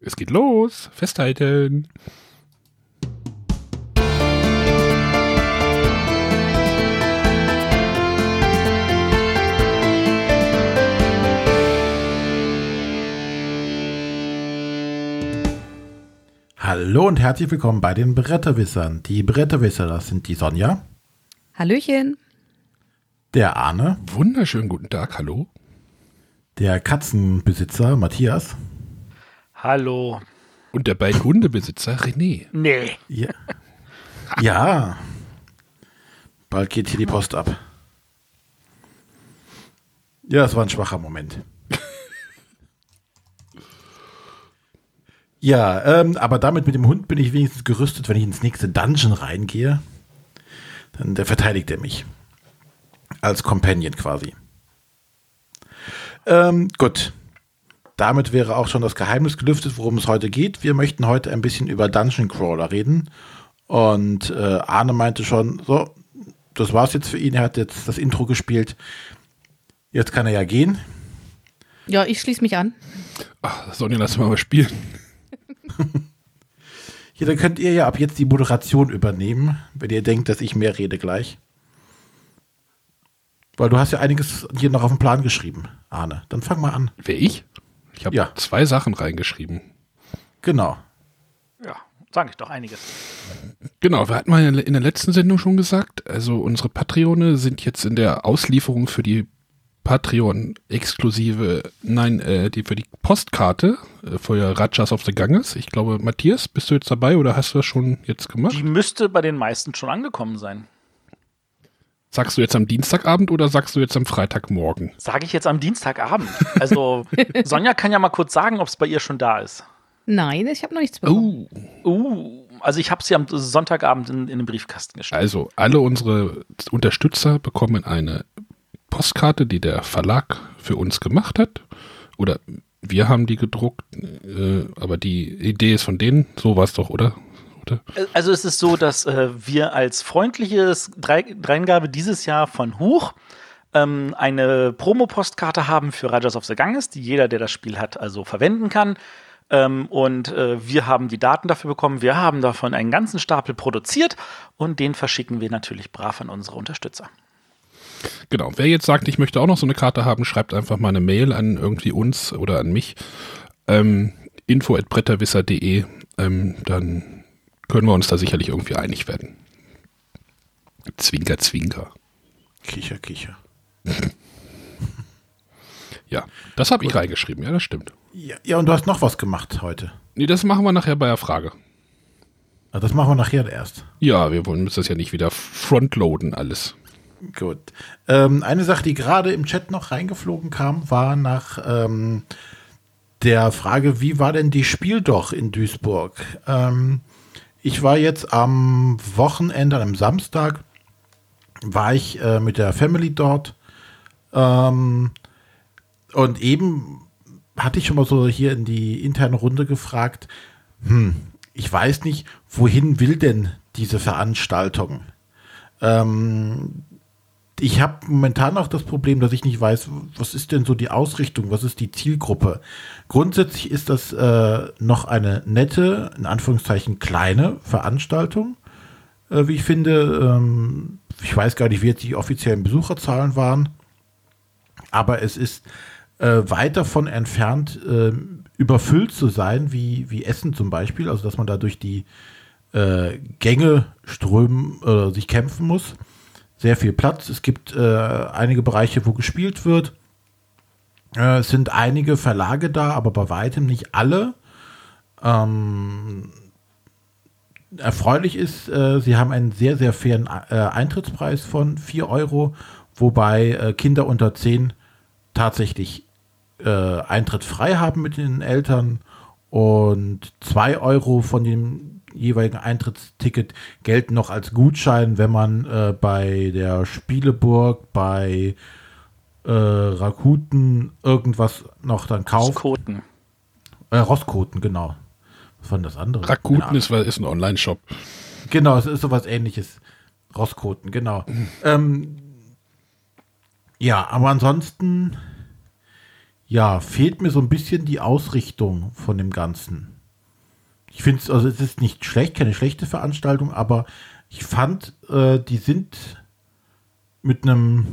Es geht los. Festhalten. Hallo und herzlich willkommen bei den Bretterwissern. Die Bretterwisser, das sind die Sonja, Hallöchen. der Arne, Wunderschönen guten Tag. Hallo. der Katzenbesitzer Matthias. Hallo. Und der beiden Hundebesitzer René. Nee. Ja. ja. Bald geht hier die Post ab. Ja, das war ein schwacher Moment. ja, ähm, aber damit mit dem Hund bin ich wenigstens gerüstet, wenn ich ins nächste Dungeon reingehe. Dann der verteidigt er mich. Als Companion quasi. Ähm, gut. Damit wäre auch schon das Geheimnis gelüftet, worum es heute geht. Wir möchten heute ein bisschen über Dungeon Crawler reden. Und äh, Arne meinte schon, so, das war's jetzt für ihn. Er hat jetzt das Intro gespielt. Jetzt kann er ja gehen. Ja, ich schließe mich an. Ach, Sonja, lass mal mal spielen. Hier, dann könnt ihr ja ab jetzt die Moderation übernehmen, wenn ihr denkt, dass ich mehr rede gleich. Weil du hast ja einiges hier noch auf den Plan geschrieben, Arne. Dann fang mal an. Wer ich? Ich habe Ja. zwei Sachen reingeschrieben. Genau. Ja, sage ich doch einiges. Genau, wir hatten mal in der letzten Sendung schon gesagt, also unsere Patreone sind jetzt in der Auslieferung für die Patreon-exklusive, nein, äh, die für die Postkarte äh, für Rajas of the Ganges. Ich glaube, Matthias, bist du jetzt dabei oder hast du das schon jetzt gemacht? Die müsste bei den meisten schon angekommen sein. Sagst du jetzt am Dienstagabend oder sagst du jetzt am Freitagmorgen? Sage ich jetzt am Dienstagabend. Also Sonja kann ja mal kurz sagen, ob es bei ihr schon da ist. Nein, ich habe noch nichts bekommen. Oh, Uh, also ich habe sie am Sonntagabend in, in den Briefkasten gestellt. also alle unsere Unterstützer bekommen eine Postkarte, die der Verlag für uns gemacht hat. Oder wir haben die gedruckt, äh, aber die Idee ist von denen. So war es doch, oder? Oder? Also es ist so, dass äh, wir als freundliches Drei- Dreingabe dieses Jahr von Huch ähm, eine Promo-Postkarte haben für Rajas of the Ganges, die jeder, der das Spiel hat, also verwenden kann. Ähm, und äh, wir haben die Daten dafür bekommen. Wir haben davon einen ganzen Stapel produziert und den verschicken wir natürlich brav an unsere Unterstützer. Genau. Wer jetzt sagt, ich möchte auch noch so eine Karte haben, schreibt einfach mal eine Mail an irgendwie uns oder an mich. Ähm, info at. Ähm, dann können wir uns da sicherlich irgendwie einig werden. Zwinker, zwinker. Kicher, kicher. Ja, das habe ich reingeschrieben, ja, das stimmt. Ja, ja, und du hast noch was gemacht heute. Nee, das machen wir nachher bei der Frage. Ah, Das machen wir nachher erst. Ja, wir wollen uns das ja nicht wieder frontloaden alles. Gut. Ähm, eine Sache, die gerade im Chat noch reingeflogen kam, war nach ähm, der Frage, wie war denn die Spiel doch in Duisburg? Ähm, ich war jetzt am Wochenende, am Samstag, war ich äh, mit der Family dort. Ähm, und eben hatte ich schon mal so hier in die interne Runde gefragt, hm, ich weiß nicht, wohin will denn diese Veranstaltung? Ähm, ich habe momentan auch das Problem, dass ich nicht weiß, was ist denn so die Ausrichtung, was ist die Zielgruppe. Grundsätzlich ist das äh, noch eine nette, in Anführungszeichen kleine Veranstaltung, äh, wie ich finde. Ähm, ich weiß gar nicht, wie jetzt die offiziellen Besucherzahlen waren, aber es ist äh, weit davon entfernt, äh, überfüllt zu sein, wie, wie Essen zum Beispiel, also dass man da durch die äh, Gänge strömen, äh, sich kämpfen muss. Sehr viel Platz. Es gibt äh, einige Bereiche, wo gespielt wird. Äh, es sind einige Verlage da, aber bei weitem nicht alle. Ähm, erfreulich ist, äh, sie haben einen sehr, sehr fairen äh, Eintrittspreis von 4 Euro, wobei äh, Kinder unter 10 tatsächlich äh, Eintritt frei haben mit den Eltern und 2 Euro von dem jeweiligen Eintrittsticket gelten noch als Gutschein, wenn man äh, bei der Spieleburg, bei äh, Rakuten irgendwas noch dann kauft. Koten. Äh, Rosskoten, genau. Was war denn das andere? Rakuten ist, ist ein Online-Shop. Genau, es ist sowas ähnliches. Rosskoten, genau. Ähm, ja, aber ansonsten, ja, fehlt mir so ein bisschen die Ausrichtung von dem Ganzen. Ich finde es, also es ist nicht schlecht, keine schlechte Veranstaltung, aber ich fand, äh, die sind mit einem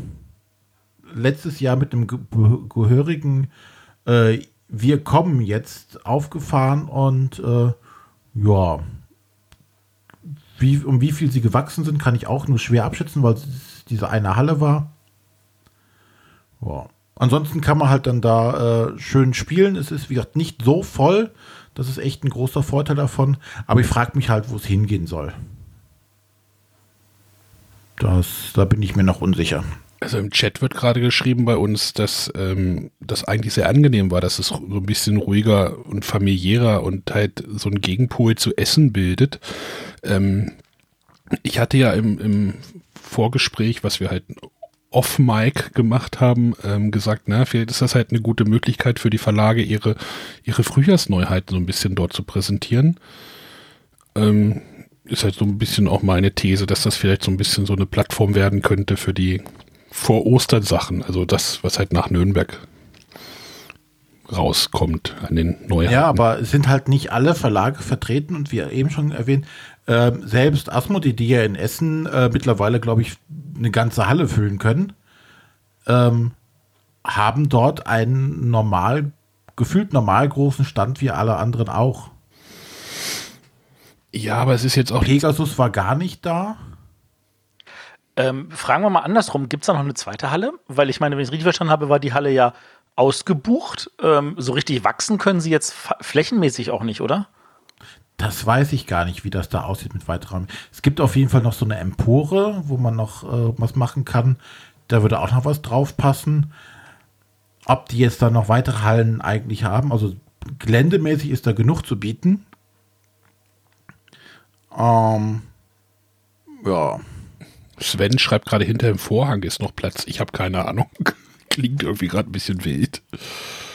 letztes Jahr mit einem ge gehörigen äh, Wir kommen jetzt aufgefahren und äh, ja, wie, um wie viel sie gewachsen sind, kann ich auch nur schwer abschätzen, weil es diese eine Halle war. Ja. Ansonsten kann man halt dann da äh, schön spielen. Es ist, wie gesagt, nicht so voll. Das ist echt ein großer Vorteil davon. Aber ich frage mich halt, wo es hingehen soll. Das, da bin ich mir noch unsicher. Also im Chat wird gerade geschrieben bei uns, dass ähm, das eigentlich sehr angenehm war, dass es so ein bisschen ruhiger und familiärer und halt so ein Gegenpol zu Essen bildet. Ähm, ich hatte ja im, im Vorgespräch, was wir halt off-Mic gemacht haben, ähm, gesagt, na, vielleicht ist das halt eine gute Möglichkeit für die Verlage, ihre, ihre Frühjahrsneuheiten so ein bisschen dort zu präsentieren. Ähm, ist halt so ein bisschen auch meine These, dass das vielleicht so ein bisschen so eine Plattform werden könnte für die Vor-Ostern-Sachen, also das, was halt nach Nürnberg rauskommt an den Neuheiten. Ja, aber sind halt nicht alle Verlage vertreten und wie eben schon erwähnt, äh, selbst Asmodee, die ja in Essen äh, mittlerweile, glaube ich, eine ganze Halle füllen können, ähm, haben dort einen normal, gefühlt normal großen Stand wie alle anderen auch. Ja, aber es ist jetzt auch. Pegasus war gar nicht da. Ähm, fragen wir mal andersrum, gibt es da noch eine zweite Halle? Weil ich meine, wenn ich es richtig verstanden habe, war die Halle ja ausgebucht. Ähm, so richtig wachsen können sie jetzt flächenmäßig auch nicht, oder? Das weiß ich gar nicht, wie das da aussieht mit Weitraum. Es gibt auf jeden Fall noch so eine Empore, wo man noch äh, was machen kann. Da würde auch noch was drauf passen. Ob die jetzt da noch weitere Hallen eigentlich haben, also geländemäßig ist da genug zu bieten. Ähm, ja. Sven schreibt gerade hinter dem Vorhang ist noch Platz. Ich habe keine Ahnung. Klingt irgendwie gerade ein bisschen wild.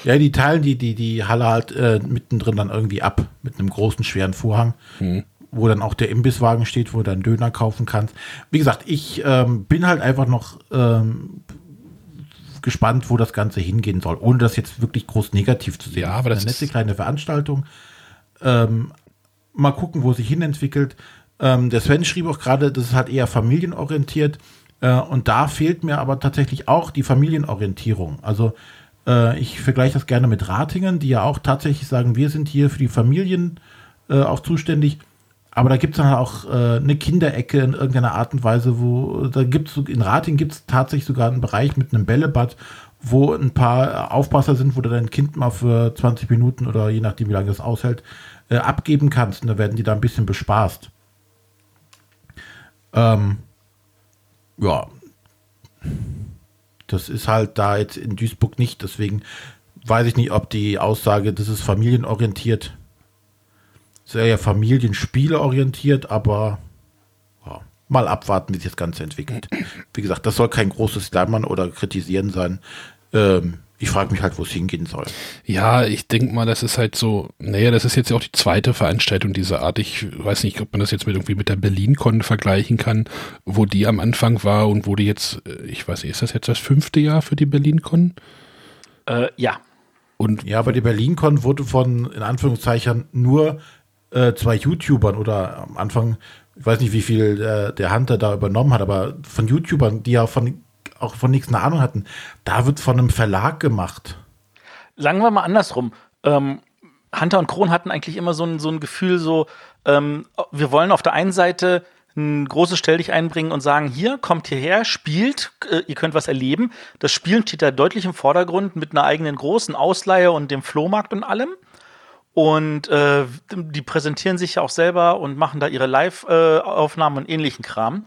Ja, die teilen die, die, die Halle halt äh, mittendrin dann irgendwie ab mit einem großen, schweren Vorhang, hm. wo dann auch der Imbisswagen steht, wo du dann Döner kaufen kannst. Wie gesagt, ich ähm, bin halt einfach noch ähm, gespannt, wo das Ganze hingehen soll, ohne das jetzt wirklich groß negativ zu sehen. Ja, aber das ist eine nette kleine Veranstaltung. Ähm, mal gucken, wo sich hin entwickelt. Ähm, der Sven schrieb auch gerade, das ist halt eher familienorientiert. Äh, und da fehlt mir aber tatsächlich auch die Familienorientierung. Also äh, ich vergleiche das gerne mit Ratingen, die ja auch tatsächlich sagen, wir sind hier für die Familien äh, auch zuständig. Aber da gibt es dann auch äh, eine Kinderecke in irgendeiner Art und Weise, wo da gibt es in Rating gibt es tatsächlich sogar einen Bereich mit einem Bällebad, wo ein paar Aufpasser sind, wo du dein Kind mal für 20 Minuten oder je nachdem, wie lange das aushält, äh, abgeben kannst. Und da werden die da ein bisschen bespaßt. Ähm, ja. Das ist halt da jetzt in Duisburg nicht. Deswegen weiß ich nicht, ob die Aussage, das ist familienorientiert, sehr ja familienspieleorientiert, aber ja, mal abwarten, wie sich das Ganze entwickelt. Wie gesagt, das soll kein großes Klammern oder Kritisieren sein. Ähm, ich frage mich halt, wo es hingehen soll. Ja, ich denke mal, das ist halt so, naja, das ist jetzt ja auch die zweite Veranstaltung dieser Art. Ich weiß nicht, ob man das jetzt mit irgendwie mit der BerlinCon vergleichen kann, wo die am Anfang war und wo die jetzt, äh, ich weiß nicht, ist das jetzt das fünfte Jahr für die BerlinCon? Äh, ja. Und ja, aber die BerlinCon wurde von, in Anführungszeichen, nur äh, zwei YouTubern oder am Anfang, ich weiß nicht, wie viel äh, der Hunter da übernommen hat, aber von YouTubern, die ja von auch von nichts eine Ahnung hatten. Da wird von einem Verlag gemacht. Sagen wir mal andersrum. Ähm, Hunter und Kron hatten eigentlich immer so ein, so ein Gefühl, so, ähm, wir wollen auf der einen Seite ein großes Stell dich einbringen und sagen, hier, kommt hierher, spielt, äh, ihr könnt was erleben. Das Spielen steht da deutlich im Vordergrund mit einer eigenen großen Ausleihe und dem Flohmarkt und allem. Und äh, die präsentieren sich ja auch selber und machen da ihre Live-Aufnahmen äh, und ähnlichen Kram.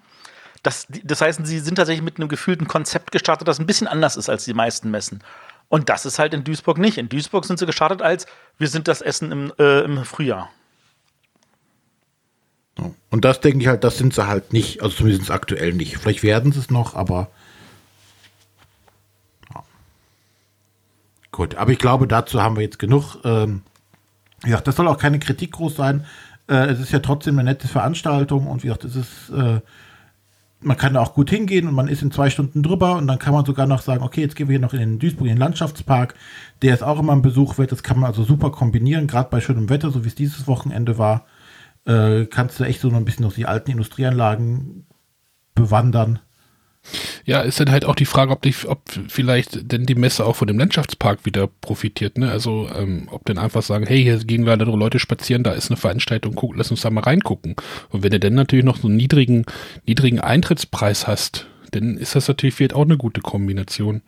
Das, das heißt, sie sind tatsächlich mit einem gefühlten Konzept gestartet, das ein bisschen anders ist als die meisten Messen. Und das ist halt in Duisburg nicht. In Duisburg sind sie gestartet als, wir sind das Essen im, äh, im Frühjahr. Und das denke ich halt, das sind sie halt nicht, also zumindest aktuell nicht. Vielleicht werden sie es noch, aber. Ja. Gut, aber ich glaube, dazu haben wir jetzt genug. Ähm, wie gesagt, das soll auch keine Kritik groß sein. Äh, es ist ja trotzdem eine nette Veranstaltung und wie gesagt, es ist. Äh, man kann da auch gut hingehen und man ist in zwei Stunden drüber und dann kann man sogar noch sagen, okay, jetzt gehen wir hier noch in den Duisburg, in den Landschaftspark, der ist auch immer ein Besuch wert, das kann man also super kombinieren, gerade bei schönem Wetter, so wie es dieses Wochenende war, äh, kannst du echt so noch ein bisschen noch die alten Industrieanlagen bewandern. Ja, ist dann halt auch die Frage, ob, die, ob vielleicht denn die Messe auch von dem Landschaftspark wieder profitiert. Ne? Also ähm, ob denn einfach sagen, hey, hier gehen gerade Leute spazieren, da ist eine Veranstaltung, guck, lass uns da mal reingucken. Und wenn du dann natürlich noch so einen niedrigen, niedrigen Eintrittspreis hast, dann ist das natürlich vielleicht auch eine gute Kombination.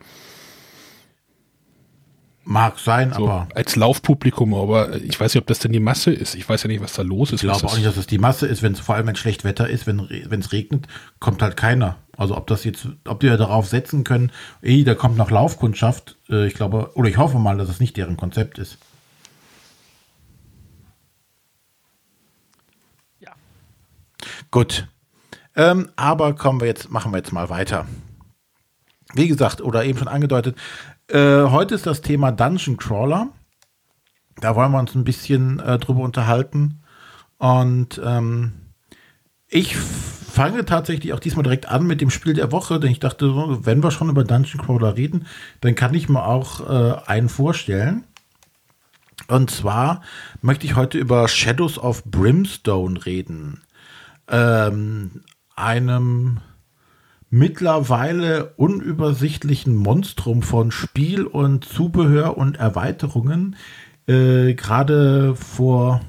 Mag sein, So, aber als Laufpublikum, aber ich weiß nicht, ob das denn die Masse ist. Ich weiß ja nicht, was da los ist. ich glaube auch das- nicht, dass es die Masse ist, wenn es vor allem wenn schlecht Wetter ist, wenn es regnet, kommt halt keiner. Also ob das jetzt, ob die ja darauf setzen können, ey, da kommt noch Laufkundschaft, äh, ich glaube, oder ich hoffe mal, dass es nicht deren Konzept ist. Ja. Gut. Ähm, aber kommen wir jetzt, machen wir jetzt mal weiter. Wie gesagt, oder eben schon angedeutet, äh, heute ist das Thema Dungeon Crawler. Da wollen wir uns ein bisschen äh, drüber unterhalten. Und ähm, ich fange tatsächlich auch diesmal direkt an mit dem Spiel der Woche, denn ich dachte, wenn wir schon über Dungeon Crawler reden, dann kann ich mir auch äh, einen vorstellen. Und zwar möchte ich heute über Shadows of Brimstone reden. Ähm, einem mittlerweile unübersichtlichen Monstrum von Spiel und Zubehör und Erweiterungen. Äh, Gerade vor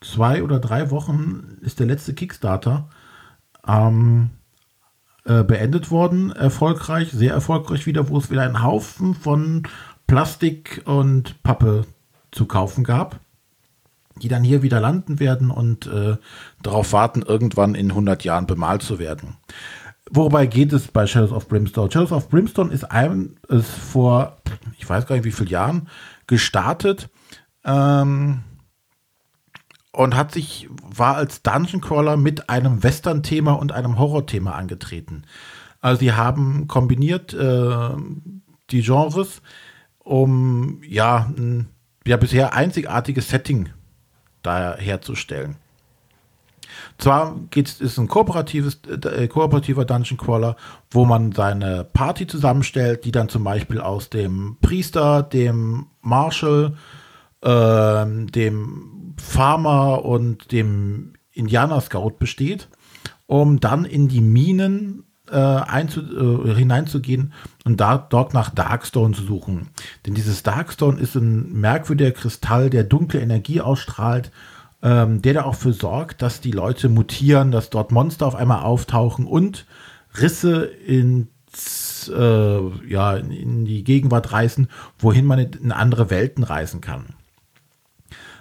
zwei oder drei Wochen ist der letzte Kickstarter ähm, äh, beendet worden, erfolgreich, sehr erfolgreich wieder, wo es wieder einen Haufen von Plastik und Pappe zu kaufen gab, die dann hier wieder landen werden und äh, darauf warten, irgendwann in 100 Jahren bemalt zu werden. Wobei geht es bei Shadows of Brimstone? Shadows of Brimstone ist, ein, ist vor, ich weiß gar nicht wie viele Jahren, gestartet ähm, und hat sich, war als Dungeon Crawler mit einem Western-Thema und einem Horror-Thema angetreten. Also sie haben kombiniert äh, die Genres, um ja, ein ja bisher einzigartiges Setting da herzustellen. Zwar geht's, ist ein kooperatives, äh, kooperativer Dungeon Crawler, wo man seine Party zusammenstellt, die dann zum Beispiel aus dem Priester, dem Marshal, ähm, dem Farmer und dem Indianer Scout besteht, um dann in die Minen äh, äh, hineinzugehen und da, dort nach Darkstone zu suchen. Denn dieses Darkstone ist ein merkwürdiger Kristall, der dunkle Energie ausstrahlt, ähm, der da auch für sorgt, dass die Leute mutieren, dass dort Monster auf einmal auftauchen und Risse ins, äh, ja, in, in die Gegenwart reißen, wohin man in andere Welten reisen kann.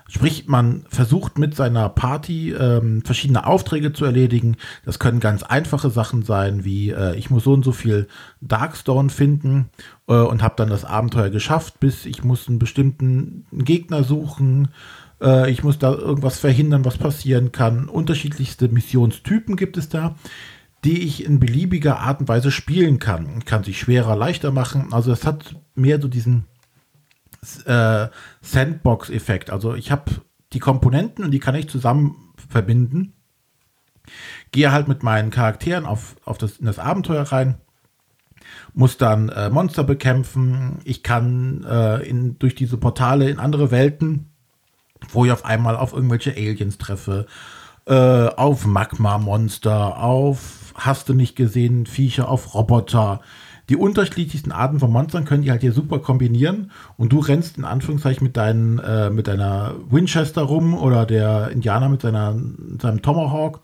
Sprich, man versucht mit seiner Party ähm, verschiedene Aufträge zu erledigen. Das können ganz einfache Sachen sein, wie äh, ich muss so und so viel Darkstone finden äh, und habe dann das Abenteuer geschafft, bis ich muss einen bestimmten Gegner suchen. Äh, ich muss da irgendwas verhindern, was passieren kann. Unterschiedlichste Missionstypen gibt es da, die ich in beliebiger Art und Weise spielen kann. Kann sich schwerer, leichter machen. Also es hat mehr so diesen äh, Sandbox-Effekt. Also ich habe die Komponenten und die kann ich zusammen verbinden. Gehe halt mit meinen Charakteren auf, auf das, in das Abenteuer rein, muss dann äh, Monster bekämpfen. Ich kann äh, in, durch diese Portale in andere Welten, wo ich auf einmal auf irgendwelche Aliens treffe, äh, auf Magma-Monster, auf hast du nicht gesehen, Viecher, auf Roboter. Die unterschiedlichsten Arten von Monstern können die halt hier super kombinieren und du rennst in Anführungszeichen mit, deinen, äh, mit deiner Winchester rum oder der Indianer mit seiner, seinem Tomahawk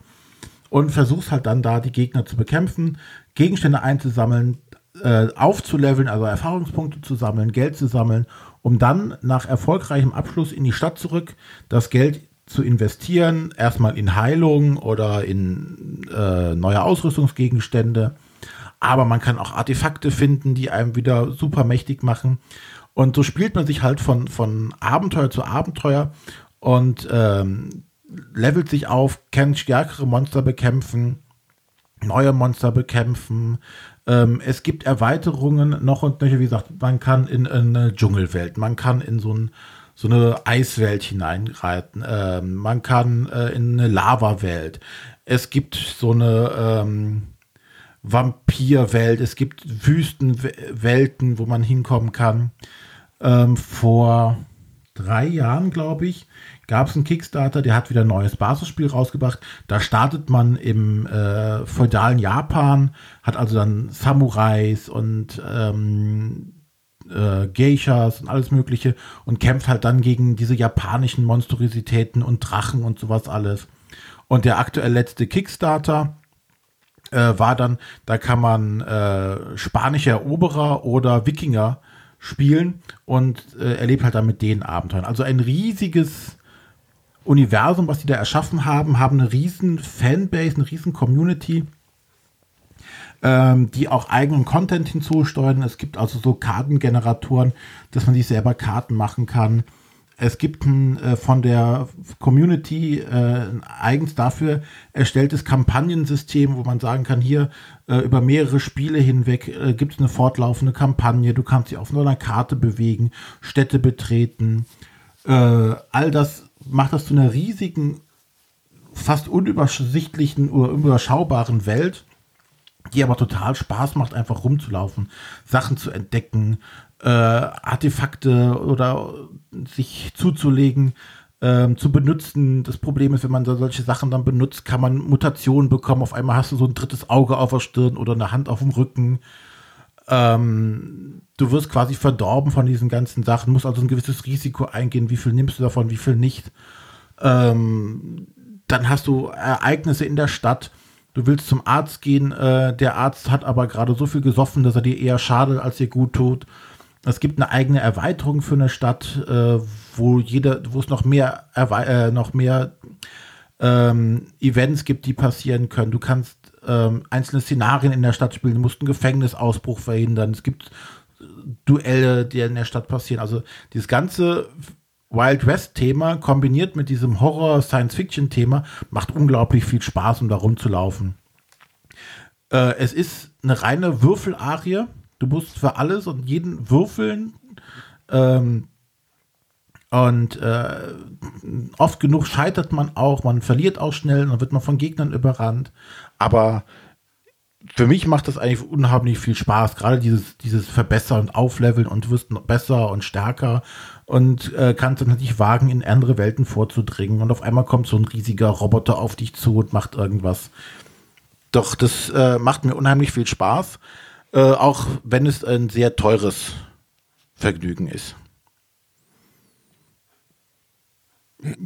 und versuchst halt dann da die Gegner zu bekämpfen, Gegenstände einzusammeln, äh, aufzuleveln, also Erfahrungspunkte zu sammeln, Geld zu sammeln, um dann nach erfolgreichem Abschluss in die Stadt zurück das Geld zu investieren, erstmal in Heilung oder in äh, neue Ausrüstungsgegenstände. Aber man kann auch Artefakte finden, die einem wieder super mächtig machen. Und so spielt man sich halt von, von Abenteuer zu Abenteuer und ähm, levelt sich auf, kann stärkere Monster bekämpfen, neue Monster bekämpfen. Ähm, es gibt Erweiterungen noch und nöcher. Wie gesagt, man kann in, in eine Dschungelwelt, man kann in so, ein, so eine Eiswelt hineinreiten, ähm, man kann äh, in eine Lava-Welt. Es gibt so eine, ähm, Vampirwelt, es gibt Wüstenwelten, wo man hinkommen kann. Ähm, vor drei Jahren, glaube ich, gab es einen Kickstarter, der hat wieder ein neues Basisspiel rausgebracht. Da startet man im äh, feudalen Japan, hat also dann Samurais und ähm, äh, Geishas und alles Mögliche und kämpft halt dann gegen diese japanischen Monstrositäten und Drachen und sowas alles. Und der aktuell letzte Kickstarter äh, war dann, da kann man äh, spanische Eroberer oder Wikinger spielen und äh, erlebt halt dann mit denen Abenteuern. Also ein riesiges Universum, was die da erschaffen haben, haben eine riesen Fanbase, eine riesen Community, ähm, die auch eigenen Content hinzusteuern. Es gibt also so Kartengeneratoren, dass man sich selber Karten machen kann. Es gibt ein äh, von der Community äh, eigens dafür erstelltes Kampagnensystem, wo man sagen kann, hier äh, über mehrere Spiele hinweg äh, gibt es eine fortlaufende Kampagne, du kannst dich auf einer Karte bewegen, Städte betreten. Äh, all das macht das zu einer riesigen, fast unübersichtlichen oder unüberschaubaren Welt, die aber total Spaß macht, einfach rumzulaufen, Sachen zu entdecken, äh, Artefakte oder sich zuzulegen, ähm, zu benutzen. Das Problem ist, wenn man solche Sachen dann benutzt, kann man Mutationen bekommen. Auf einmal hast du so ein drittes Auge auf der Stirn oder eine Hand auf dem Rücken. Ähm, du wirst quasi verdorben von diesen ganzen Sachen, musst also ein gewisses Risiko eingehen, wie viel nimmst du davon, wie viel nicht. Ähm, dann hast du Ereignisse in der Stadt. Du willst zum Arzt gehen, äh, der Arzt hat aber gerade so viel gesoffen, dass er dir eher schadet, als dir gut tut. Es gibt eine eigene Erweiterung für eine Stadt, äh, wo jeder, wo es noch mehr, äh, noch mehr ähm, Events gibt, die passieren können. Du kannst ähm, einzelne Szenarien in der Stadt spielen. Du musst einen Gefängnisausbruch verhindern. Es gibt Duelle, die in der Stadt passieren. Also dieses ganze Wild West-Thema kombiniert mit diesem Horror-Science-Fiction-Thema macht unglaublich viel Spaß, um da rumzulaufen. Äh, es ist eine reine Würfelarie Du musst für alles und jeden würfeln. Ähm, und äh, oft genug scheitert man auch, man verliert auch schnell, dann wird man von Gegnern überrannt. Aber für mich macht das eigentlich unheimlich viel Spaß, gerade dieses, dieses Verbessern und Aufleveln und wirst noch besser und stärker und äh, kannst dann natürlich wagen, in andere Welten vorzudringen. Und auf einmal kommt so ein riesiger Roboter auf dich zu und macht irgendwas. Doch das äh, macht mir unheimlich viel Spaß. Äh, auch wenn es ein sehr teures Vergnügen ist.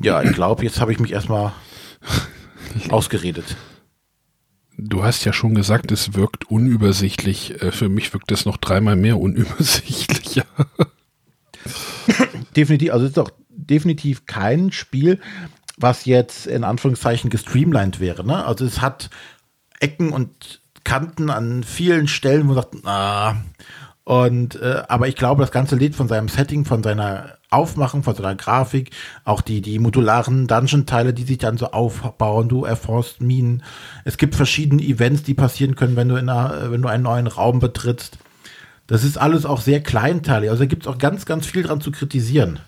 Ja, ich glaube, jetzt habe ich mich erstmal ausgeredet. Du hast ja schon gesagt, es wirkt unübersichtlich. Äh, für mich wirkt es noch dreimal mehr unübersichtlicher. definitiv, also es ist doch definitiv kein Spiel, was jetzt in Anführungszeichen gestreamlined wäre. Ne? Also es hat Ecken und Kanten an vielen Stellen, wo man sagt, ah, und äh, aber ich glaube, das ganze Lied von seinem Setting, von seiner Aufmachung, von seiner Grafik, auch die, die modularen Dungeon-Teile, die sich dann so aufbauen, du erforst Minen. Es gibt verschiedene Events, die passieren können, wenn du in einer, wenn du einen neuen Raum betrittst. Das ist alles auch sehr kleinteilig. Also da gibt es auch ganz, ganz viel dran zu kritisieren.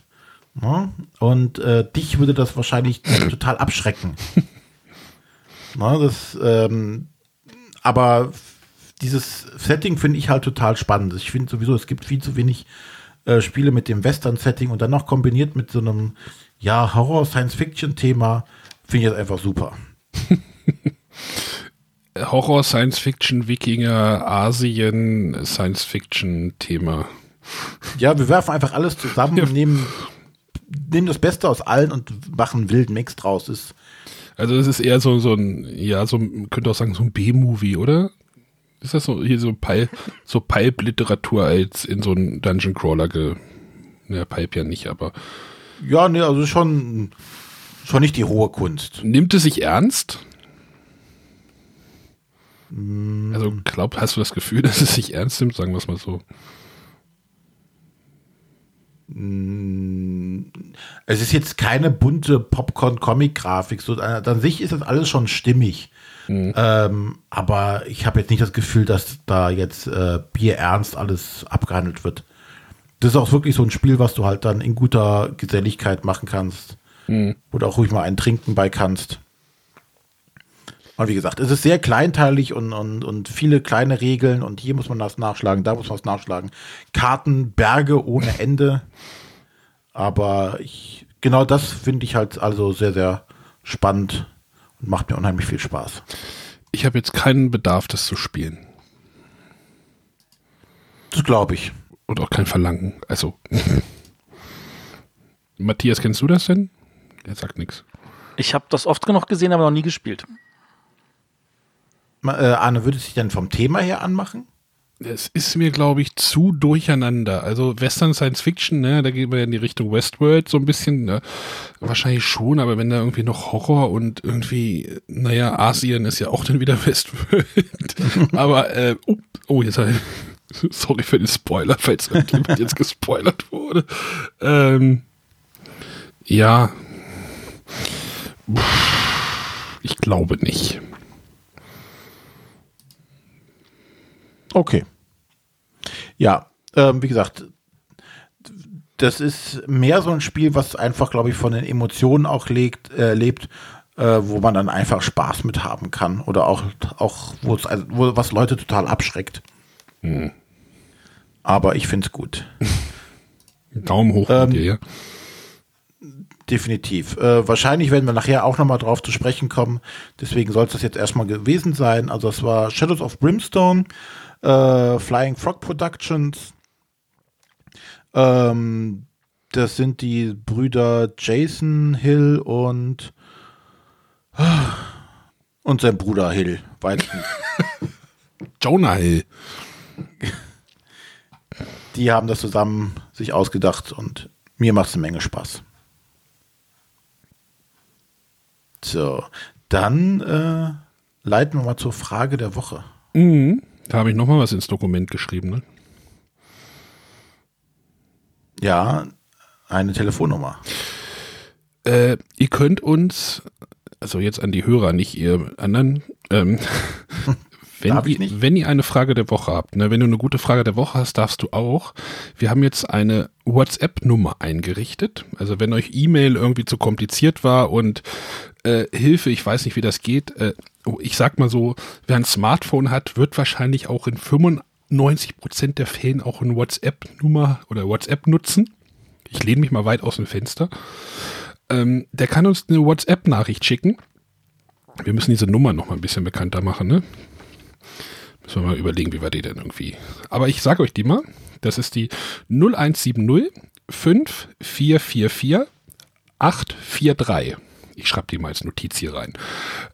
Ja? Und äh, dich würde das wahrscheinlich total abschrecken. Ja, das, ähm, aber dieses Setting finde ich halt total spannend. Ich finde sowieso, es gibt viel zu wenig äh, Spiele mit dem Western-Setting und dann noch kombiniert mit so einem ja, Horror-Science-Fiction-Thema, finde ich das einfach super. Horror, Science-Fiction, Wikinger, Asien, Science-Fiction-Thema. Ja, wir werfen einfach alles zusammen und nehmen, nehmen das Beste aus allen und machen einen wilden Mix draus. Ist also es ist eher so, so ein, ja, so, könnte auch sagen, so ein B-Movie, oder? Ist das so hier so Pulp, so Pulp-Literatur als in so einen Dungeon Crawler ge. Ja, Pulp ja nicht, aber. Ja, ne, also schon, schon nicht die hohe Kunst. Nimmt es sich ernst? Also, glaub, hast du das Gefühl, dass es sich ernst nimmt, sagen wir es mal so? Es ist jetzt keine bunte Popcorn-Comic-Grafik. So, an sich ist das alles schon stimmig. Mhm. Ähm, aber ich habe jetzt nicht das Gefühl, dass da jetzt äh, bierernst alles abgehandelt wird. Das ist auch wirklich so ein Spiel, was du halt dann in guter Geselligkeit machen kannst. Mhm. Wo du auch ruhig mal einen trinken bei kannst. Und wie gesagt, es ist sehr kleinteilig und, und, und viele kleine Regeln und hier muss man das nachschlagen, da muss man es nachschlagen. Karten, Berge ohne Ende. Aber ich, genau das finde ich halt also sehr, sehr spannend macht mir unheimlich viel Spaß. Ich habe jetzt keinen Bedarf, das zu spielen. Das glaube ich. Und auch kein Verlangen. Also. Matthias, kennst du das denn? Er sagt nichts. Ich habe das oft genug gesehen, aber noch nie gespielt. Ma- Äh, Arne, würde es sich denn vom Thema her anmachen? Es ist mir, glaube ich, zu durcheinander. Also Western Science Fiction, ne, da geht man ja in die Richtung Westworld so ein bisschen. Ne? Wahrscheinlich schon, aber wenn da irgendwie noch Horror und irgendwie, naja, Asien ist ja auch dann wieder Westworld. aber, äh, oh, oh, jetzt sorry für den Spoiler, falls irgendjemand jetzt gespoilert wurde. Ähm, ja. Ich glaube nicht. Okay. Ja, ähm, wie gesagt, das ist mehr so ein Spiel, was einfach, glaube ich, von den Emotionen auch legt, äh, lebt, äh, wo man dann einfach Spaß mit haben kann oder auch, auch wo also, wo, was Leute total abschreckt. Aber ich finde es gut. Daumen hoch Ähm, dir, ja. Definitiv. Äh, wahrscheinlich werden wir nachher auch nochmal drauf zu sprechen kommen. Deswegen soll es das jetzt erstmal gewesen sein. Also es war Shadows of Brimstone, äh, Flying Frog Productions. Ähm, das sind die Brüder Jason Hill und und sein Bruder Hill. Weilchen. Jonah Hill. Die haben das zusammen sich ausgedacht und mir macht es eine Menge Spaß. So, dann äh, leiten wir mal zur Frage der Woche. Mhm. Da habe ich nochmal was ins Dokument geschrieben. Ne? Ja, eine Telefonnummer. Äh, ihr könnt uns, also jetzt an die Hörer, nicht ihr anderen, ähm, wenn, ihr, nicht? wenn ihr eine Frage der Woche habt, ne, wenn du eine gute Frage der Woche hast, darfst du auch. Wir haben jetzt eine WhatsApp-Nummer eingerichtet. Also wenn euch E-Mail irgendwie zu kompliziert war und äh, Hilfe, ich weiß nicht, wie das geht. Äh, ich sag mal so, wer ein Smartphone hat, wird wahrscheinlich auch in 95% der Fällen auch eine WhatsApp-Nummer oder WhatsApp nutzen. Ich lehne mich mal weit aus dem Fenster. Ähm, der kann uns eine WhatsApp-Nachricht schicken. Wir müssen diese Nummer noch mal ein bisschen bekannter machen, ne? Müssen wir mal überlegen, wie wir die denn irgendwie. Aber ich sage euch die mal. Das ist die 0170 5444 843. Ich schreibe die mal als Notiz hier rein.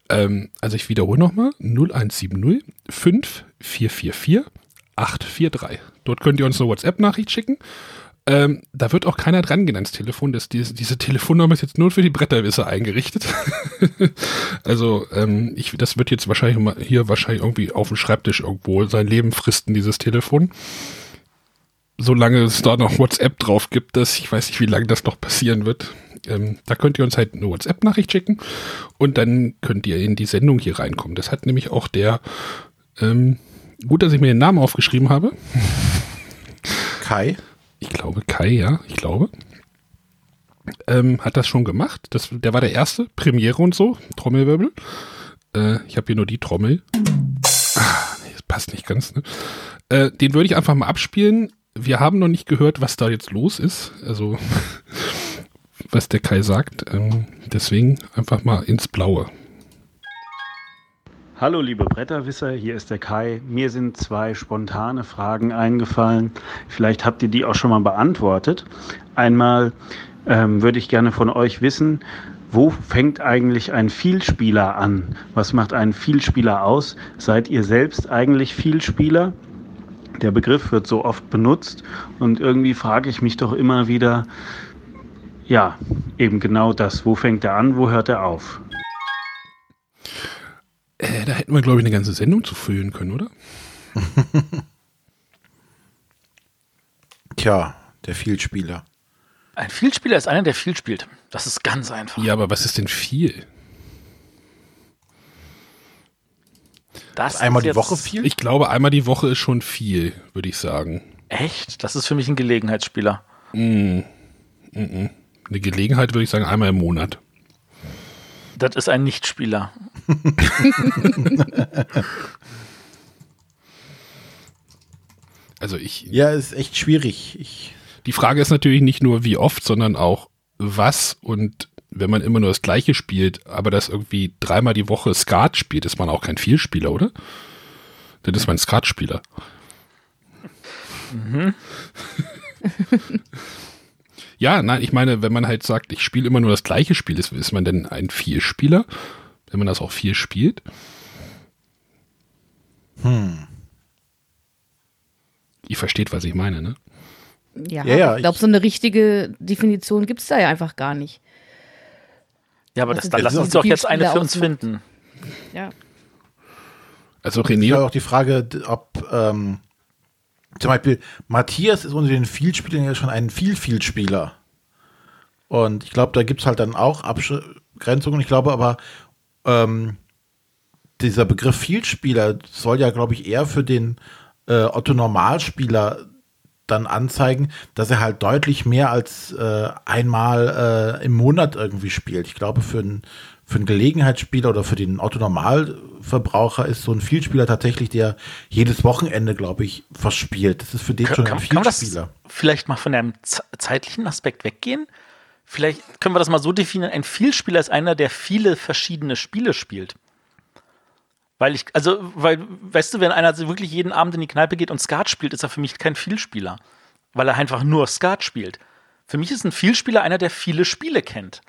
Ähm, also ich wiederhole nochmal. 0170 5444 843. Dort könnt ihr uns eine WhatsApp-Nachricht schicken. Ähm, da wird auch keiner dran gehen ans Telefon. Das, diese, diese Telefonnummer ist jetzt nur für die Bretterwisser eingerichtet. also ähm, ich, das wird jetzt wahrscheinlich hier wahrscheinlich irgendwie auf dem Schreibtisch irgendwo sein Leben fristen, dieses Telefon. Solange es da noch WhatsApp drauf gibt, das, ich weiß nicht, wie lange das noch passieren wird. Ähm, da könnt ihr uns halt eine WhatsApp-Nachricht schicken und dann könnt ihr in die Sendung hier reinkommen. Das hat nämlich auch der, ähm, gut, dass ich mir den Namen aufgeschrieben habe. Kai. Ich glaube Kai, ja, ich glaube. Ähm, hat das schon gemacht. Das, der war der erste, Premiere und so, Trommelwirbel. Äh, ich habe hier nur die Trommel. Ah, nee, das passt nicht ganz. Ne? Äh, den würde ich einfach mal abspielen. Wir haben noch nicht gehört, was da jetzt los ist. Also, was der Kai sagt. Ähm, deswegen einfach mal ins Blaue. Hallo liebe Bretterwisser, hier ist der Kai. Mir sind zwei spontane Fragen eingefallen. Vielleicht habt ihr die auch schon mal beantwortet. Einmal ähm, würde ich gerne von euch wissen, wo fängt eigentlich ein Vielspieler an? Was macht einen Vielspieler aus? Seid ihr selbst eigentlich Vielspieler? Der Begriff wird so oft benutzt und irgendwie frage ich mich doch immer wieder, ja, eben genau das. Wo fängt er an? Wo hört er auf? Äh, da hätten wir, glaube ich, eine ganze Sendung zu füllen können, oder? Tja, der Vielspieler. Ein Vielspieler ist einer, der viel spielt. Das ist ganz einfach. Ja, aber was ist denn viel? Das Einmal ist die Woche viel? Ich glaube, einmal die Woche ist schon viel, würde ich sagen. Echt? Das ist für mich ein Gelegenheitsspieler. Eine Gelegenheit würde ich sagen, einmal im Monat. Das ist ein Nichtspieler. Also ich. Ja, ist echt schwierig. Ich, die Frage ist natürlich nicht nur wie oft, sondern auch was und wenn man immer nur das Gleiche spielt, aber das irgendwie dreimal die Woche Skat spielt, ist man auch kein Vielspieler, oder? Dann ist man Skatspieler. Mhm. ja, nein, ich meine, wenn man halt sagt, ich spiele immer nur das gleiche Spiel, ist, ist man denn ein Vielspieler, wenn man das auch viel spielt? Hm. Ihr versteht, was ich meine, ne? Ja, ja, ja ich glaube, so eine richtige Definition gibt es da ja einfach gar nicht. Ja, aber das, dann lass uns doch jetzt eine für uns finden. Ja. Also René. ist auch die Frage, ob ähm, zum Beispiel Matthias ist unter den Vielspielern ja schon ein Viel-Vielspieler. Und ich glaube, da gibt es halt dann auch Abgrenzungen. Ich glaube aber, ähm, dieser Begriff Vielspieler soll ja, glaube ich, eher für den äh, Otto Normalspieler dann anzeigen, dass er halt deutlich mehr als äh, einmal äh, im Monat irgendwie spielt. Ich glaube, für einen für einen Gelegenheitsspieler oder für den Otto-Normalverbraucher ist so ein Vielspieler tatsächlich, der jedes Wochenende, glaube ich, verspielt. Das ist für den kann, schon ein kann, Vielspieler. Kann vielleicht mal von einem zeitlichen Aspekt weggehen? Vielleicht können wir das mal so definieren: Ein Vielspieler ist einer, der viele verschiedene Spiele spielt. Weil ich, also, weil, weißt du, wenn einer wirklich jeden Abend in die Kneipe geht und Skat spielt, ist er für mich kein Vielspieler. Weil er einfach nur Skat spielt. Für mich ist ein Vielspieler einer, der viele Spiele kennt.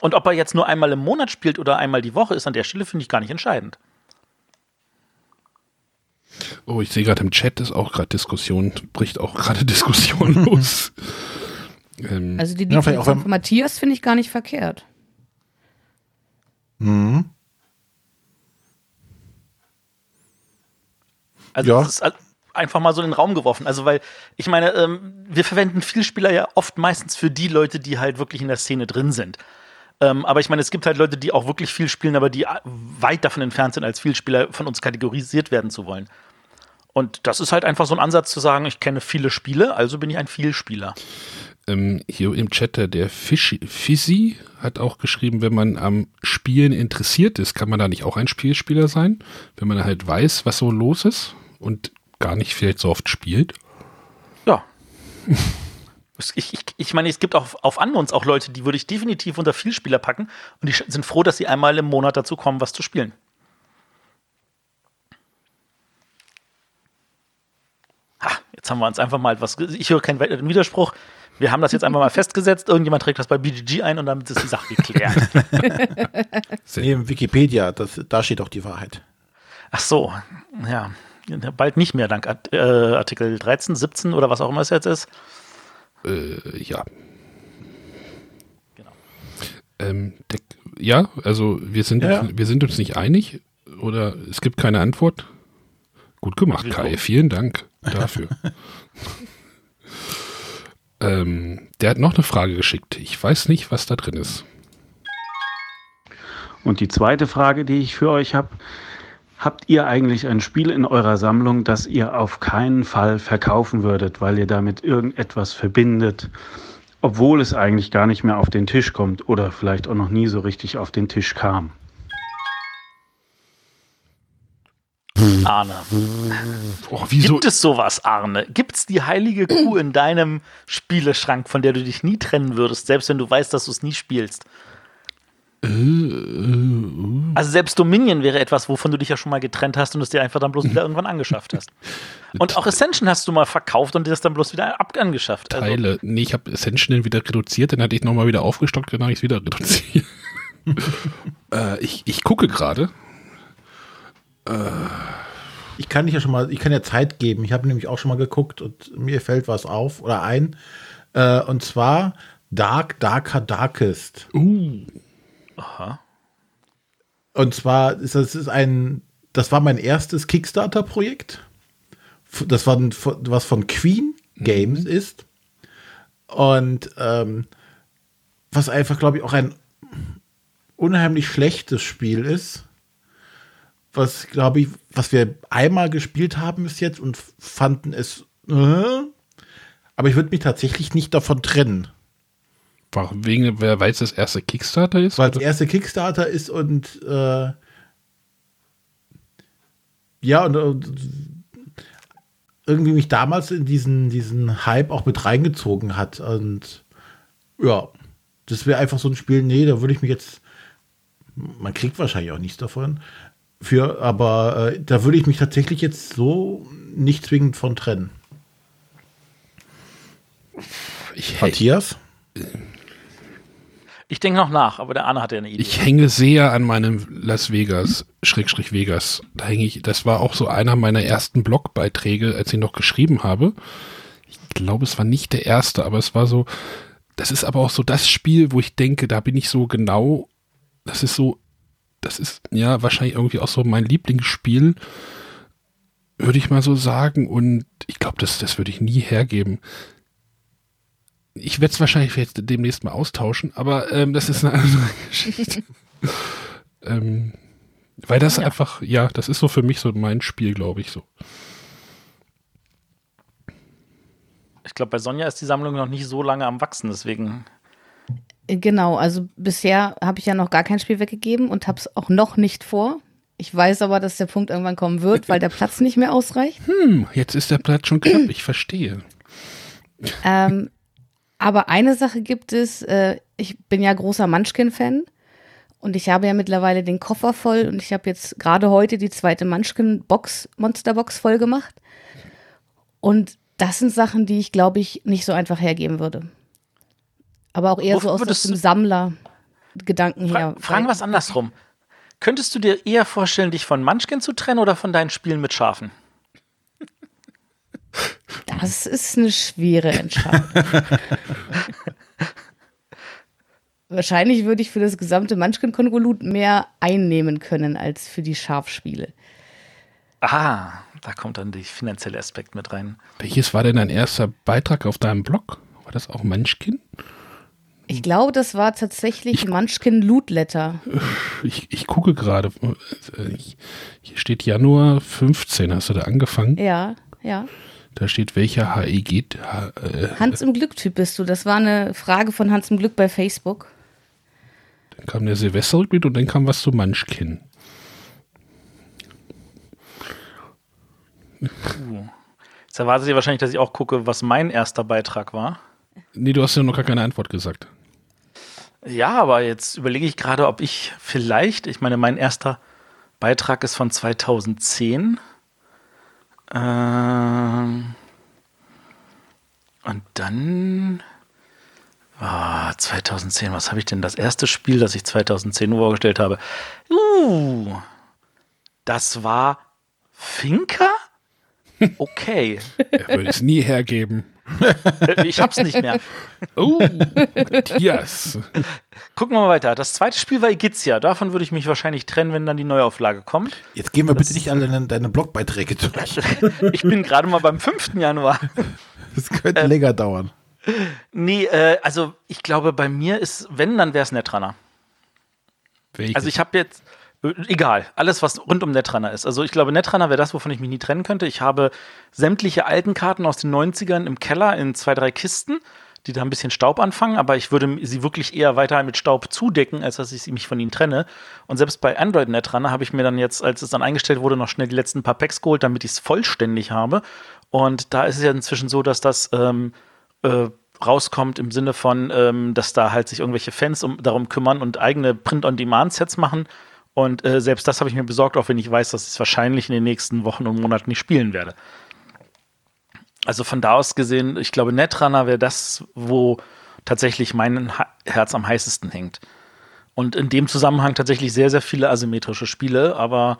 Und ob er jetzt nur einmal im Monat spielt oder einmal die Woche, ist an der Stelle, finde ich, gar nicht entscheidend. Oh, ich sehe gerade im Chat ist auch gerade Diskussion, bricht auch gerade Diskussion los. ähm, also die Definition ja, von Matthias finde ich gar nicht verkehrt. Mhm. Also ja. das ist einfach mal so in den Raum geworfen. Also weil, ich meine, ähm, wir verwenden Vielspieler ja oft meistens für die Leute, die halt wirklich in der Szene drin sind. Ähm, aber ich meine, es gibt halt Leute, die auch wirklich viel spielen, aber die weit davon entfernt sind, als Vielspieler von uns kategorisiert werden zu wollen. Und das ist halt einfach so ein Ansatz zu sagen, ich kenne viele Spiele, also bin ich ein Vielspieler. Ähm, hier im Chat, der Fizzy hat auch geschrieben, wenn man am Spielen interessiert ist, kann man da nicht auch ein Spielspieler sein, wenn man halt weiß, was so los ist und gar nicht vielleicht so oft spielt. Ja. ich, ich, ich meine, es gibt auch auf Unknowns auch Leute, die würde ich definitiv unter Vielspieler packen und die sind froh, dass sie einmal im Monat dazu kommen, was zu spielen. Ha, jetzt haben wir uns einfach mal etwas. Ich höre keinen weiteren Widerspruch. Wir haben das jetzt einfach mal festgesetzt. Irgendjemand trägt das bei BGG ein und damit ist die Sache geklärt. nee, Wikipedia, das, da steht auch die Wahrheit. Ach so, ja bald nicht mehr, dank Art, äh, Artikel 13, 17 oder was auch immer es jetzt ist. Äh, ja. Genau. Ähm, der, ja, also wir sind, ja. wir sind uns nicht einig oder es gibt keine Antwort. Gut gemacht, Kai. Vielen Dank dafür. ähm, der hat noch eine Frage geschickt. Ich weiß nicht, was da drin ist. Und die zweite Frage, die ich für euch habe, Habt ihr eigentlich ein Spiel in eurer Sammlung, das ihr auf keinen Fall verkaufen würdet, weil ihr damit irgendetwas verbindet, obwohl es eigentlich gar nicht mehr auf den Tisch kommt oder vielleicht auch noch nie so richtig auf den Tisch kam? Arne. Oh, Gibt es sowas, Arne? Gibt es die heilige Kuh in deinem Spieleschrank, von der du dich nie trennen würdest, selbst wenn du weißt, dass du es nie spielst? Also selbst Dominion wäre etwas, wovon du dich ja schon mal getrennt hast und es dir einfach dann bloß wieder irgendwann angeschafft hast. Und auch Ascension hast du mal verkauft und dir das dann bloß wieder angeschafft. Also Teile. Nee, ich habe Ascension wieder reduziert, dann hatte ich nochmal wieder aufgestockt, dann habe ich es wieder reduziert. äh, ich, ich gucke gerade. Äh. Ich kann dich ja schon mal, ich kann ja Zeit geben. Ich habe nämlich auch schon mal geguckt und mir fällt was auf oder ein. Äh, und zwar Dark, Darker, Darkest. Uh. Aha. Und zwar ist das ist ein, das war mein erstes Kickstarter-Projekt. Das war was von Queen Games mhm. ist. Und ähm, was einfach, glaube ich, auch ein unheimlich schlechtes Spiel ist. Was, glaube ich, was wir einmal gespielt haben bis jetzt und fanden es. Äh, aber ich würde mich tatsächlich nicht davon trennen. Wegen, wer weiß, das erste Kickstarter ist? Weil das erste Kickstarter ist und äh, ja, und, und irgendwie mich damals in diesen, diesen Hype auch mit reingezogen hat. Und ja, das wäre einfach so ein Spiel, nee, da würde ich mich jetzt, man kriegt wahrscheinlich auch nichts davon, für, aber äh, da würde ich mich tatsächlich jetzt so nicht zwingend von trennen. Ich, Matthias? Ich denke noch nach, aber der Arne hat ja eine Idee. Ich hänge sehr an meinem Las Vegas, Schrägstrich Vegas. Da hänge ich, das war auch so einer meiner ersten Blogbeiträge, als ich noch geschrieben habe. Ich glaube, es war nicht der erste, aber es war so, das ist aber auch so das Spiel, wo ich denke, da bin ich so genau, das ist so, das ist ja wahrscheinlich irgendwie auch so mein Lieblingsspiel, würde ich mal so sagen. Und ich glaube, das, das würde ich nie hergeben ich werde es wahrscheinlich jetzt demnächst mal austauschen, aber ähm, das ist eine andere Geschichte. ähm, weil das ja. einfach, ja, das ist so für mich so mein Spiel, glaube ich so. Ich glaube, bei Sonja ist die Sammlung noch nicht so lange am Wachsen, deswegen. Genau, also bisher habe ich ja noch gar kein Spiel weggegeben und habe es auch noch nicht vor. Ich weiß aber, dass der Punkt irgendwann kommen wird, weil der Platz nicht mehr ausreicht. Hm, jetzt ist der Platz schon knapp, ich verstehe. Ähm, aber eine Sache gibt es, äh, ich bin ja großer Munchkin-Fan und ich habe ja mittlerweile den Koffer voll und ich habe jetzt gerade heute die zweite Munchkin-Box, Monster-Box voll gemacht. Und das sind Sachen, die ich, glaube ich, nicht so einfach hergeben würde. Aber auch eher Wofür so aus dem Sammler-Gedanken fra her. Fragen was andersrum. Könntest du dir eher vorstellen, dich von Munchkin zu trennen oder von deinen Spielen mit Schafen? Das ist eine schwere Entscheidung. Wahrscheinlich würde ich für das gesamte Munchkin-Konvolut mehr einnehmen können als für die Schafspiele. Ah, da kommt dann der finanzielle Aspekt mit rein. Welches war denn dein erster Beitrag auf deinem Blog? War das auch Munchkin? Ich glaube, das war tatsächlich ich, Munchkin Loot Letter. Ich, ich gucke gerade. Hier steht Januar 15. Hast du da angefangen? Ja, ja. Da steht, welcher HEG. Äh, Hans im Glück-Typ bist du. Das war eine Frage von Hans im Glück bei Facebook. Dann kam der Silvesterrückblick und dann kam was zu Munchkin. Uh. Jetzt erwartet ihr wahrscheinlich, dass ich auch gucke, was mein erster Beitrag war. Nee, du hast ja noch gar keine Antwort gesagt. Ja, aber jetzt überlege ich gerade, ob ich vielleicht, ich meine, mein erster Beitrag ist von 2010. Ähm, und dann oh, 2010, was habe ich denn? Das erste Spiel, das ich 2010 vorgestellt habe. Uh, das war Finca? Okay. Er würde es nie hergeben. Ich hab's nicht mehr. Oh, Matthias. Gucken wir mal weiter. Das zweite Spiel war Igizia. Davon würde ich mich wahrscheinlich trennen, wenn dann die Neuauflage kommt. Jetzt gehen wir das bitte nicht alle deine, deine Blogbeiträge durch. ich bin gerade mal beim 5. Januar. Das könnte äh, länger dauern. Nee, äh, also ich glaube, bei mir ist, wenn, dann wäre es Netrunner. Welches? Also ich habe jetzt, egal, alles, was rund um Netrunner ist. Also ich glaube, Netrunner wäre das, wovon ich mich nie trennen könnte. Ich habe sämtliche alten Karten aus den 90ern im Keller in zwei, drei Kisten, die da ein bisschen Staub anfangen, aber ich würde sie wirklich eher weiter mit Staub zudecken, als dass ich mich von ihnen trenne. Und selbst bei Android Netrunner habe ich mir dann jetzt, als es dann eingestellt wurde, noch schnell die letzten paar Packs geholt, damit ich es vollständig habe. Und da ist es ja inzwischen so, dass das ähm, äh, rauskommt im Sinne von, ähm, dass da halt sich irgendwelche Fans um, darum kümmern und eigene Print-on-Demand-Sets machen und äh, selbst das habe ich mir besorgt, auch wenn ich weiß, dass ich es wahrscheinlich in den nächsten Wochen und Monaten nicht spielen werde. Also von da aus gesehen, ich glaube, Netrunner wäre das, wo tatsächlich mein Herz am heißesten hängt. Und in dem Zusammenhang tatsächlich sehr, sehr viele asymmetrische Spiele, aber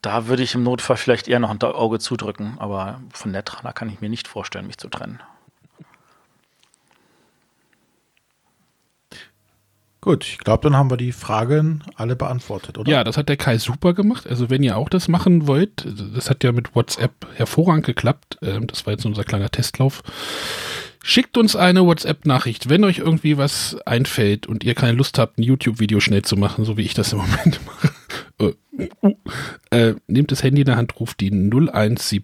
da würde ich im Notfall vielleicht eher noch ein Auge zudrücken. Aber von Netrunner kann ich mir nicht vorstellen, mich zu trennen. Gut, ich glaube, dann haben wir die Fragen alle beantwortet, oder? Ja, das hat der Kai super gemacht. Also wenn ihr auch das machen wollt, das hat ja mit WhatsApp hervorragend geklappt. Ähm, das war jetzt unser kleiner Testlauf. Schickt uns eine WhatsApp-Nachricht, wenn euch irgendwie was einfällt und ihr keine Lust habt, ein YouTube-Video schnell zu machen, so wie ich das im Moment mache. Äh, äh, nehmt das Handy in der Hand, ruft die 0170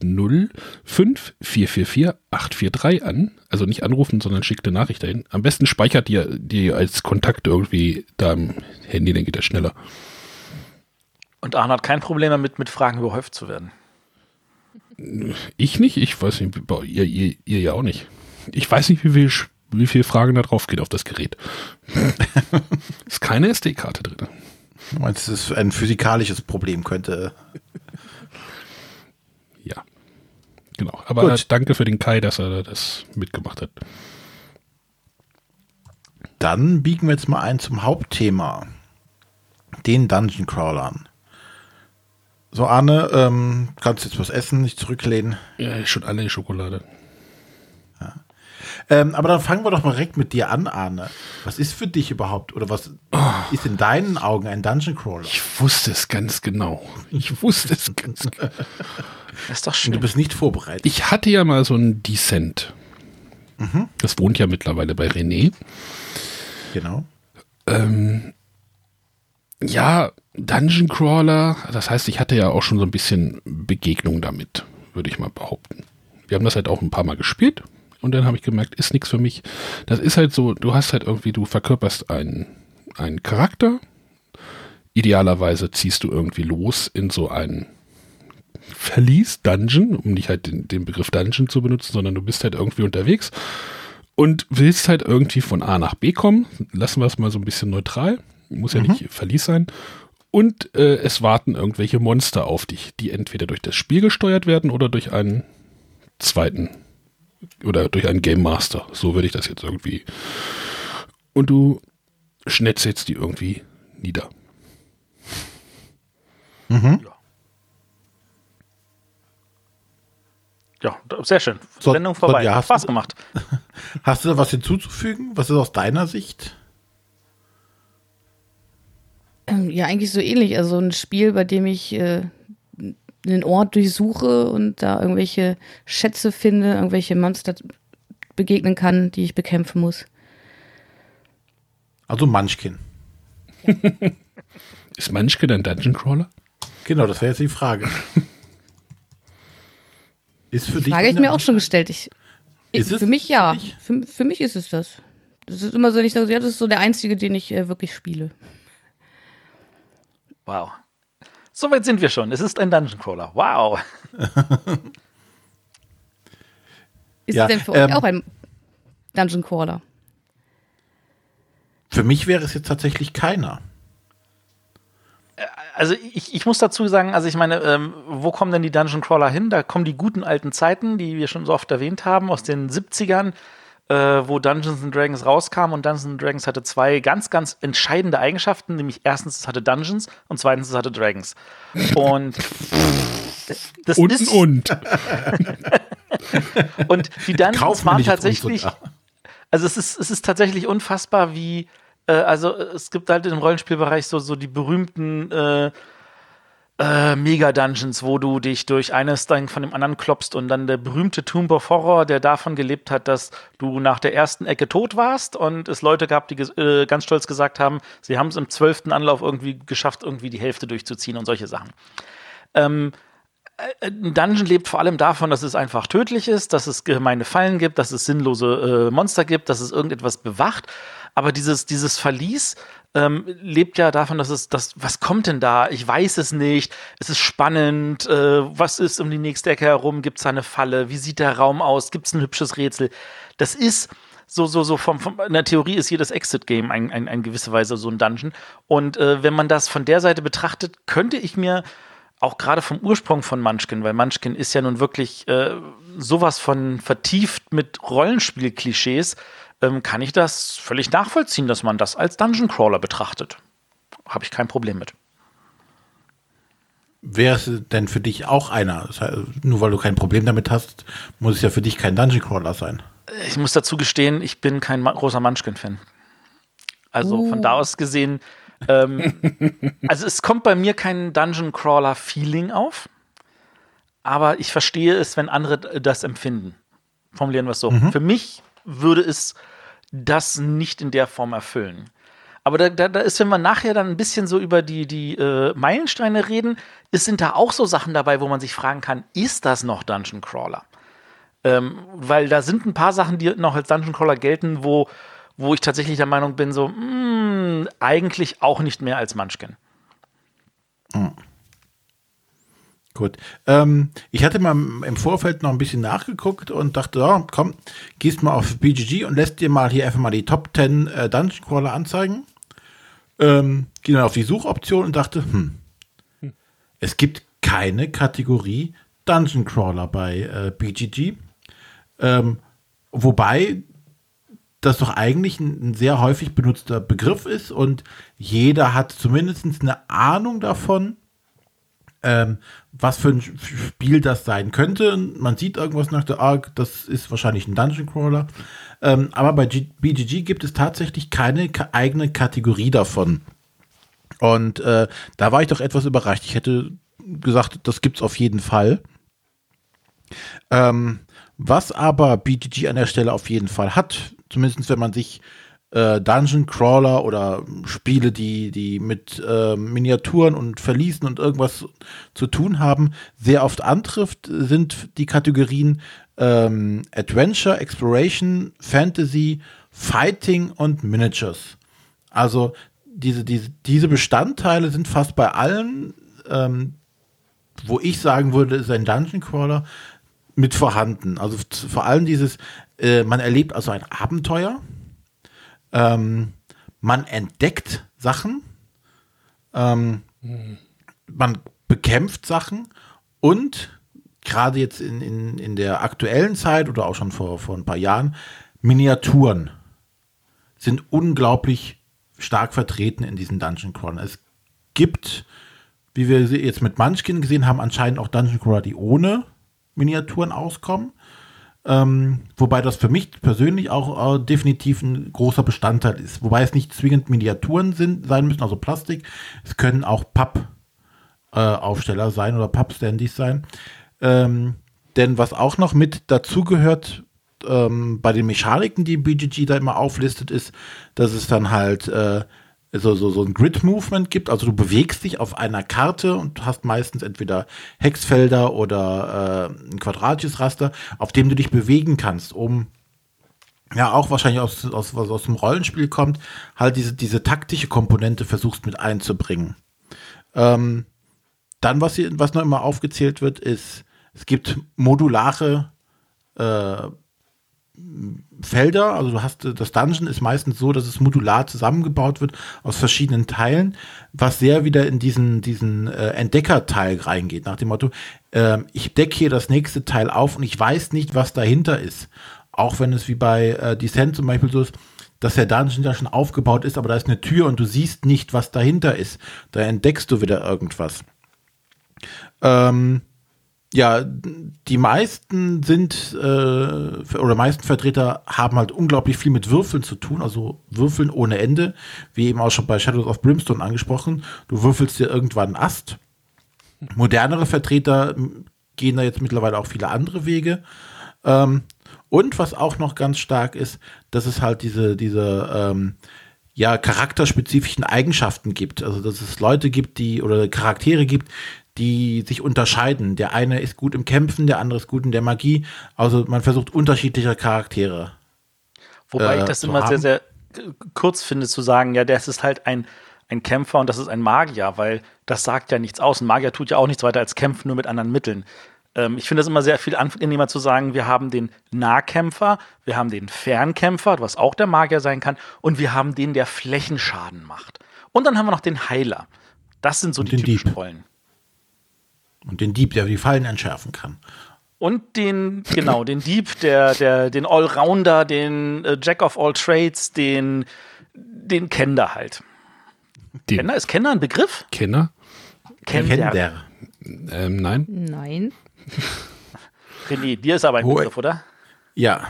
5444 843 an. Also nicht anrufen, sondern schickt eine Nachricht dahin. Am besten speichert ihr die als Kontakt irgendwie da im Handy, dann geht das schneller. Und Arne hat kein Problem damit, mit Fragen überhäuft zu werden. Ich nicht, ich weiß nicht, ihr, ihr, ihr ja auch nicht. Ich weiß nicht, wie viel, wie viel Fragen da drauf geht auf das Gerät. ist keine SD-Karte drin. Du meinst, es ist ein physikalisches Problem, könnte. Ja. Genau. Aber Gut. danke für den Kai, dass er das mitgemacht hat. Dann biegen wir jetzt mal ein zum Hauptthema. Den Dungeon Crawlern. So, Arne, ähm, kannst jetzt was essen, nicht zurücklehnen? Ja, schon alle Schokolade. Ähm, aber dann fangen wir doch mal direkt mit dir an, Arne. Was ist für dich überhaupt oder was oh. ist in deinen Augen ein Dungeon Crawler? Ich wusste es ganz genau. Ich wusste es ganz genau. Das ist doch schön. Und du bist nicht vorbereitet. Ich hatte ja mal so ein Descent. Mhm. Das wohnt ja mittlerweile bei René. Genau. Ähm, ja, Dungeon Crawler, das heißt, ich hatte ja auch schon so ein bisschen Begegnung damit, würde ich mal behaupten. Wir haben das halt auch ein paar Mal gespielt und dann habe ich gemerkt, ist nichts für mich. Das ist halt so, du hast halt irgendwie, du verkörperst einen, einen Charakter. Idealerweise ziehst du irgendwie los in so einen Verlies, Dungeon, um nicht halt den, den Begriff Dungeon zu benutzen, sondern du bist halt irgendwie unterwegs und willst halt irgendwie von A nach B kommen. Lassen wir es mal so ein bisschen neutral. Muss ja mhm. nicht Verlies sein. Und äh, es warten irgendwelche Monster auf dich, die entweder durch das Spiel gesteuert werden oder durch einen zweiten oder durch einen Game Master. So würde ich das jetzt irgendwie. Und du schnetzelst die irgendwie nieder. Mhm. Ja. Ja, sehr schön. So, Sendung vorbei. Ja, Spaß gemacht. Hast du da was hinzuzufügen? Was ist aus deiner Sicht? Ähm, ja, eigentlich so ähnlich. Also ein Spiel, bei dem ich äh, einen Ort durchsuche und da irgendwelche Schätze finde, irgendwelche Monster begegnen kann, die ich bekämpfen muss. Also Munchkin. Ja. Ist Munchkin ein Dungeon Crawler? Genau, das wäre jetzt die Frage. Ist für die dich Frage ich mir auch schon gestellt. Ich, ist für mich ja. Für, für, mich ist es das. Das ist immer so, ich sage, ja, das ist so der einzige, den ich äh, wirklich spiele. Wow. Soweit sind wir schon. Es ist ein Dungeon Crawler. Wow. ist ja, es denn für ähm, euch auch ein Dungeon Crawler? Für mich wäre es jetzt tatsächlich keiner also ich, ich muss dazu sagen, also ich meine, ähm, wo kommen denn die Dungeon Crawler hin? Da kommen die guten alten Zeiten, die wir schon so oft erwähnt haben, aus den 70ern, äh, wo Dungeons and Dragons rauskam und Dungeons and Dragons hatte zwei ganz, ganz entscheidende Eigenschaften, nämlich erstens, es hatte Dungeons und zweitens, es hatte Dragons. Und das und, ist und. und die Dungeons waren tatsächlich also es ist, es ist tatsächlich unfassbar, wie äh, also es gibt halt im Rollenspielbereich so, so die berühmten äh, äh, Mega-Dungeons, wo du dich durch eines dann von dem anderen klopfst und dann der berühmte Tomb of Horror, der davon gelebt hat, dass du nach der ersten Ecke tot warst und es Leute gab, die äh, ganz stolz gesagt haben, sie haben es im zwölften Anlauf irgendwie geschafft, irgendwie die Hälfte durchzuziehen und solche Sachen. Ähm, äh, ein Dungeon lebt vor allem davon, dass es einfach tödlich ist, dass es gemeine Fallen gibt, dass es sinnlose äh, Monster gibt, dass es irgendetwas bewacht aber dieses, dieses Verlies ähm, lebt ja davon, dass es, das, was kommt denn da? Ich weiß es nicht. Es ist spannend. Äh, was ist um die nächste Ecke herum? Gibt es da eine Falle? Wie sieht der Raum aus? Gibt es ein hübsches Rätsel? Das ist so, so, so vom, vom, in der Theorie ist jedes Exit-Game ein, ein, ein gewisse Weise so ein Dungeon. Und äh, wenn man das von der Seite betrachtet, könnte ich mir auch gerade vom Ursprung von Munchkin, weil Munchkin ist ja nun wirklich äh, sowas von vertieft mit Rollenspiel-Klischees, ähm, kann ich das völlig nachvollziehen, dass man das als Dungeon Crawler betrachtet. Habe ich kein Problem mit. Wäre es denn für dich auch einer? Das heißt, nur weil du kein Problem damit hast, muss es ja für dich kein Dungeon Crawler sein. Ich muss dazu gestehen, ich bin kein großer Munchkin-Fan. Also uh. von da aus gesehen, ähm, also es kommt bei mir kein Dungeon Crawler-Feeling auf, aber ich verstehe es, wenn andere das empfinden. Formulieren wir es so. Mhm. Für mich würde es das nicht in der Form erfüllen. Aber da, da, da, ist, wenn wir nachher dann ein bisschen so über die, die äh, Meilensteine reden, ist, sind da auch so Sachen dabei, wo man sich fragen kann, ist das noch Dungeon Crawler? Ähm, weil da sind ein paar Sachen, die noch als Dungeon Crawler gelten, wo, wo ich tatsächlich der Meinung bin, so, mh, hm, eigentlich auch nicht mehr als Munchkin. Hm. Gut. Ähm, ich hatte mal im Vorfeld noch ein bisschen nachgeguckt und dachte, ja, komm, gehst mal auf BGG und lässt dir mal hier einfach mal die Top 10 äh, Dungeon Crawler anzeigen. Ähm, ging dann auf die Suchoption und dachte, hm, es gibt keine Kategorie Dungeon Crawler bei äh, BGG. Ähm, wobei das doch eigentlich ein, ein, sehr häufig benutzter Begriff ist und jeder hat zumindest eine Ahnung davon, ähm, was für ein Spiel das sein könnte. Man sieht irgendwas nach der, ah, das ist wahrscheinlich ein Dungeon Crawler. Ähm, aber bei G BGG gibt es tatsächlich keine eigene Kategorie davon. Und äh, da war ich doch etwas überrascht. Ich hätte gesagt, das gibt es auf jeden Fall. Ähm, was aber BGG an der Stelle auf jeden Fall hat, zumindest wenn man sich äh, Dungeon Crawler oder Spiele, die, die mit äh, Miniaturen und Verließen und irgendwas zu tun haben, sehr oft antrifft, sind die Kategorien ähm, Adventure, Exploration, Fantasy, Fighting und Miniatures. Also diese, diese, diese Bestandteile sind fast bei allen, ähm, wo ich sagen würde, ist ein Dungeon Crawler mit vorhanden. Also vor allem dieses, äh, man erlebt also ein Abenteuer, ähm, man entdeckt Sachen, ähm, mhm. man bekämpft Sachen und gerade jetzt in, in, in der aktuellen Zeit oder auch schon vor, vor ein paar Jahren, Miniaturen sind unglaublich stark vertreten in diesen Dungeon Crawlern. Es gibt, wie wir jetzt mit Munchkin gesehen haben, anscheinend auch Dungeon Crawler, die ohne Miniaturen auskommen. Ähm, wobei das für mich persönlich auch äh, definitiv ein großer Bestandteil ist. Wobei es nicht zwingend Miniaturen sind, sein müssen, also Plastik. Es können auch Pappaufsteller äh, sein oder Pappstandies sein. Ähm, denn was auch noch mit dazugehört ähm, bei den Mechaniken, die BGG da immer auflistet, ist, dass es dann halt äh, so, so, so ein Grid-Movement gibt. Also du bewegst dich auf einer Karte und hast meistens entweder Hexfelder oder äh, ein quadratisches Raster, auf dem du dich bewegen kannst, um ja auch wahrscheinlich aus, aus, was aus dem Rollenspiel kommt, halt diese, diese taktische Komponente versuchst mit einzubringen. Ähm, dann, was, hier, was noch immer aufgezählt wird, ist, es gibt modulare äh, Felder, also du hast das Dungeon ist meistens so, dass es modular zusammengebaut wird aus verschiedenen Teilen, was sehr wieder in diesen diesen äh, Entdeckerteil reingeht, nach dem Motto, äh, ich decke hier das nächste Teil auf und ich weiß nicht, was dahinter ist. Auch wenn es wie bei äh, Descent zum Beispiel so ist, dass der Dungeon ja schon aufgebaut ist, aber da ist eine Tür und du siehst nicht, was dahinter ist. Da entdeckst du wieder irgendwas. Ähm, ja, die meisten sind äh, oder meisten Vertreter haben halt unglaublich viel mit Würfeln zu tun, also Würfeln ohne Ende, wie eben auch schon bei Shadows of Brimstone angesprochen. Du würfelst dir irgendwann einen Ast. Modernere Vertreter gehen da jetzt mittlerweile auch viele andere Wege. Ähm, und was auch noch ganz stark ist, dass es halt diese, diese ähm, ja, charakterspezifischen Eigenschaften gibt. Also dass es Leute gibt, die oder Charaktere gibt, die sich unterscheiden. Der eine ist gut im Kämpfen, der andere ist gut in der Magie. Also man versucht unterschiedliche Charaktere. Wobei äh, ich das immer haben. sehr, sehr kurz finde zu sagen, ja, das ist halt ein, ein Kämpfer und das ist ein Magier, weil das sagt ja nichts aus. Ein Magier tut ja auch nichts weiter als kämpfen, nur mit anderen Mitteln. Ähm, ich finde es immer sehr viel angenehmer zu sagen, wir haben den Nahkämpfer, wir haben den Fernkämpfer, was auch der Magier sein kann, und wir haben den, der Flächenschaden macht. Und dann haben wir noch den Heiler. Das sind so und die typischen Dieb. Rollen. Und den Dieb, der die Fallen entschärfen kann. Und den, genau, den Dieb, der, der, den Allrounder, den äh, Jack of all Trades, den, den Kender halt. Den Kenner? Ist Kenner ein Begriff? Kenner? Kenner. Kenner. Ähm, nein. Nein. René, dir ist aber ein Begriff, oder? Ja.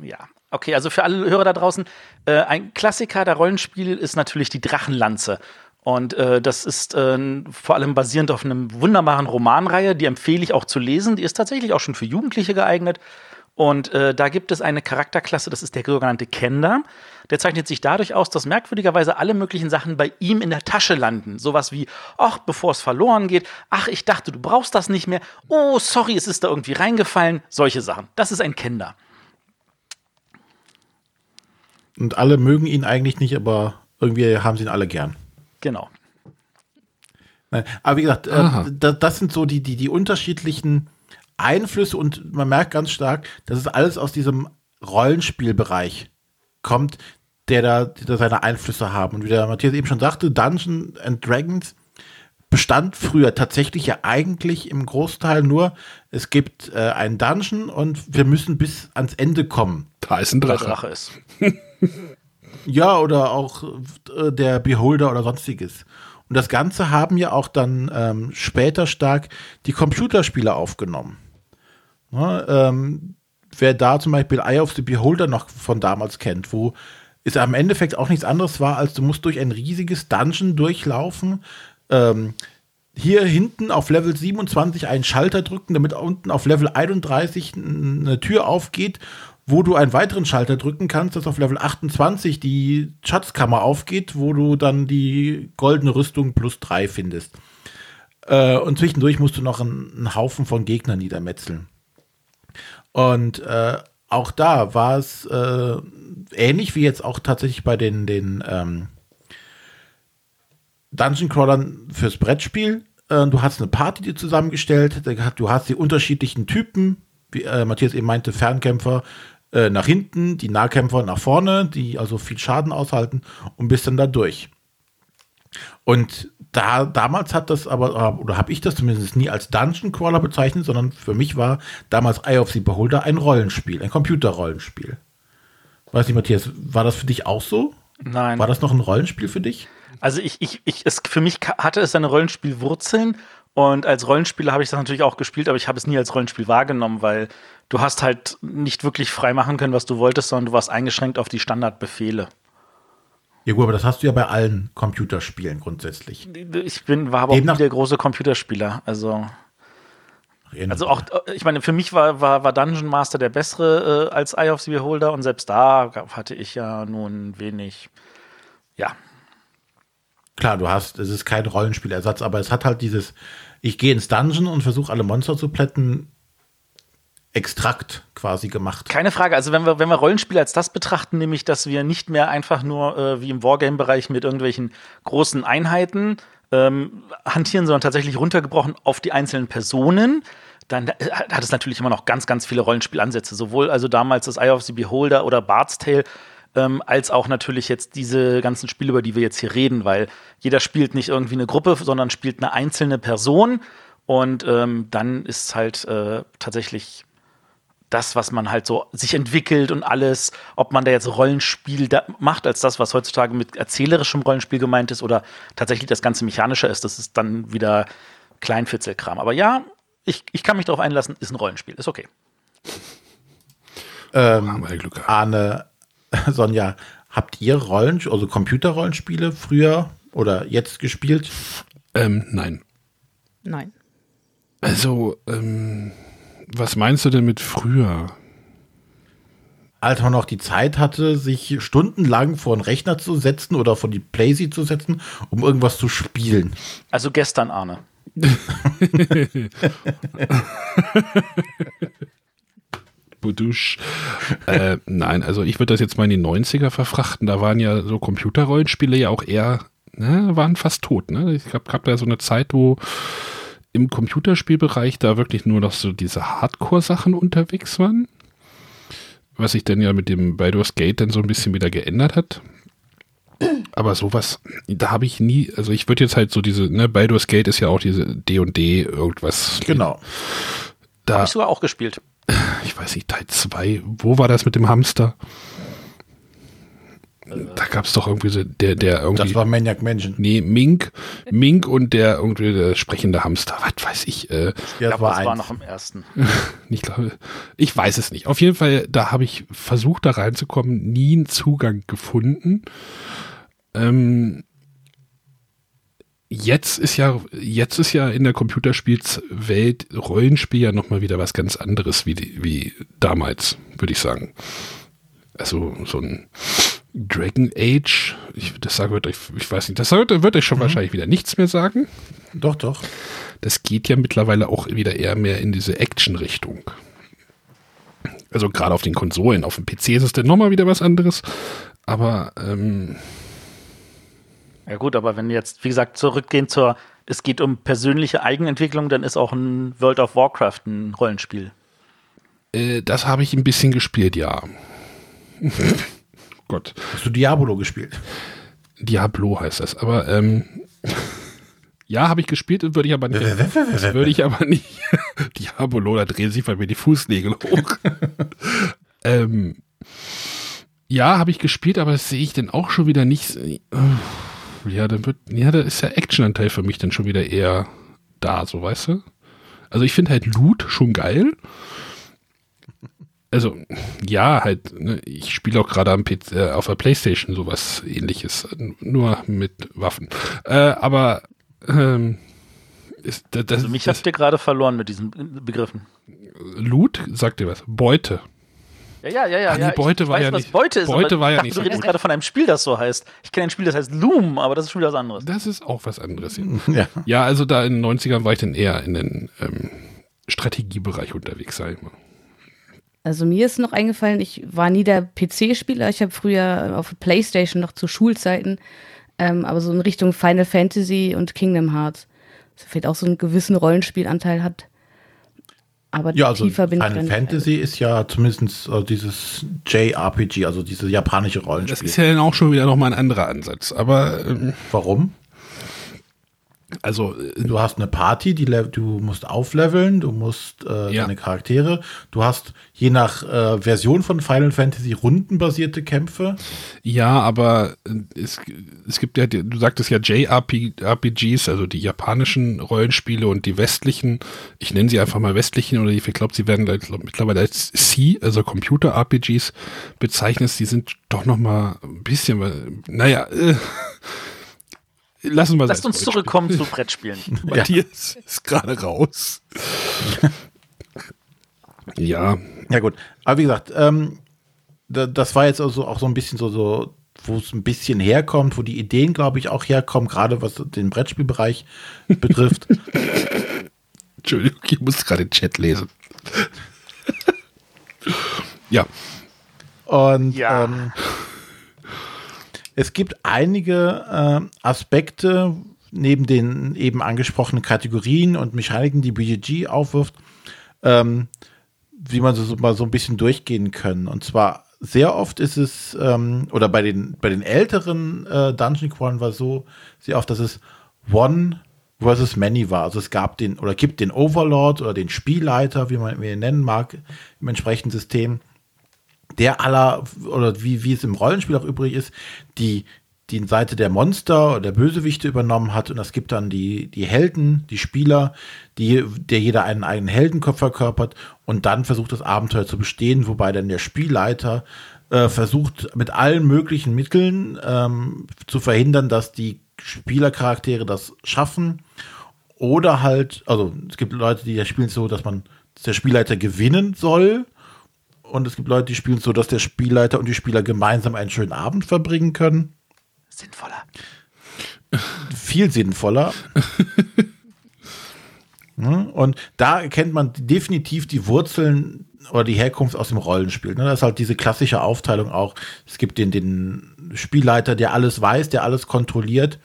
Ja. Okay, also für alle Hörer da draußen, äh, ein Klassiker der Rollenspiele ist natürlich die Drachenlanze. Und äh, das ist äh, vor allem basierend auf einer wunderbaren Romanreihe, die empfehle ich auch zu lesen. Die ist tatsächlich auch schon für Jugendliche geeignet. Und äh, da gibt es eine Charakterklasse, das ist der sogenannte Kender. Der zeichnet sich dadurch aus, dass merkwürdigerweise alle möglichen Sachen bei ihm in der Tasche landen. Sowas wie, ach, bevor es verloren geht, ach, ich dachte, du brauchst das nicht mehr, oh, sorry, es ist da irgendwie reingefallen. Solche Sachen. Das ist ein Kender. Und alle mögen ihn eigentlich nicht, aber irgendwie haben sie ihn alle gern. Genau. Nein, aber wie gesagt, äh, das, das sind so die, die, die unterschiedlichen Einflüsse und man merkt ganz stark, dass es alles aus diesem Rollenspielbereich kommt, der da, die da seine Einflüsse haben. Und wie der Matthias eben schon sagte, Dungeons and Dragons bestand früher tatsächlich ja eigentlich im Großteil nur, es gibt äh, einen Dungeon und wir müssen bis ans Ende kommen. Da ist ein Drache. Drache ist. Ja, oder auch äh, der Beholder oder sonstiges. Und das Ganze haben ja auch dann ähm, später stark die Computerspiele aufgenommen. Ja, ähm, wer da zum Beispiel Eye of the Beholder noch von damals kennt, wo es am Endeffekt auch nichts anderes war, als du musst durch ein riesiges Dungeon durchlaufen, ähm, hier hinten auf Level 27 einen Schalter drücken, damit unten auf Level 31 eine Tür aufgeht, wo du einen weiteren Schalter drücken kannst, dass auf Level 28 die Schatzkammer aufgeht, wo du dann die goldene Rüstung plus 3 findest. Äh, und zwischendurch musst du noch einen, einen Haufen von Gegnern niedermetzeln. Und äh, auch da war es äh, ähnlich wie jetzt auch tatsächlich bei den, den ähm, Dungeon Crawlern fürs Brettspiel. Äh, du hast eine Party dir zusammengestellt, du hast die unterschiedlichen Typen, wie äh, Matthias eben meinte, Fernkämpfer äh, nach hinten, die Nahkämpfer nach vorne, die also viel Schaden aushalten und bist dann da durch. Und da, damals hat das aber, oder habe ich das zumindest nie als Dungeon Crawler bezeichnet, sondern für mich war damals Eye of the Beholder ein Rollenspiel, ein Computerrollenspiel. Weiß nicht, Matthias, war das für dich auch so? Nein. War das noch ein Rollenspiel für dich? Also ich, ich, ich, es, für mich hatte es seine Rollenspielwurzeln und als Rollenspieler habe ich das natürlich auch gespielt, aber ich habe es nie als Rollenspiel wahrgenommen, weil du hast halt nicht wirklich frei machen können, was du wolltest, sondern du warst eingeschränkt auf die Standardbefehle. Ja gut, aber das hast du ja bei allen Computerspielen grundsätzlich. Ich bin, war aber Demnach auch nie der große Computerspieler. Also, also auch, ich meine, für mich war, war, war Dungeon Master der bessere äh, als Eye of the Beholder und selbst da hatte ich ja nun wenig, ja. Klar, du hast, es ist kein Rollenspielersatz, aber es hat halt dieses, ich gehe ins Dungeon und versuche alle Monster zu plätten, Extrakt quasi gemacht. Keine Frage. Also wenn wir, wenn wir Rollenspiele als das betrachten, nämlich, dass wir nicht mehr einfach nur äh, wie im Wargame-Bereich mit irgendwelchen großen Einheiten ähm, hantieren, sondern tatsächlich runtergebrochen auf die einzelnen Personen, dann äh, hat es natürlich immer noch ganz, ganz viele Rollenspielansätze. Sowohl also damals das Eye of the Beholder oder Bard's Tale, ähm, als auch natürlich jetzt diese ganzen Spiele, über die wir jetzt hier reden, weil jeder spielt nicht irgendwie eine Gruppe, sondern spielt eine einzelne Person. Und ähm, dann ist halt äh, tatsächlich das, was man halt so sich entwickelt und alles, ob man da jetzt Rollenspiel da macht, als das, was heutzutage mit erzählerischem Rollenspiel gemeint ist oder tatsächlich das ganze mechanischer ist, das ist dann wieder Kleinfitzelkram. Aber ja, ich, ich kann mich darauf einlassen, ist ein Rollenspiel, ist okay. Ähm, Arne, Sonja, habt ihr Rollen, also Computerrollenspiele früher oder jetzt gespielt? Ähm, nein. Nein. Also, ähm, was meinst du denn mit früher? Als man noch die Zeit hatte, sich stundenlang vor den Rechner zu setzen oder vor die Playsee zu setzen, um irgendwas zu spielen. Also gestern, Arne. Budusch. äh, nein, also ich würde das jetzt mal in die 90er verfrachten. Da waren ja so Computerrollenspiele ja auch eher, ne, waren fast tot. Ne? Ich glaube, gab da so eine Zeit, wo im Computerspielbereich da wirklich nur noch so diese Hardcore-Sachen unterwegs waren. Was sich dann ja mit dem Baldur's Gate dann so ein bisschen wieder geändert hat. Aber sowas, da habe ich nie, also ich würde jetzt halt so diese, ne, Baldur's Gate ist ja auch diese D&D irgendwas. Genau. Da habe ich sogar auch gespielt. Ich weiß nicht, Teil 2, wo war das mit dem Hamster? Da gab es doch irgendwie so, der, der irgendwie. Das war Maniac Mansion. Nee, Mink. Mink und der irgendwie der sprechende Hamster. Was weiß ich. Äh, ja, das war, das war noch im ersten. ich glaube, ich weiß es nicht. Auf jeden Fall, da habe ich versucht, da reinzukommen, nie einen Zugang gefunden. Ähm, jetzt ist ja, jetzt ist ja in der Computerspielswelt Rollenspiel ja nochmal wieder was ganz anderes wie, wie damals, würde ich sagen. Also so ein Dragon Age, ich, das sage ich, ich weiß nicht, das würde ich schon mhm. wahrscheinlich wieder nichts mehr sagen. Doch, doch. Das geht ja mittlerweile auch wieder eher mehr in diese Action-Richtung. Also gerade auf den Konsolen, auf dem PC ist es dann nochmal wieder was anderes. Aber ähm, Ja gut, aber wenn wir jetzt, wie gesagt, zurückgehen zur, es geht um persönliche Eigenentwicklung, dann ist auch ein World of Warcraft ein Rollenspiel. Äh, das habe ich ein bisschen gespielt, ja. Gott. Hast du Diabolo gespielt? Diablo heißt das, aber ähm, ja, habe ich gespielt, würde ich aber nicht. das würde ich aber nicht. Diabolo, da drehen sich bei mir die Fußnägel hoch. ähm, ja, habe ich gespielt, aber das sehe ich dann auch schon wieder nicht. Ja, dann wird, ja, da ist der Actionanteil für mich dann schon wieder eher da, so weißt du. Also ich finde halt Loot schon geil. Also ja, halt. Ne, ich spiele auch gerade am PC, äh, auf der PlayStation sowas Ähnliches, nur mit Waffen. Äh, aber ähm, ist, das, also mich das, habt ihr gerade verloren mit diesen Begriffen. Loot, sagt ihr was? Beute. Ja, ja, ja, ja. Ah, die Beute ich war weiß, ja nicht. Beute ist, Beute war ja dachte, nicht. Du redest gerade von einem Spiel, das so heißt. Ich kenne ein Spiel, das heißt Loom, aber das ist schon wieder was anderes. Das ist auch was anderes. Ja, ja also da in den 90ern war ich dann eher in den ähm, Strategiebereich unterwegs, sag ich mal. Also mir ist noch eingefallen, ich war nie der PC-Spieler. Ich habe früher auf Playstation noch zu Schulzeiten, ähm, aber so in Richtung Final Fantasy und Kingdom Hearts. Das vielleicht auch so einen gewissen Rollenspielanteil hat. Aber ja, also tiefer bin Final Fantasy ist ja zumindest äh, dieses JRPG, also dieses japanische Rollenspiel. Das ist ja dann auch schon wieder nochmal ein anderer Ansatz. Aber ähm, warum? Also äh, du hast eine Party, die du musst aufleveln, du musst äh, ja. deine Charaktere, du hast je nach äh, Version von Final Fantasy rundenbasierte Kämpfe. Ja, aber äh, es, es gibt ja, du sagtest ja JRPGs, also die japanischen Rollenspiele und die westlichen, ich nenne sie einfach mal westlichen oder ich glaube, sie werden mittlerweile als C, also Computer RPGs bezeichnet, die sind doch noch mal ein bisschen, naja, äh, Lassen wir Lasst uns zurückkommen zu Brettspielen. Matthias ja. ist gerade raus. ja. Ja, gut. Aber wie gesagt, ähm, das war jetzt also auch so ein bisschen so, so wo es ein bisschen herkommt, wo die Ideen, glaube ich, auch herkommen, gerade was den Brettspielbereich betrifft. Entschuldigung, ich muss gerade den Chat lesen. ja. Und ja. Ähm, es gibt einige äh, Aspekte neben den eben angesprochenen Kategorien und Mechaniken, die BGG aufwirft, ähm, wie man so, so, mal so ein bisschen durchgehen können. Und zwar sehr oft ist es, ähm, oder bei den, bei den älteren äh, Dungeon Crawlern war so sehr oft, dass es One versus Many war. Also es gab den oder gibt den Overlord oder den Spielleiter, wie man ihn nennen mag, im entsprechenden System der aller, oder wie, wie es im Rollenspiel auch übrig ist, die, die Seite der Monster oder der Bösewichte übernommen hat. Und es gibt dann die, die Helden, die Spieler, die, der jeder einen eigenen Heldenkopf verkörpert. Und dann versucht das Abenteuer zu bestehen, wobei dann der Spielleiter äh, versucht mit allen möglichen Mitteln ähm, zu verhindern, dass die Spielercharaktere das schaffen. Oder halt, also es gibt Leute, die spielen so, dass man der Spielleiter gewinnen soll. Und es gibt Leute, die spielen so, dass der Spielleiter und die Spieler gemeinsam einen schönen Abend verbringen können. Sinnvoller. Viel sinnvoller. und da erkennt man definitiv die Wurzeln oder die Herkunft aus dem Rollenspiel. Ne? Das ist halt diese klassische Aufteilung auch. Es gibt den, den Spielleiter, der alles weiß, der alles kontrolliert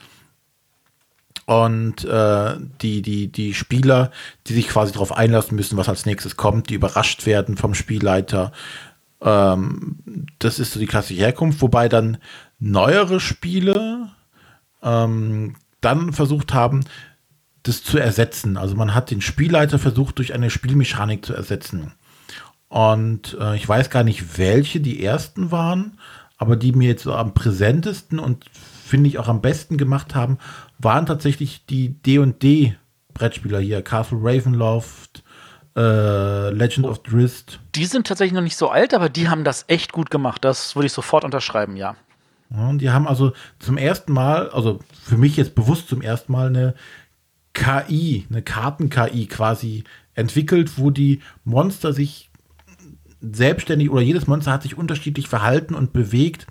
und äh, die, die, die Spieler, die sich quasi darauf einlassen müssen, was als nächstes kommt, die überrascht werden vom Spielleiter. Ähm, das ist so die klassische Herkunft, wobei dann neuere Spiele ähm, dann versucht haben, das zu ersetzen. Also man hat den Spielleiter versucht, durch eine Spielmechanik zu ersetzen. Und äh, ich weiß gar nicht, welche die ersten waren, aber die mir jetzt so am präsentesten und finde ich auch am besten gemacht haben, waren tatsächlich die D&D Brettspieler hier, Castle Ravenloft, äh, Legend of Drizzt. Die sind tatsächlich noch nicht so alt, aber die haben das echt gut gemacht. Das würde ich sofort unterschreiben, ja. Ja und die haben also zum ersten Mal, also für mich jetzt bewusst zum ersten Mal eine KI, eine Karten-KI quasi entwickelt, wo die Monster sich selbstständig oder jedes Monster hat sich unterschiedlich verhalten und bewegt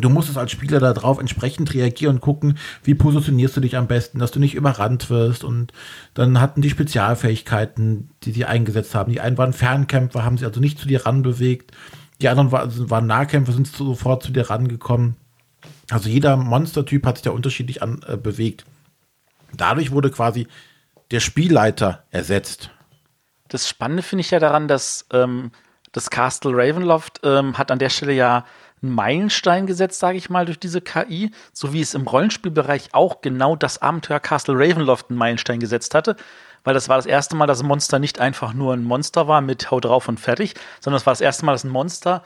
Du musst es als Spieler darauf entsprechend reagieren und gucken, wie positionierst du dich am besten, dass du nicht überrannt wirst. Und dann hatten die Spezialfähigkeiten, die sie eingesetzt haben. Die einen waren Fernkämpfer, haben sich also nicht zu dir ranbewegt. Die anderen waren, waren Nahkämpfer, sind sofort zu dir rangekommen. Also jeder Monstertyp hat sich da unterschiedlich an, äh, bewegt. Dadurch wurde quasi der Spielleiter ersetzt. Das Spannende finde ich ja daran, dass ähm, das Castle Ravenloft ähm, hat an der Stelle ja einen Meilenstein gesetzt, sage ich mal, durch diese KI, so wie es im Rollenspielbereich auch genau das Abenteuer Castle Ravenloft einen Meilenstein gesetzt hatte, weil das war das erste Mal, dass ein Monster nicht einfach nur ein Monster war mit Haut drauf und fertig, sondern es war das erste Mal, dass ein Monster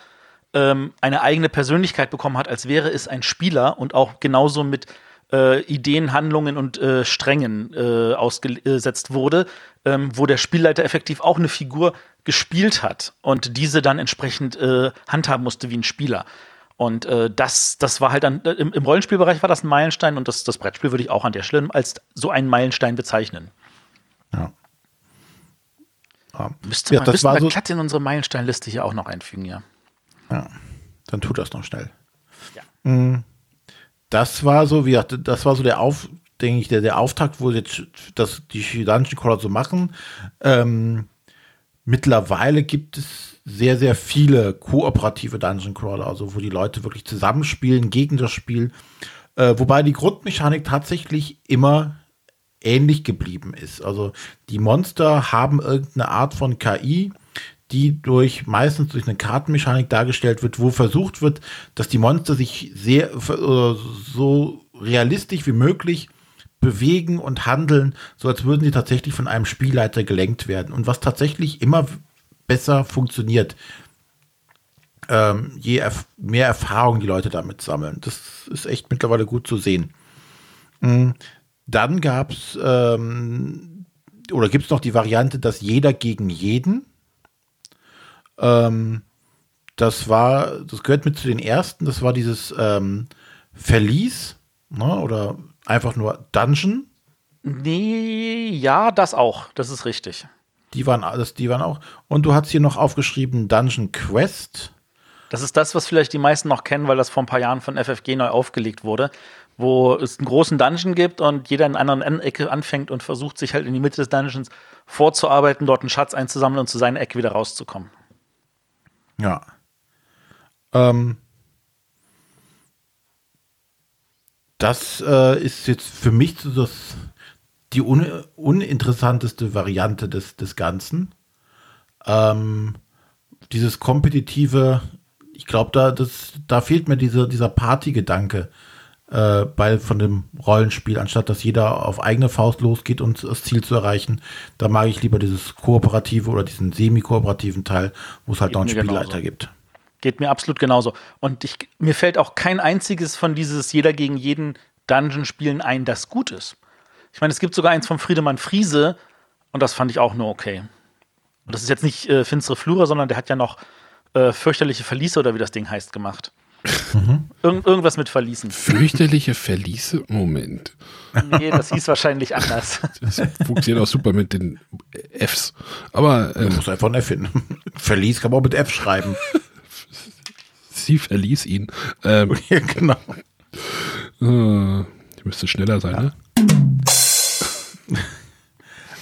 ähm, eine eigene Persönlichkeit bekommen hat, als wäre es ein Spieler und auch genauso mit äh, Ideen, Handlungen und äh, Strängen äh, ausgesetzt wurde, ähm, wo der Spielleiter effektiv auch eine Figur gespielt hat und diese dann entsprechend äh, handhaben musste wie ein Spieler. Und äh, das, das war halt dann, im, im, Rollenspielbereich war das ein Meilenstein und das, das Brettspiel würde ich auch an der Stelle als so einen Meilenstein bezeichnen. Ja. ja. Müsste man, ja, das war so glatt in unsere Meilensteinliste hier auch noch einfügen, ja. Ja, dann tut das noch schnell. Ja. Mhm das war so, wie das war so der Auf, denke ich, der, der Auftakt, wo jetzt das, die Dungeon Crawler so machen. Ähm, mittlerweile gibt es sehr, sehr viele kooperative Dungeon Crawler, also wo die Leute wirklich zusammenspielen gegen das Spiel. Äh, wobei die Grundmechanik tatsächlich immer ähnlich geblieben ist. Also die Monster haben irgendeine Art von KI, die durch meistens durch eine Kartenmechanik dargestellt wird, wo versucht wird, dass die Monster sich sehr so realistisch wie möglich bewegen und handeln, so als würden sie tatsächlich von einem Spielleiter gelenkt werden. Und was tatsächlich immer besser funktioniert, ähm, je erf mehr Erfahrung die Leute damit sammeln. Das ist echt mittlerweile gut zu sehen. Mhm. Dann gab es ähm, oder gibt es noch die Variante, dass jeder gegen jeden ähm, das war, das gehört mit zu den ersten, das war dieses ähm, Verlies, ne, oder einfach nur Dungeon. Nee, ja, das auch, das ist richtig. Die waren, das, die waren auch. Und du hast hier noch aufgeschrieben Dungeon Quest. Das ist das, was vielleicht die meisten noch kennen, weil das vor ein paar Jahren von FFG neu aufgelegt wurde, wo es einen großen Dungeon gibt und jeder in einer anderen Ecke anfängt und versucht, sich halt in die Mitte des Dungeons vorzuarbeiten, dort einen Schatz einzusammeln und zu seiner Ecke wieder rauszukommen. Ja. Ähm, das äh, ist jetzt für mich so das, die un, uninteressanteste Variante des, des Ganzen. Ähm, dieses kompetitive, ich glaube, da, da fehlt mir diese, dieser Partygedanke äh, bei von dem Rollenspiel, anstatt dass jeder auf eigene Faust losgeht, um das Ziel zu erreichen. Da mag ich lieber dieses kooperative oder diesen semi-kooperativen Teil, wo es halt Geht noch einen Spielleiter genauso. gibt. Geht mir absolut genauso. Und ich, mir fällt auch kein einziges von dieses jeder gegen jeden Dungeon-Spielen ein, das gut ist. Ich meine, es gibt sogar eins von Friedemann Friese und das fand ich auch nur okay. Und das ist jetzt nicht äh, Finstere Flura, sondern der hat ja noch äh, fürchterliche Verliese oder wie das Ding heißt gemacht. Mhm. Irg irgendwas mit Verließen. Fürchterliche Verliese? Moment. Nee, das hieß wahrscheinlich anders. Das funktioniert auch super mit den Fs. Aber. Äh, du musst einfach ein F finden. Verlies kann man auch mit F schreiben. Sie verließ ihn. Ähm, ja, genau. Äh, ich müsste schneller sein, ja. ne?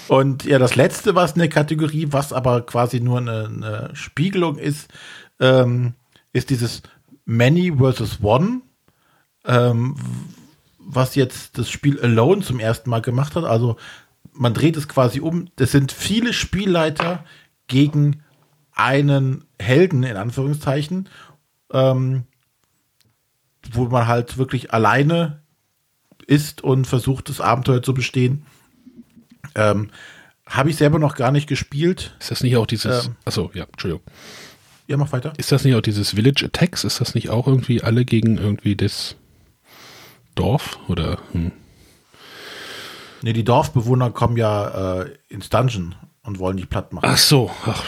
Und ja, das letzte, was eine Kategorie, was aber quasi nur eine, eine Spiegelung ist, ähm, ist dieses Many vs. One, ähm, was jetzt das Spiel Alone zum ersten Mal gemacht hat. Also man dreht es quasi um. Das sind viele Spielleiter gegen einen Helden, in Anführungszeichen, ähm, wo man halt wirklich alleine ist und versucht, das Abenteuer zu bestehen. Ähm, Habe ich selber noch gar nicht gespielt. Ist das nicht auch dieses. Ähm, achso, ja, Entschuldigung. Ja, mach weiter. Ist das nicht auch dieses Village Attacks? Ist das nicht auch irgendwie alle gegen irgendwie das Dorf? Oder? Hm. Nee, die Dorfbewohner kommen ja äh, ins Dungeon und wollen dich platt machen. Ach so. Ach.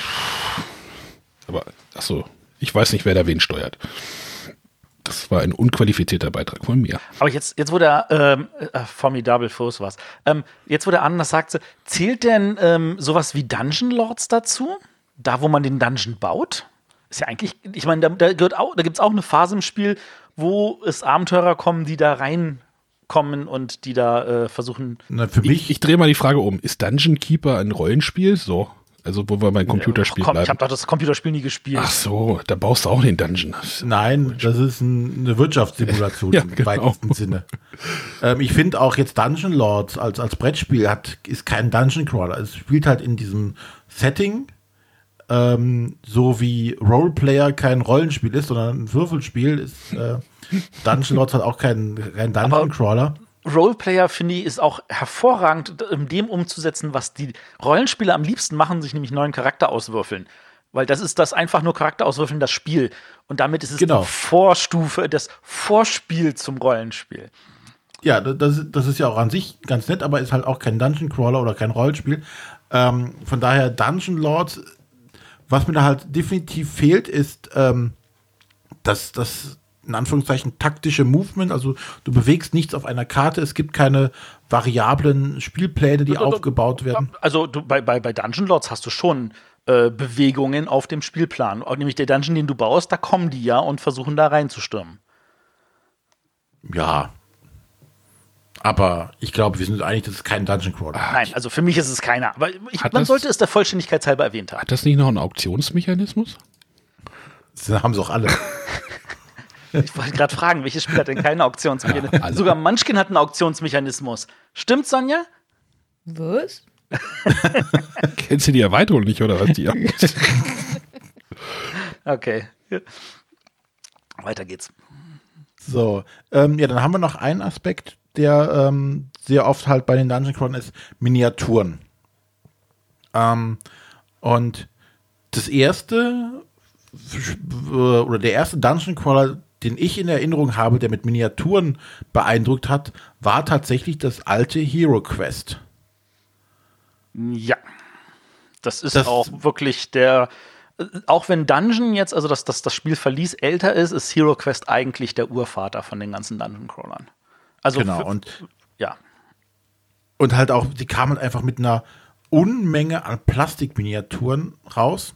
Aber, ach so. Ich weiß nicht, wer da wen steuert. Das war ein unqualifizierter Beitrag von mir. Aber jetzt, jetzt wo der ähm, äh, Formidable Foes was. Ähm, jetzt wo der anders sagte, zählt denn ähm, sowas wie Dungeon Lords dazu? Da, wo man den Dungeon baut? Ist ja eigentlich, ich meine, da, da, gehört auch, da gibt es auch eine Phase im Spiel, wo es Abenteurer kommen, die da reinkommen und die da äh, versuchen. Na, für mich. Ich, ich drehe mal die Frage um. Ist Dungeon Keeper ein Rollenspiel? So. Also wo wir beim Computerspiel Komm, ich bleiben. habe doch das Computerspiel nie gespielt. Ach so, da baust du auch den Dungeon. Nein, das ist ein, eine Wirtschaftssimulation Ja, im genau. weitesten Sinne. Ähm, ich finde auch jetzt Dungeon Lords als, als Brettspiel hat, ist kein Dungeon Crawler. Es spielt halt in diesem Setting, ähm, so wie Roleplayer kein Rollenspiel ist, sondern ein Würfelspiel ist äh, Dungeon Lords halt auch kein, kein Dungeon Crawler. Roleplayer, finde ich, ist auch hervorragend, in dem umzusetzen, was die Rollenspieler am liebsten machen, sich nämlich neuen Charakter auswürfeln. Weil das ist das einfach nur Charakter auswürfeln, das Spiel. Und damit ist es Genau. die Vorstufe, das Vorspiel zum Rollenspiel. Ja, das, das ist ja auch an sich ganz nett, aber ist halt auch kein Dungeon Crawler oder kein Rollenspiel. Ähm, von daher Dungeon Lords, was mir da halt definitiv fehlt, ist ähm, das, das in Anführungszeichen taktische Movement. Also du bewegst nichts auf einer Karte, es gibt keine variablen Spielpläne, die aufgebaut werden. Also du, bei, bei, bei Dungeon Lords hast du schon äh, Bewegungen auf dem Spielplan. Nämlich der Dungeon, den du baust, da kommen die ja und versuchen da reinzustürmen. Ja. Aber ich glaube, wir sind einig, das ist kein Dungeon Crawler. Nein, also für mich ist es keiner. Aber ich, man das- sollte es der Vollständigkeit halber erwähnt haben. Hat das nicht noch einen Auktionsmechanismus? Das haben sie auch alle. Ich wollte gerade fragen, welches Spiel hat denn keinen Auktionsmechanismus? alle. Sogar Munchkin hat einen Auktionsmechanismus. Stimmt, Sonja? Was? Kennst du die Erweiterung nicht, oder was? Die Okay. Weiter geht's. So, ähm, ja, dann haben wir noch einen Aspekt, der ähm, sehr oft halt bei den Dungeon Crawlern ist, Miniaturen. Ähm, und das erste äh, oder der erste Dungeon Crawler, den ich in Erinnerung habe, der mit Miniaturen beeindruckt hat, war tatsächlich das alte Hero Quest. Ja. Das ist Das- auch wirklich der. äh, Auch wenn Dungeon jetzt, also das, das, das Spiel verließ, älter ist, ist Hero Quest eigentlich der Urvater von den ganzen Dungeon Crawlern. Also Genau, für- und ja. Und halt auch, die kamen einfach mit einer Unmenge an Plastikminiaturen raus.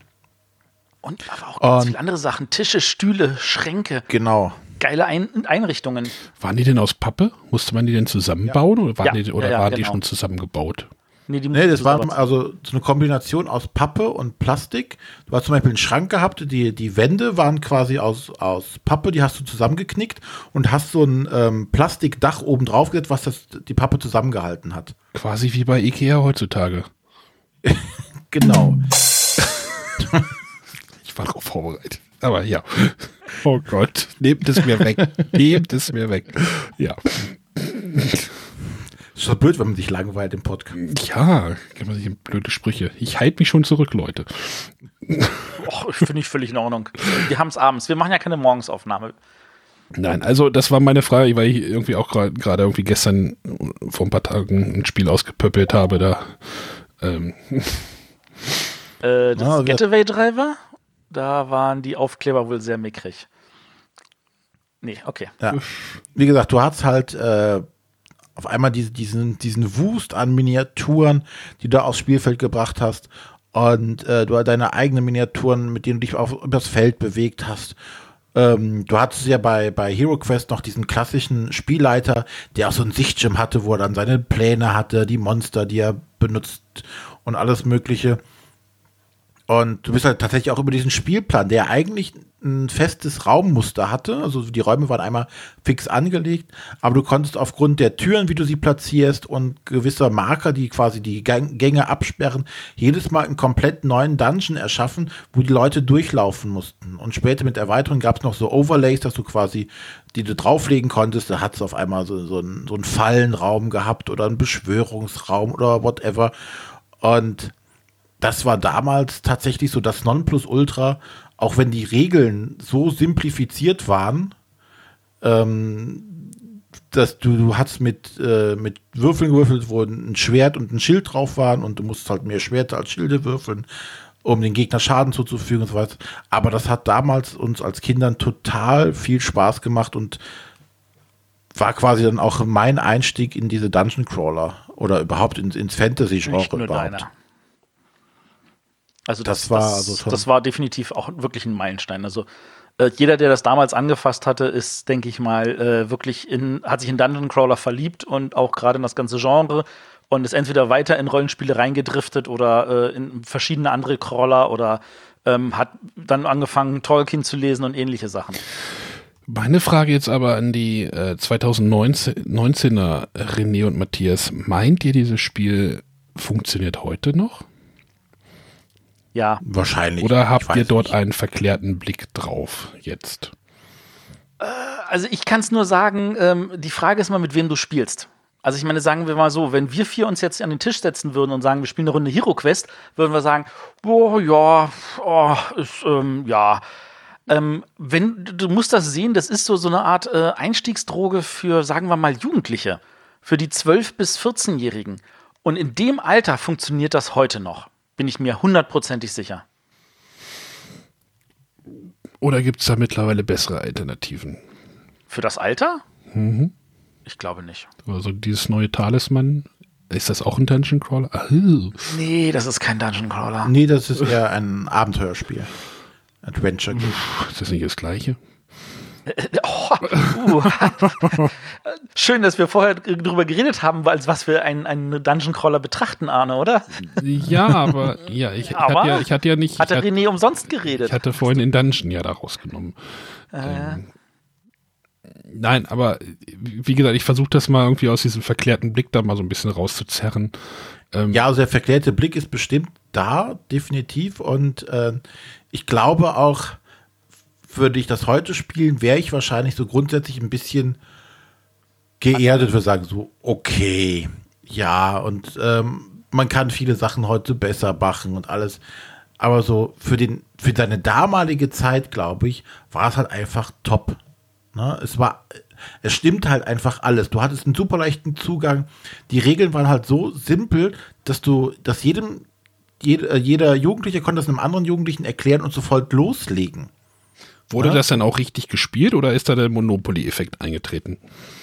Und aber auch ganz Und- viele andere Sachen. Tische, Stühle, Schränke, Genau. geile Ein Einrichtungen. Waren die denn aus Pappe? Musste man die denn zusammenbauen oder, waren, Ja, die, oder ja, ja, waren die genau. schon zusammengebaut? Nee, die Nee, das war also so eine Kombination aus Pappe und Plastik. Du hast zum Beispiel einen Schrank gehabt, die, die Wände waren quasi aus, aus Pappe, die hast du zusammengeknickt und hast so ein ähm, Plastikdach oben drauf gesetzt, was das, die Pappe zusammengehalten hat. Quasi wie bei Ikea heutzutage. Genau. Ich war darauf vorbereitet. Aber ja. Oh Gott, nehmt es mir weg. Nehmt es mir weg. Ja. Ist doch blöd, wenn man sich langweilt im Podcast. Ja, kann man sich in blöde Sprüche. Ich halte mich schon zurück, Leute. Och, finde ich völlig in Ordnung. Wir haben es abends. Wir machen ja keine Morgensaufnahme. Nein, also das war meine Frage, weil ich irgendwie auch gerade irgendwie gestern vor ein paar Tagen ein Spiel ausgepöppelt habe. Da ähm, Äh, das Ah, Getaway Driver, da waren die Aufkleber wohl sehr mickrig. Nee, okay. Ja. Wie gesagt, du hast halt äh, auf einmal diese, diesen, diesen Wust an Miniaturen, die du aufs Spielfeld gebracht hast. Und äh, du deine eigenen Miniaturen, mit denen du dich auf übers Feld bewegt hast. Ähm, du hattest ja bei, bei Hero Quest noch diesen klassischen Spielleiter, der auch so einen Sichtschirm hatte, wo er dann seine Pläne hatte, die Monster, die er benutzt und alles Mögliche. Und du bist halt tatsächlich auch über diesen Spielplan, der eigentlich ein festes Raummuster hatte. Also die Räume waren einmal fix angelegt, aber du konntest aufgrund der Türen, wie du sie platzierst und gewisser Marker, die quasi die Gänge absperren, jedes Mal einen komplett neuen Dungeon erschaffen, wo die Leute durchlaufen mussten. Und später mit Erweiterung gab es noch so Overlays, dass du quasi, die du drauflegen konntest, da hat es auf einmal so, so, einen, so einen Fallenraum gehabt oder einen Beschwörungsraum oder whatever. Und das war damals tatsächlich so das Nonplusultra, auch wenn die Regeln so simplifiziert waren, ähm, dass du, du hast mit, äh, mit Würfeln gewürfelt, wo ein Schwert und ein Schild drauf waren und du musst halt mehr Schwerter als Schilde würfeln, um den Gegner Schaden zuzufügen und so weiter. Aber das hat damals uns als Kindern total viel Spaß gemacht und war quasi dann auch mein Einstieg in diese Dungeon Crawler oder überhaupt ins, ins Fantasy-Genre überhaupt. deiner. Also Das das, war das, also das war definitiv auch wirklich ein Meilenstein. Also äh, jeder, der das damals angefasst hatte, ist, denke ich mal, äh, wirklich in, hat sich in Dungeon Crawler verliebt und auch gerade in das ganze Genre und ist entweder weiter in Rollenspiele reingedriftet oder äh, in verschiedene andere Crawler oder ähm, hat dann angefangen, Tolkien zu lesen und ähnliche Sachen. Meine Frage jetzt aber an die äh, 2019er René und Matthias. Meint ihr, dieses Spiel funktioniert heute noch? Ja. Wahrscheinlich. Oder habt ihr dort nicht. einen verklärten Blick drauf jetzt? Also ich kann es nur sagen, ähm, die Frage ist mal, mit wem du spielst. Also ich meine, sagen wir mal so, wenn wir vier uns jetzt an den Tisch setzen würden und sagen, wir spielen eine Runde Hero Quest, würden wir sagen, oh ja, oh, ist, ähm, ja. Ähm, wenn du musst das sehen, das ist so so eine Art äh, Einstiegsdroge für, sagen wir mal, Jugendliche, für die 12 bis 14-Jährigen. Und in dem Alter funktioniert das heute noch, bin ich mir hundertprozentig sicher. Oder gibt es da mittlerweile bessere Alternativen? Für das Alter? Ich glaube nicht. Also dieses neue Talisman, ist das auch ein Dungeon Crawler? Ah, uh. Nee, das ist kein Dungeon Crawler. Nee, das ist eher ein Abenteuerspiel. Adventure Game. ist das nicht das gleiche? Oh, uh. Schön, dass wir vorher drüber geredet haben, als was wir einen, einen Dungeon Crawler betrachten, Arne, oder? Ja, aber ja, ich, Aber hatte, ja, ich hatte ja nicht. Hat der ich, hatte, René umsonst geredet? ich hatte vorhin den Dungeon ja da rausgenommen. Ähm, nein, aber wie gesagt, ich versuche das mal irgendwie aus diesem verklärten Blick da mal so ein bisschen rauszuzerren. Ja, also der verklärte Blick ist bestimmt da, definitiv. Und äh, ich glaube auch, würde ich das heute spielen, wäre ich wahrscheinlich so grundsätzlich ein bisschen geerdet, würde sagen, so, okay, ja, und ähm, man kann viele Sachen heute besser machen und alles. Aber so für den, für seine damalige Zeit, glaube ich, war es halt einfach top. Ne? Es war, es stimmt halt einfach alles. Du hattest einen super leichten Zugang. Die Regeln waren halt so simpel, dass du, dass jedem, jeder, jeder Jugendliche konnte das einem anderen Jugendlichen erklären und sofort loslegen. Wurde Ja. das dann auch richtig gespielt oder ist da der Monopoly-Effekt eingetreten?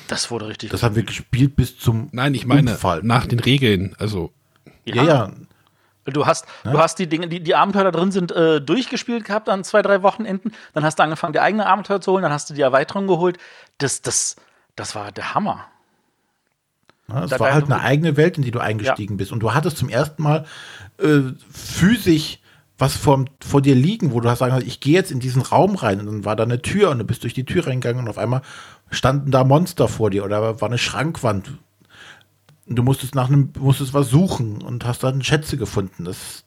Das wurde richtig. Das haben wir gespielt bis zum Nein, ich meine Unfall. nach den Regeln. Also Ja, ja. Du hast, du hast die Dinge, die, die Abenteuer da drin sind, äh, durchgespielt gehabt an zwei, drei Wochenenden. Dann hast du angefangen, dir eigene Abenteuer zu holen. Dann hast du die Erweiterung geholt. Das, das, das war der Hammer. Ja, Es Da- war halt eine eigene Welt, in die du eingestiegen bist. Und du hattest zum ersten Mal äh, physisch was vor, vor dir liegen, wo du hast sagen, ich gehe jetzt in diesen Raum rein und dann war da eine Tür und du bist durch die Tür reingegangen und auf einmal standen da Monster vor dir oder war eine Schrankwand. Und du musstest nach einem, musstest was suchen und hast dann Schätze gefunden. Das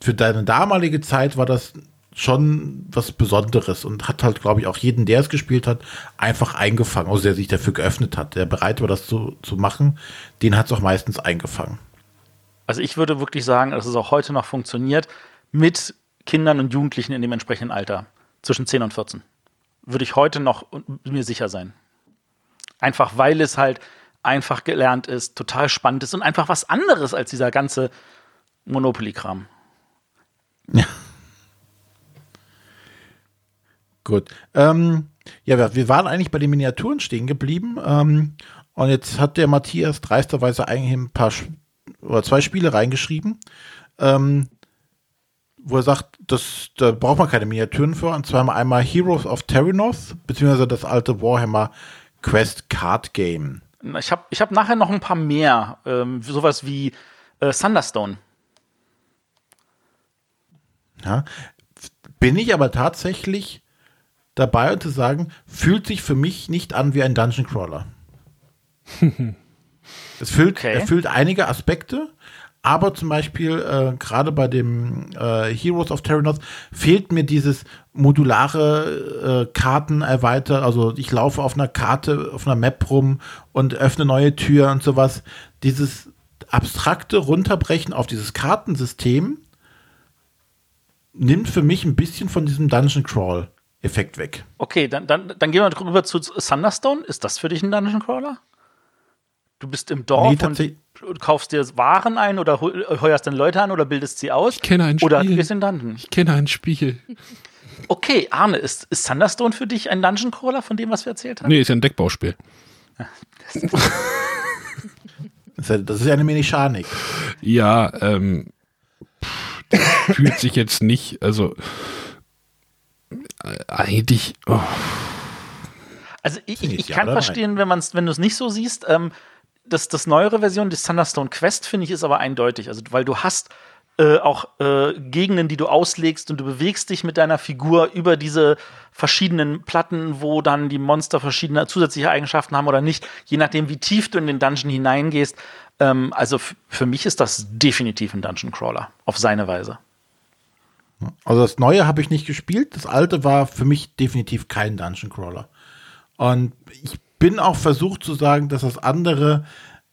für deine damalige Zeit war das schon was Besonderes und hat halt, glaube ich, auch jeden, der es gespielt hat, einfach eingefangen, also der sich dafür geöffnet hat, der bereit war, das zu, zu machen, den hat es auch meistens eingefangen. Also ich würde wirklich sagen, dass es auch heute noch funktioniert mit Kindern und Jugendlichen in dem entsprechenden Alter. Zwischen 10 und 14. Würde ich heute noch mir sicher sein. Einfach weil es halt einfach gelernt ist, total spannend ist und einfach was anderes als dieser ganze Monopoly-Kram. Ja. Gut. Ähm, ja, wir, waren eigentlich bei den Miniaturen stehen geblieben. Ähm, und jetzt hat der Matthias dreisterweise eigentlich ein paar Sch- oder zwei Spiele reingeschrieben, ähm, wo er sagt, das, da braucht man keine Miniaturen für. Und zwar einmal Heroes of Terrinoth, beziehungsweise das alte Warhammer Quest Card Game. Ich habe ich hab nachher noch ein paar mehr. Ähm, sowas wie äh, Thunderstone. Ja. Bin ich aber tatsächlich dabei zu sagen, fühlt sich für mich nicht an wie ein Dungeon Crawler. es füllt, Okay. erfüllt einige Aspekte, aber zum Beispiel äh, gerade bei dem äh, Heroes of Terranoth fehlt mir dieses modulare äh, Karten erweitert. Also ich laufe auf einer Karte, auf einer Map rum und öffne neue Türen und sowas. Dieses abstrakte Runterbrechen auf dieses Kartensystem nimmt für mich ein bisschen von diesem Dungeon Crawl Effekt weg. Okay, dann, dann, dann gehen wir rüber zu Thunderstone. Ist das für dich ein Dungeon Crawler? Du bist im Dorf Nee, und, und kaufst dir Waren ein oder hol- heuerst dann Leute an oder bildest sie aus. Ich kenne ein Oder Spiel. du gehst in Dungeon. ich kenne ein Spiel. Okay, Arne, ist, ist Thunderstone für dich ein Dungeon Crawler von dem, was wir erzählt haben? Nee, ist ja ein Deckbauspiel. Das ist ja, eine Mechanik. Ja, ähm, pff, das fühlt sich jetzt nicht, also äh, eigentlich, oh, Also ich, ich, ich kann oder verstehen, wenn, man's, wenn du es nicht so siehst. Ähm, das, das neuere Version, die Thunderstone Quest, finde ich, ist aber eindeutig. Also, weil du hast äh, auch äh, Gegenden, die du auslegst und du bewegst dich mit deiner Figur über diese verschiedenen Platten, wo dann die Monster verschiedene zusätzliche Eigenschaften haben oder nicht, je nachdem, wie tief du in den Dungeon hineingehst. Ähm, also für mich ist das definitiv ein Dungeon Crawler, auf seine Weise. Also das Neue habe ich nicht gespielt, das Alte war für mich definitiv kein Dungeon Crawler. Und ich bin auch versucht zu sagen, dass das andere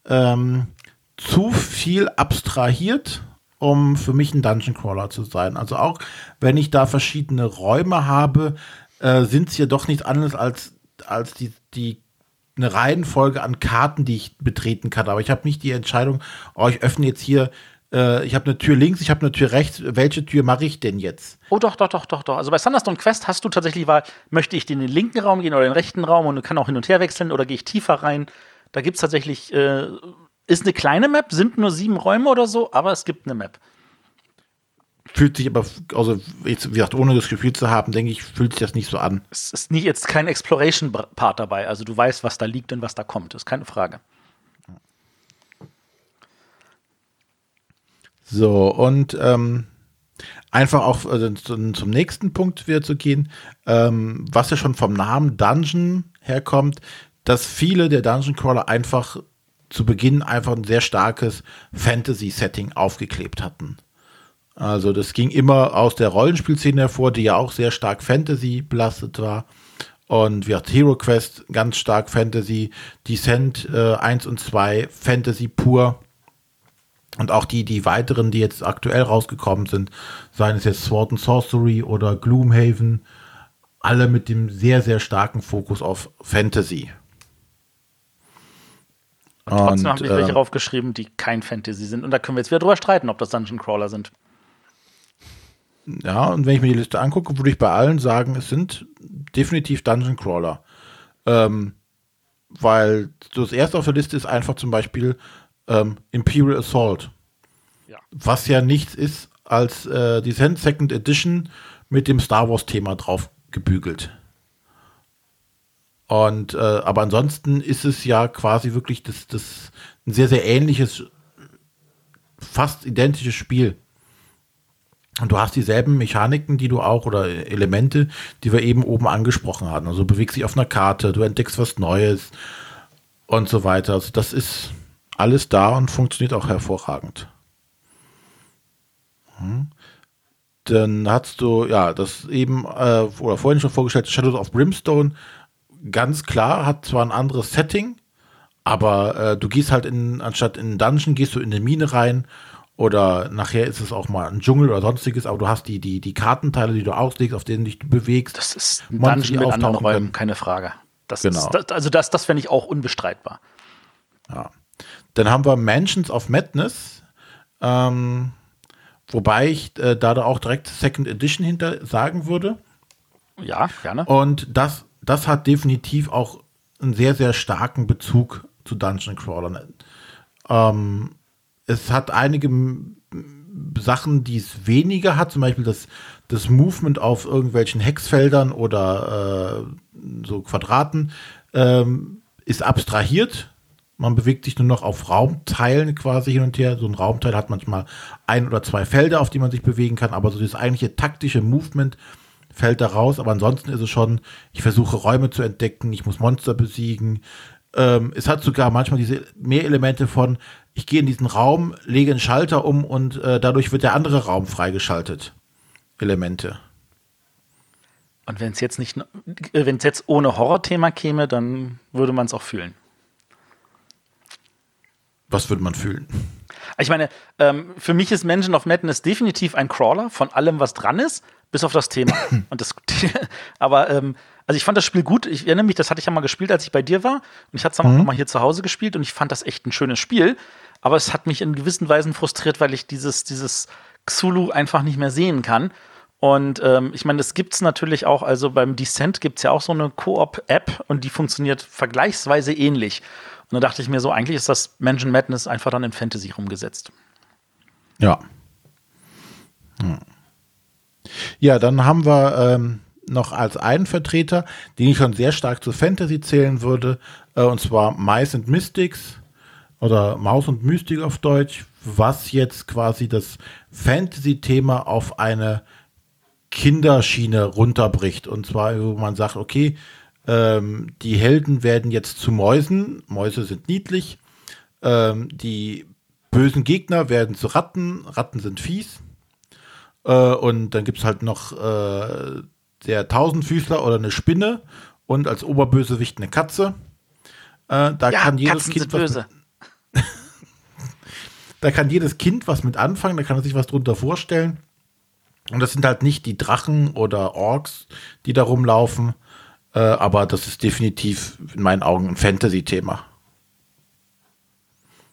ähm, zu viel abstrahiert, um für mich ein Dungeon Crawler zu sein. Also auch wenn ich da verschiedene Räume habe, äh, sind sie ja doch nicht anders als, als die, die eine Reihenfolge an Karten, die ich betreten kann. Aber ich habe nicht die Entscheidung, oh, ich öffne jetzt hier, äh, ich habe eine Tür links, ich habe eine Tür rechts. Welche Tür mache ich denn jetzt? Oh, doch, doch, doch, doch, doch. Also bei Thunderstone Quest hast du tatsächlich Wahl, möchte ich in den linken Raum gehen oder in den rechten Raum und kann auch hin und her wechseln oder gehe ich tiefer rein. Da gibt es tatsächlich, äh, ist eine kleine Map, sind nur sieben Räume oder so, aber es gibt eine Map fühlt sich aber, also jetzt, wie gesagt, ohne das Gefühl zu haben, denke ich, fühlt sich das nicht so an. Es ist nicht jetzt kein Exploration-Part dabei. Also du weißt, was da liegt und was da kommt. Das ist keine Frage. So, und ähm, einfach auch also zum, nächsten Punkt wieder zu gehen, ähm, was ja schon vom Namen Dungeon herkommt, dass viele der Dungeon Crawler einfach zu Beginn einfach ein sehr starkes Fantasy-Setting aufgeklebt hatten. Also das ging immer aus der Rollenspielszene hervor, die ja auch sehr stark Fantasy belastet war. Und wie auch Hero Quest ganz stark Fantasy, Descent äh, 1 und 2 Fantasy pur. Und auch die, die weiteren, die jetzt aktuell rausgekommen sind, seien es jetzt Sword and Sorcery oder Gloomhaven, alle mit dem sehr, sehr starken Fokus auf Fantasy. Und trotzdem haben wir welche äh, draufgeschrieben, die kein Fantasy sind. Und da können wir jetzt wieder drüber streiten, ob das Dungeon Crawler sind. Ja, und wenn ich mir die Liste angucke, würde ich bei allen sagen, es sind definitiv Dungeon Crawler. Ähm, weil das erste auf der Liste ist einfach zum Beispiel ähm, Imperial Assault. Ja. Was ja nichts ist als äh, Descent Second Edition mit dem Star Wars-Thema drauf gebügelt. Und äh, aber ansonsten ist es ja quasi wirklich das, das ein sehr, sehr ähnliches, fast identisches Spiel. Und du hast dieselben Mechaniken, die du auch oder Elemente, die wir eben oben angesprochen hatten. Also du bewegst dich auf einer Karte, du entdeckst was Neues und so weiter. Also das ist alles da und funktioniert auch hervorragend. Hm. Dann hast du, ja, das eben, äh, oder vorhin schon vorgestellt, Shadows of Brimstone, ganz klar, hat zwar ein anderes Setting, aber äh, du gehst halt in, anstatt in einen Dungeon, gehst du in eine Mine rein oder nachher ist es auch mal ein Dschungel oder sonstiges, aber du hast die, die, die Kartenteile, die du auslegst, auf denen dich bewegst. Das ist ein Dungeon mit anderen Räumen, keine Frage. Das genau. Ist, das, also das, das fände ich auch unbestreitbar. Ja. Dann haben wir Mansions of Madness, ähm, wobei ich äh, da auch direkt Second Edition hinter sagen würde. Ja, gerne. Und das, das hat definitiv auch einen sehr, sehr starken Bezug zu Dungeon Crawlern. Ähm, es hat einige Sachen, die es weniger hat, zum Beispiel das, das Movement auf irgendwelchen Hexfeldern oder äh, so Quadraten, ähm, ist abstrahiert. Man bewegt sich nur noch auf Raumteilen quasi hin und her. So ein Raumteil hat manchmal ein oder zwei Felder, auf die man sich bewegen kann, aber so das eigentliche taktische Movement fällt da raus. Aber ansonsten ist es schon, ich versuche Räume zu entdecken, ich muss Monster besiegen. Ähm, es hat sogar manchmal diese mehr Elemente von, ich gehe in diesen Raum, lege einen Schalter um und äh, dadurch wird der andere Raum freigeschaltet. Elemente. Und wenn es jetzt nicht, äh, wenn es jetzt ohne Horrorthema käme, dann würde man es auch fühlen. Was würde man fühlen? Ich meine, ähm, für mich ist Mansion of Madness definitiv ein Crawler von allem, was dran ist, bis auf das Thema. und das, aber ähm, also ich fand das Spiel gut. Ich erinnere mich, das hatte ich ja mal gespielt, als ich bei dir war. Und ich hatte es dann mhm. auch mal hier zu Hause gespielt und ich fand das echt ein schönes Spiel aber es hat mich in gewissen Weisen frustriert, weil ich dieses, dieses Xulu einfach nicht mehr sehen kann. Und ähm, ich meine, das gibt es natürlich auch, also beim Descent gibt es ja auch so eine Koop-App und die funktioniert vergleichsweise ähnlich. Und da dachte ich mir so, eigentlich ist das Mansion Madness einfach dann in Fantasy rumgesetzt. Ja. Hm. Ja, dann haben wir ähm, noch als einen Vertreter, den ich schon sehr stark zu Fantasy zählen würde, äh, und zwar Mice and Mystics oder Maus und Mystik auf Deutsch, was jetzt quasi das Fantasy-Thema auf eine Kinderschiene runterbricht. Und zwar, wo man sagt, okay, ähm, die Helden werden jetzt zu Mäusen, Mäuse sind niedlich, ähm, die bösen Gegner werden zu Ratten, Ratten sind fies. Äh, und dann gibt es halt noch äh, der Tausendfüßler oder eine Spinne und als Oberbösewicht eine Katze. Äh, da ja, kann jedes Katzen Kind böse. Mit, da kann jedes Kind was mit anfangen, da kann er sich was drunter vorstellen. Und das sind halt nicht die Drachen oder Orks, die da rumlaufen, äh, aber das ist definitiv in meinen Augen ein Fantasy-Thema.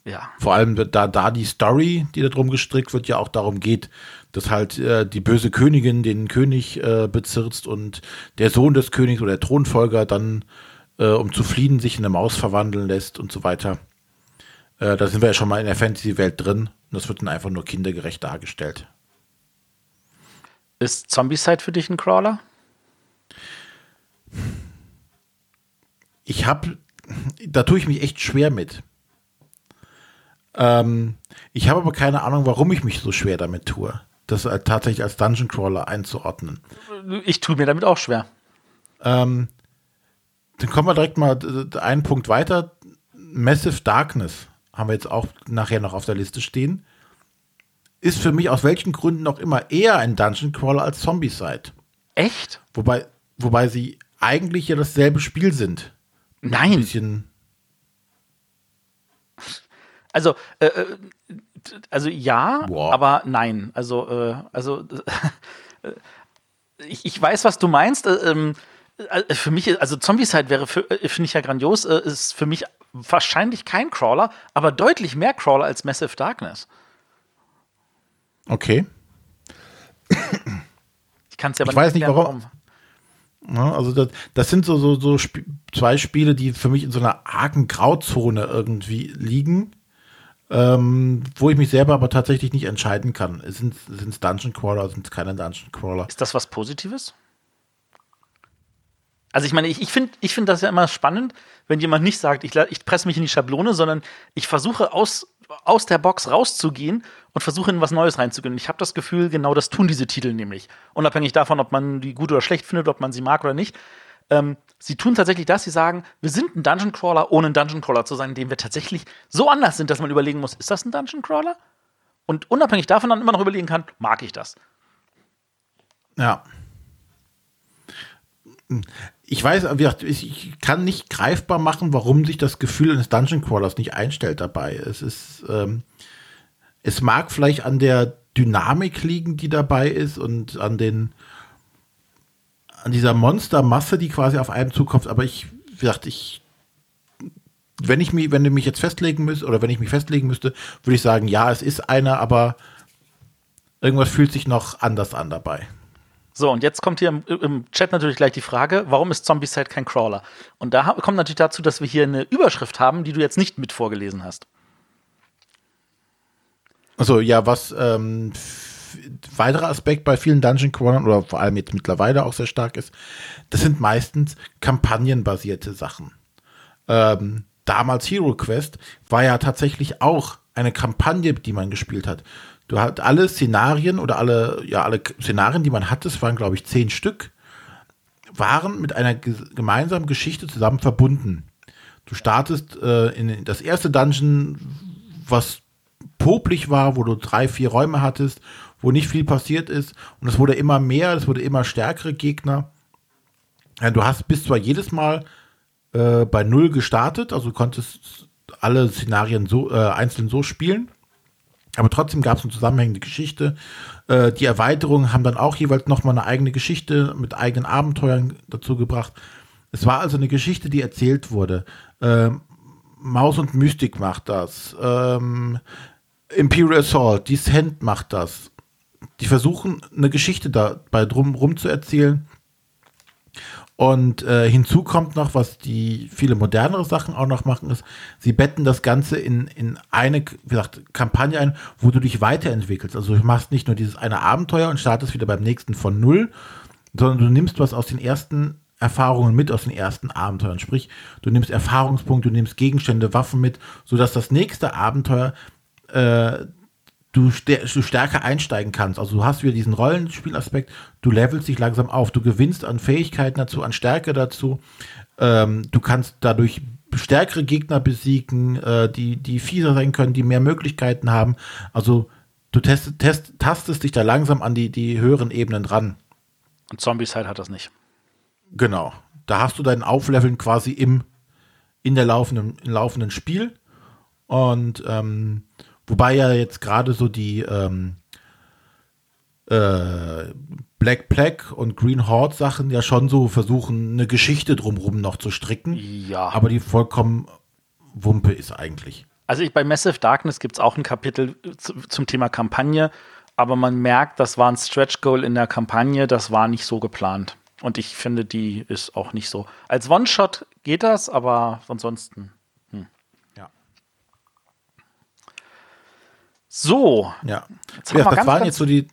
Ja. Vor allem da, da die Story, die da drum gestrickt wird, ja auch darum geht, dass halt äh, die böse Königin den König äh, bezirzt und der Sohn des Königs oder der Thronfolger dann, äh, um zu fliehen, sich in eine Maus verwandeln lässt und so weiter. Äh, da sind wir ja schon mal in der Fantasy-Welt drin und das wird dann einfach nur kindergerecht dargestellt. Ist Zombie-Side für dich ein Crawler? Ich habe, da tue ich mich echt schwer mit. Ähm, ich habe aber keine Ahnung, warum ich mich so schwer damit tue, das tatsächlich als Dungeon Crawler einzuordnen. Ich tue mir damit auch schwer. Ähm, dann kommen wir direkt mal einen Punkt weiter. Massive Darkness haben wir jetzt auch nachher noch auf der Liste stehen. Ist für mich aus welchen Gründen auch immer eher ein Dungeon Crawler als Zombie-Side. Echt? Wobei, wobei sie eigentlich ja dasselbe Spiel sind. Nein. Also, äh, äh, also ja, wow. aber nein. Also, äh, also äh, ich, ich weiß, was du meinst. Äh, ähm, äh, für mich, also Zombie-Side wäre, finde ich ja grandios, ist für mich wahrscheinlich kein Crawler, aber deutlich mehr Crawler als Massive Darkness. Okay. Ich kann es ja aber ich weiß nicht warum. warum. Ja, also das, das, sind so, so, so Sp zwei Spiele, die für mich in so einer argen Grauzone irgendwie liegen ähm, wo ich mich selber aber tatsächlich nicht entscheiden kann. Sind es Dungeon Crawler, sind es keine Dungeon Crawler? Ist das was Positives? Also ich meine, ich, ich finde ich find das ja immer spannend, wenn jemand nicht sagt, ich, ich presse mich in die Schablone, sondern ich versuche aus, aus der Box rauszugehen und versuche in was Neues reinzugehen. Ich habe das Gefühl, genau das tun diese Titel nämlich. Unabhängig davon, ob man die gut oder schlecht findet, ob man sie mag oder nicht. Ähm, sie tun tatsächlich das, sie sagen, wir sind ein Dungeon Crawler, ohne ein Dungeon Crawler zu sein, indem wir tatsächlich so anders sind, dass man überlegen muss, ist das ein Dungeon Crawler? Und unabhängig davon dann immer noch überlegen kann, mag ich das? Ja. Ich weiß, ich kann nicht greifbar machen, warum sich das Gefühl eines Dungeon Crawlers nicht einstellt dabei. Es ist, ähm, es mag vielleicht an der Dynamik liegen, die dabei ist und an den an dieser Monstermasse, die quasi auf einem zukommt. Aber ich, wie gesagt, ich, wenn ich mich, wenn du mich jetzt festlegen müsst oder wenn ich mich festlegen müsste, würde ich sagen, ja, es ist einer, aber irgendwas fühlt sich noch anders an dabei. So, und jetzt kommt hier im, im, Chat natürlich gleich die Frage, warum ist Zombicide kein Crawler? Und da kommt natürlich dazu, dass wir hier eine Überschrift haben, die du jetzt nicht mit vorgelesen hast. Also ja, was ähm, weiterer Aspekt bei vielen Dungeon Crawlern oder vor allem jetzt mittlerweile auch sehr stark ist, das sind meistens kampagnenbasierte Sachen. Ähm, damals Hero Quest war ja tatsächlich auch eine Kampagne, die man gespielt hat. Du hast alle Szenarien oder alle, ja, alle Szenarien, die man hatte, es waren, glaube ich, zehn Stück, waren mit einer gemeinsamen Geschichte zusammen verbunden. Du startest äh, in das erste Dungeon, was poplig war, wo du drei, vier Räume hattest wo nicht viel passiert ist. Und es wurde immer mehr, es wurde immer stärkere Gegner. Ja, du hast bis zwar jedes Mal äh, bei Null gestartet, also konntest alle Szenarien so äh, einzeln so spielen. Aber trotzdem gab es eine zusammenhängende Geschichte. Äh, die Erweiterungen haben dann auch jeweils nochmal eine eigene Geschichte mit eigenen Abenteuern dazu gebracht. Es war also eine Geschichte, die erzählt wurde. Ähm, Maus und Mystik macht das. Ähm, Imperial Assault, Descent macht das die versuchen, eine Geschichte dabei drum rum zu erzählen. Und äh, hinzu kommt noch, was die viele modernere Sachen auch noch machen, ist, sie betten das Ganze in, in eine, wie gesagt, Kampagne ein, wo du dich weiterentwickelst. Also du machst nicht nur dieses eine Abenteuer und startest wieder beim nächsten von null, sondern du nimmst was aus den ersten Erfahrungen mit aus den ersten Abenteuern. Sprich, du nimmst Erfahrungspunkte, du nimmst Gegenstände, Waffen mit, sodass das nächste Abenteuer äh, du, du stärker einsteigen kannst. Also du hast wieder diesen Rollenspielaspekt, du levelst dich langsam auf, du gewinnst an Fähigkeiten dazu, an Stärke dazu. Ähm, du kannst dadurch stärkere Gegner besiegen, äh, die, die fieser sein können, die mehr Möglichkeiten haben. Also du test, test, tastest dich da langsam an die, die höheren Ebenen ran. Und Zombieside hat das nicht. Genau. Da hast du dein Aufleveln quasi im, in der laufenden, im laufenden Spiel. Und ähm, wobei ja jetzt gerade so die ähm, äh, Black Plague und Green Horde Sachen ja schon so versuchen, eine Geschichte drumherum noch zu stricken. Ja. Aber die vollkommen Wumpe ist eigentlich. Also ich, bei Massive Darkness gibt es auch ein Kapitel zu, zum Thema Kampagne, aber man merkt, das war ein Stretch Goal in der Kampagne, das war nicht so geplant. Und ich finde, die ist auch nicht so. Als One-Shot geht das, aber ansonsten. Hm. Ja. So. Ja. Jetzt wir das ganz, waren jetzt so die,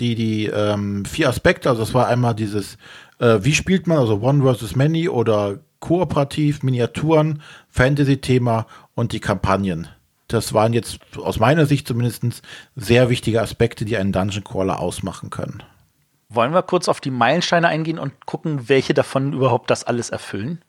die, die ähm, vier Aspekte. Also das war einmal dieses, äh, wie spielt man, also One versus Many oder kooperativ, Miniaturen, Fantasy-Thema und die Kampagnen. Das waren jetzt aus meiner Sicht zumindest sehr wichtige Aspekte, die einen Dungeon Crawler ausmachen können. Wollen wir kurz auf die Meilensteine eingehen und gucken, welche davon überhaupt das alles erfüllen?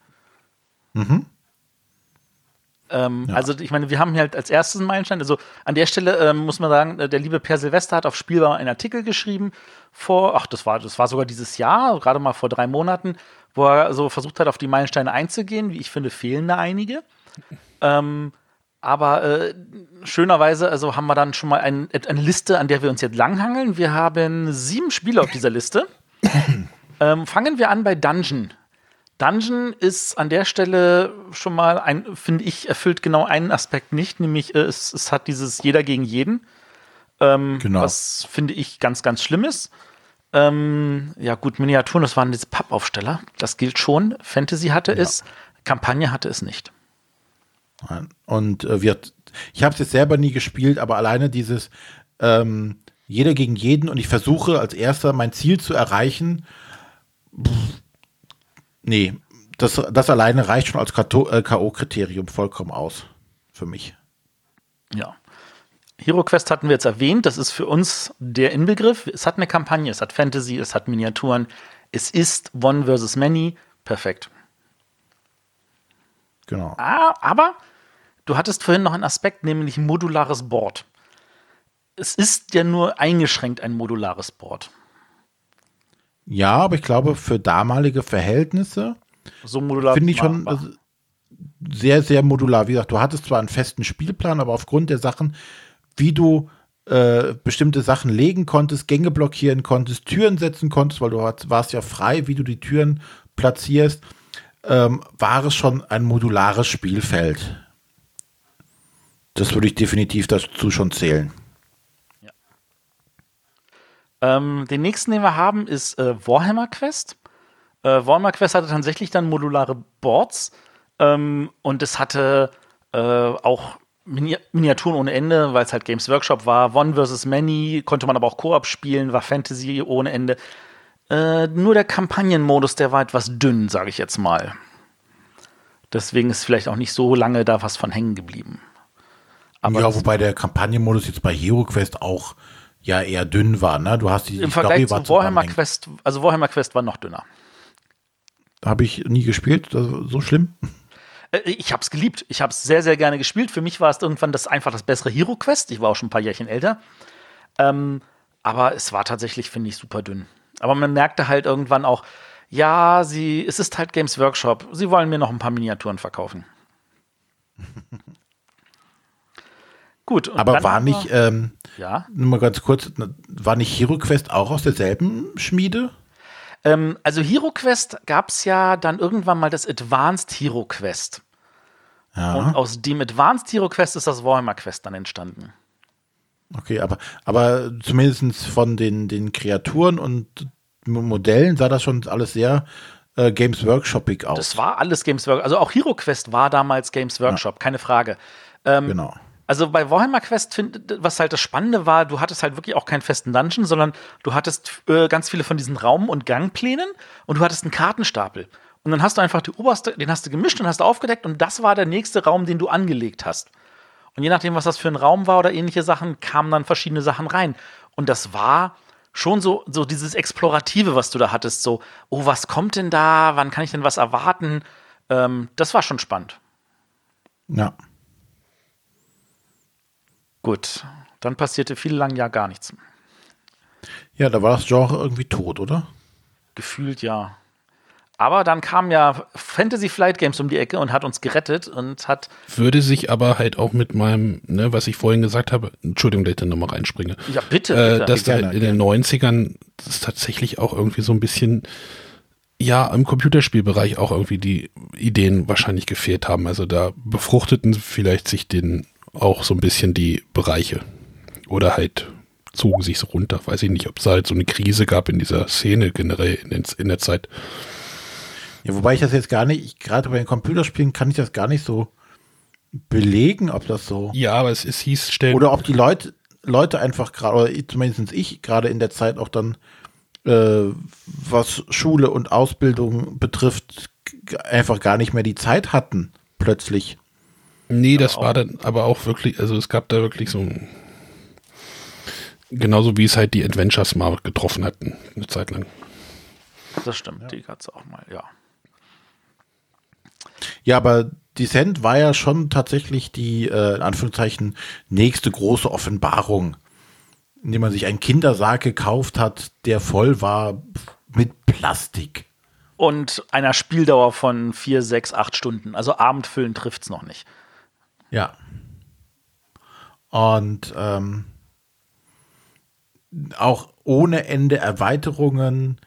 Ähm, Also ich meine, wir haben hier halt als erstes einen Meilenstein. Also an der Stelle ähm, muss man sagen, äh, der liebe Per Silvester hat auf Spielbar einen Artikel geschrieben vor, ach, das war, das war sogar dieses Jahr, gerade mal vor drei Monaten, wo er so versucht hat, auf die Meilensteine einzugehen. Wie ich finde, fehlen da einige. ähm, aber äh, schönerweise, also haben wir dann schon mal ein, eine Liste, an der wir uns jetzt langhangeln. Wir haben sieben Spiele auf dieser Liste. ähm, fangen wir an bei Dungeon. Dungeon ist an der Stelle schon mal ein, finde ich, erfüllt genau einen Aspekt nicht, nämlich äh, es, es hat dieses jeder gegen jeden. Ähm, Genau. Was finde ich ganz, ganz schlimm ist. Ähm, ja, gut, Miniaturen, das waren jetzt Pappaufsteller. Das gilt schon. Fantasy hatte es, Kampagne hatte es nicht. Und äh, wird, ich habe es jetzt selber nie gespielt, aber alleine dieses ähm, jeder gegen jeden und ich versuche als erster mein Ziel zu erreichen. Pff, nee, das, das alleine reicht schon als Kato- äh, K.O.-Kriterium vollkommen aus für mich. Ja. Hero Quest hatten wir jetzt erwähnt, das ist für uns der Inbegriff. Es hat eine Kampagne, es hat Fantasy, es hat Miniaturen, es ist One versus Many, perfekt. Genau. Ah, aber du hattest vorhin noch einen Aspekt, nämlich modulares Board. Es ist ja nur eingeschränkt ein modulares Board. Ja, aber ich glaube, für damalige Verhältnisse So finde ich schon also, sehr, sehr modular. Wie gesagt, du hattest zwar einen festen Spielplan, aber aufgrund der Sachen, wie du äh, bestimmte Sachen legen konntest, Gänge blockieren konntest, Türen setzen konntest, weil du hat- warst ja frei, wie du die Türen platzierst, ähm, war es schon ein modulares Spielfeld. Das würde ich definitiv dazu schon zählen. Ähm, den nächsten, den wir haben, ist äh, Warhammer Quest. Äh, Warhammer Quest hatte tatsächlich dann modulare Boards ähm, und es hatte äh, auch Mini Miniaturen ohne Ende, weil es halt Games Workshop war. One versus Many konnte man aber auch Koop spielen, war Fantasy ohne Ende. Äh, nur der Kampagnenmodus, der war etwas dünn, sage ich jetzt mal. Deswegen ist vielleicht auch nicht so lange da was von hängen geblieben. Aber ja, wobei der Kampagnenmodus jetzt bei Hero Quest auch ja eher dünn war. Ne? Du hast die, die im Vergleich war zu Warhammer. Quest, also Warhammer Quest war noch dünner. Habe ich nie gespielt, das, so schlimm. Äh, Ich habe es geliebt. Ich habe es sehr, sehr gerne gespielt. Für mich war es irgendwann das einfach das bessere Hero Quest. Ich war auch schon ein paar Jährchen älter. Ähm, aber es war tatsächlich, finde ich, super dünn. Aber man merkte halt irgendwann auch, ja, sie, es ist halt Games Workshop. Sie wollen mir noch ein paar Miniaturen verkaufen. Gut. und Aber war nicht, ähm, ja. nur mal ganz kurz, war nicht Hero Quest auch aus derselben Schmiede? Ähm, also Hero Quest gab es ja dann irgendwann mal das Advanced Hero Quest. Ja. Und aus dem Advanced Hero Quest ist das Warhammer Quest dann entstanden. Okay, aber, aber zumindest von den, den Kreaturen und Modellen sah das schon alles sehr äh, Games Workshopig aus. Das war alles Games Workshop. Also auch Hero Quest war damals Games Workshop, keine Frage. Ähm, genau. Also bei Warhammer Quest, find, was halt das Spannende war, du hattest halt wirklich auch keinen festen Dungeon, sondern du hattest äh, ganz viele von diesen Raum- und Gangplänen und du hattest einen Kartenstapel. Und dann hast du einfach die oberste, den hast du gemischt und hast aufgedeckt und das war der nächste Raum, den du angelegt hast. Und je nachdem, was das für ein Raum war oder ähnliche Sachen, kamen dann verschiedene Sachen rein. Und das war schon so, so dieses Explorative, was du da hattest. So, oh, was kommt denn da? Wann kann ich denn was erwarten? Ähm, das war schon spannend. Ja. Gut, dann passierte viel lang ja gar nichts. Ja, da war das Genre irgendwie tot, oder? Gefühlt ja. Aber dann kam ja Fantasy Flight Games um die Ecke und hat uns gerettet und hat. Würde sich aber halt auch mit meinem, ne, was ich vorhin gesagt habe, Entschuldigung, dass ich da nochmal reinspringe. Ja, bitte. Äh, bitte. dass da in den 90ern das tatsächlich auch irgendwie so ein bisschen, ja, im Computerspielbereich auch irgendwie die Ideen wahrscheinlich gefehlt haben. Also da befruchteten vielleicht sich den auch so ein bisschen die Bereiche. Oder halt zogen sich so runter. Weiß ich nicht, ob es halt so eine Krise gab in dieser Szene generell in, in der Zeit. Ja, wobei ich das jetzt gar nicht, ich- gerade bei den Computerspielen kann ich das gar nicht so belegen, ob das so. Ja, aber es, es hieß stellen. Oder ob die Leute, Leute einfach gerade, oder zumindest ich, gerade in der Zeit auch dann, äh, was Schule und Ausbildung betrifft, einfach gar nicht mehr die Zeit hatten, plötzlich. Nee, das war dann aber auch wirklich, also es gab da wirklich so ein, genauso wie es halt die Adventures mal getroffen hatten, eine Zeit lang. das stimmt, die gab's auch mal, ja. Ja, aber Descent war ja schon tatsächlich die, äh, in Anführungszeichen, nächste große Offenbarung, indem man sich einen Kindersarg gekauft hat, der voll war mit Plastik. Und einer Spieldauer von vier, sechs, acht Stunden. Also Abendfüllen trifft's noch nicht. Ja. Und ähm, auch ohne Ende Erweiterungen,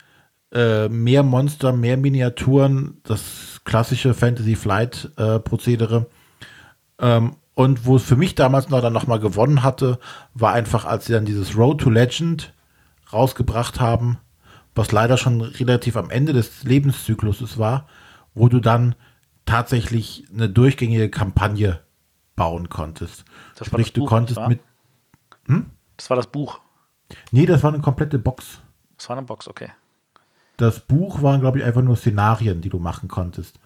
äh, mehr Monster, mehr Miniaturen, das klassische Fantasy Flight äh, Prozedere. Ähm, und wo es für mich damals noch dann nochmal gewonnen hatte, war einfach, als sie dann dieses Road to Legend rausgebracht haben, was leider schon relativ am Ende des Lebenszykluses war, wo du dann tatsächlich eine durchgängige Kampagne bauen konntest. Das war Sprich, das du Buch, konntest mit. Das war das Buch. Nee, das war eine komplette Box. Das war eine Box, okay. Das Buch waren, glaube ich, einfach nur Szenarien, die du machen konntest.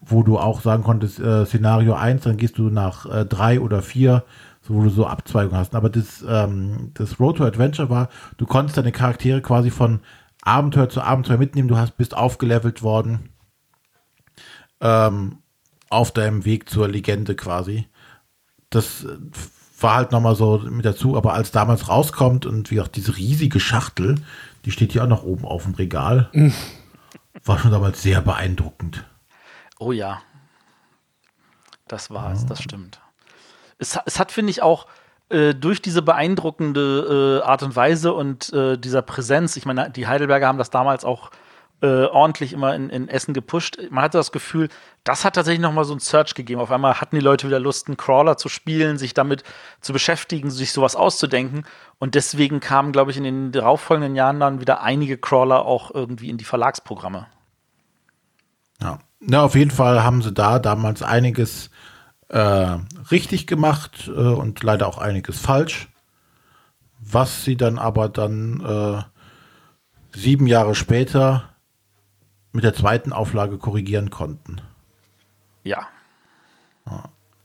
Wo du auch sagen konntest, äh, Szenario 1, dann gehst du nach äh, 3 oder 4, so, wo du so Abzweigungen hast. Aber das, ähm, das Road to Adventure war, du konntest deine Charaktere quasi von Abenteuer zu Abenteuer mitnehmen. Du hast, bist aufgelevelt worden ähm, auf deinem Weg zur Legende quasi. Das äh, war halt nochmal so mit dazu, aber als damals rauskommt und wie auch diese riesige Schachtel, die steht hier auch noch oben auf dem Regal, war schon damals sehr beeindruckend. Oh ja. Das war's, das stimmt. Es, es hat, finde ich, auch äh, durch diese beeindruckende äh, Art und Weise und äh, dieser Präsenz, ich meine, die Heidelberger haben das damals auch äh, ordentlich immer in, in Essen gepusht. Man hatte das Gefühl, das hat tatsächlich nochmal so einen Search gegeben. Auf einmal hatten die Leute wieder Lust, einen Crawler zu spielen, sich damit zu beschäftigen, sich sowas auszudenken. Und deswegen kamen, glaube ich, in den darauffolgenden Jahren dann wieder einige Crawler auch irgendwie in die Verlagsprogramme. Ja. Na, auf jeden Fall haben sie da damals einiges äh, richtig gemacht äh, und leider auch einiges falsch. Was sie dann aber dann äh, sieben Jahre später mit der zweiten Auflage korrigieren konnten. Ja,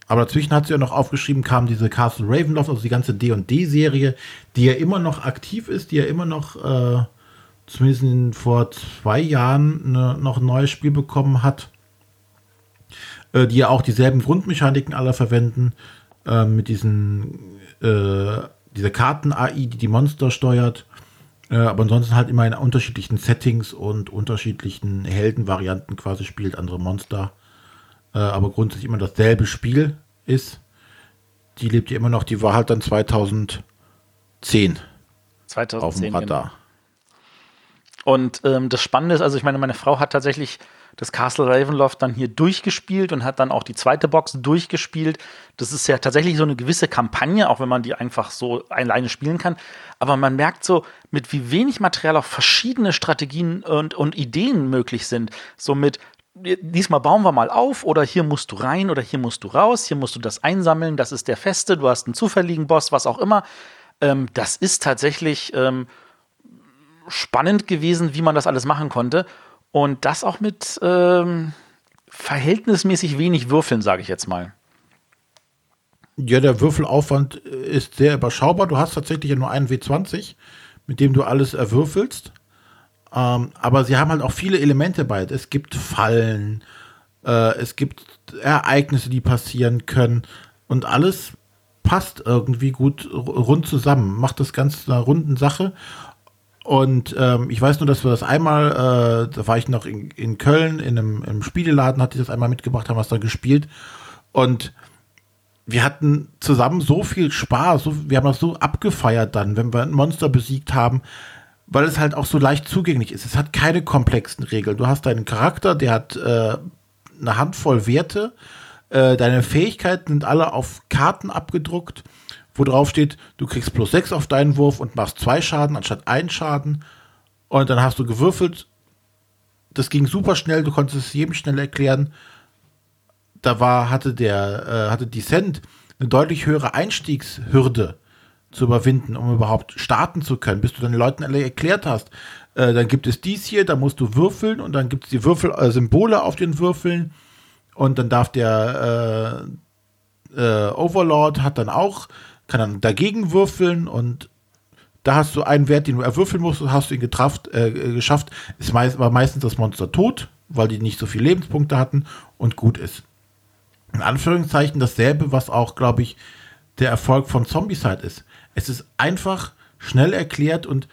Aber dazwischen hat sie ja noch aufgeschrieben, kam diese Castle Ravenloft, also die ganze D&D-Serie, die ja immer noch aktiv ist, die ja immer noch, äh, zumindest in, vor zwei Jahren, ne, noch ein neues Spiel bekommen hat, äh, die ja auch dieselben Grundmechaniken alle verwenden, äh, mit diesen, äh, dieser Karten-AI, die die Monster steuert, äh, aber ansonsten halt immer in unterschiedlichen Settings und unterschiedlichen Heldenvarianten quasi spielt, andere Monster äh, aber grundsätzlich immer dasselbe Spiel ist. Die lebt ja immer noch, die war halt dann 2010 2010. auf dem genau. Radar. Und ähm, das Spannende ist, also ich meine, meine Frau hat tatsächlich das Castle Ravenloft dann hier durchgespielt und hat dann auch die zweite Box durchgespielt. Das ist ja tatsächlich so eine gewisse Kampagne, auch wenn man die einfach so alleine spielen kann. Aber man merkt so, mit wie wenig Material auch verschiedene Strategien und, und Ideen möglich sind. So mit diesmal bauen wir mal auf oder hier musst du rein oder hier musst du raus, hier musst du das einsammeln, das ist der Feste, du hast einen zufälligen Boss, was auch immer. Ähm, das ist tatsächlich ähm, spannend gewesen, wie man das alles machen konnte. Und das auch mit ähm, verhältnismäßig wenig Würfeln, sage ich jetzt mal. Ja, der Würfelaufwand ist sehr überschaubar. Du hast tatsächlich ja nur einen W20, mit dem du alles erwürfelst. Ähm, aber sie haben halt auch viele Elemente bei. Es gibt Fallen, äh, es gibt Ereignisse, die passieren können. Und alles passt irgendwie gut rund zusammen. Macht das Ganze eine runden Sache. Und ähm, ich weiß nur, dass wir das einmal, äh, da war ich noch in, in Köln, in einem, in einem Spieleladen, hatte ich das einmal mitgebracht, haben wir da gespielt. Und wir hatten zusammen so viel Spaß, so, wir haben das so abgefeiert dann, wenn wir ein Monster besiegt haben, weil es halt auch so leicht zugänglich ist. Es hat keine komplexen Regeln. Du hast deinen Charakter, der hat äh, eine Handvoll Werte, äh, deine Fähigkeiten sind alle auf Karten abgedruckt wo drauf steht, du kriegst plus 6 auf deinen Wurf und machst zwei Schaden anstatt einen Schaden. Und dann hast du gewürfelt. Das ging super schnell, du konntest es jedem schnell erklären. Da war, hatte der, äh, hatte Descent eine deutlich höhere Einstiegshürde zu überwinden, um überhaupt starten zu können, bis du den Leuten alle erklärt hast. Äh, dann gibt es dies hier, da musst du würfeln und dann gibt es die Würfelsymbole äh, auf den Würfeln und dann darf der äh, äh, Overlord hat dann auch kann dann dagegen würfeln und da hast du einen Wert, den du erwürfeln musst, und hast du ihn getraft, äh, geschafft. Ist meist, war meistens das Monster tot, weil die nicht so viele Lebenspunkte hatten und gut ist. In Anführungszeichen dasselbe, was auch, glaube ich, der Erfolg von Zombicide ist. Es ist einfach schnell erklärt und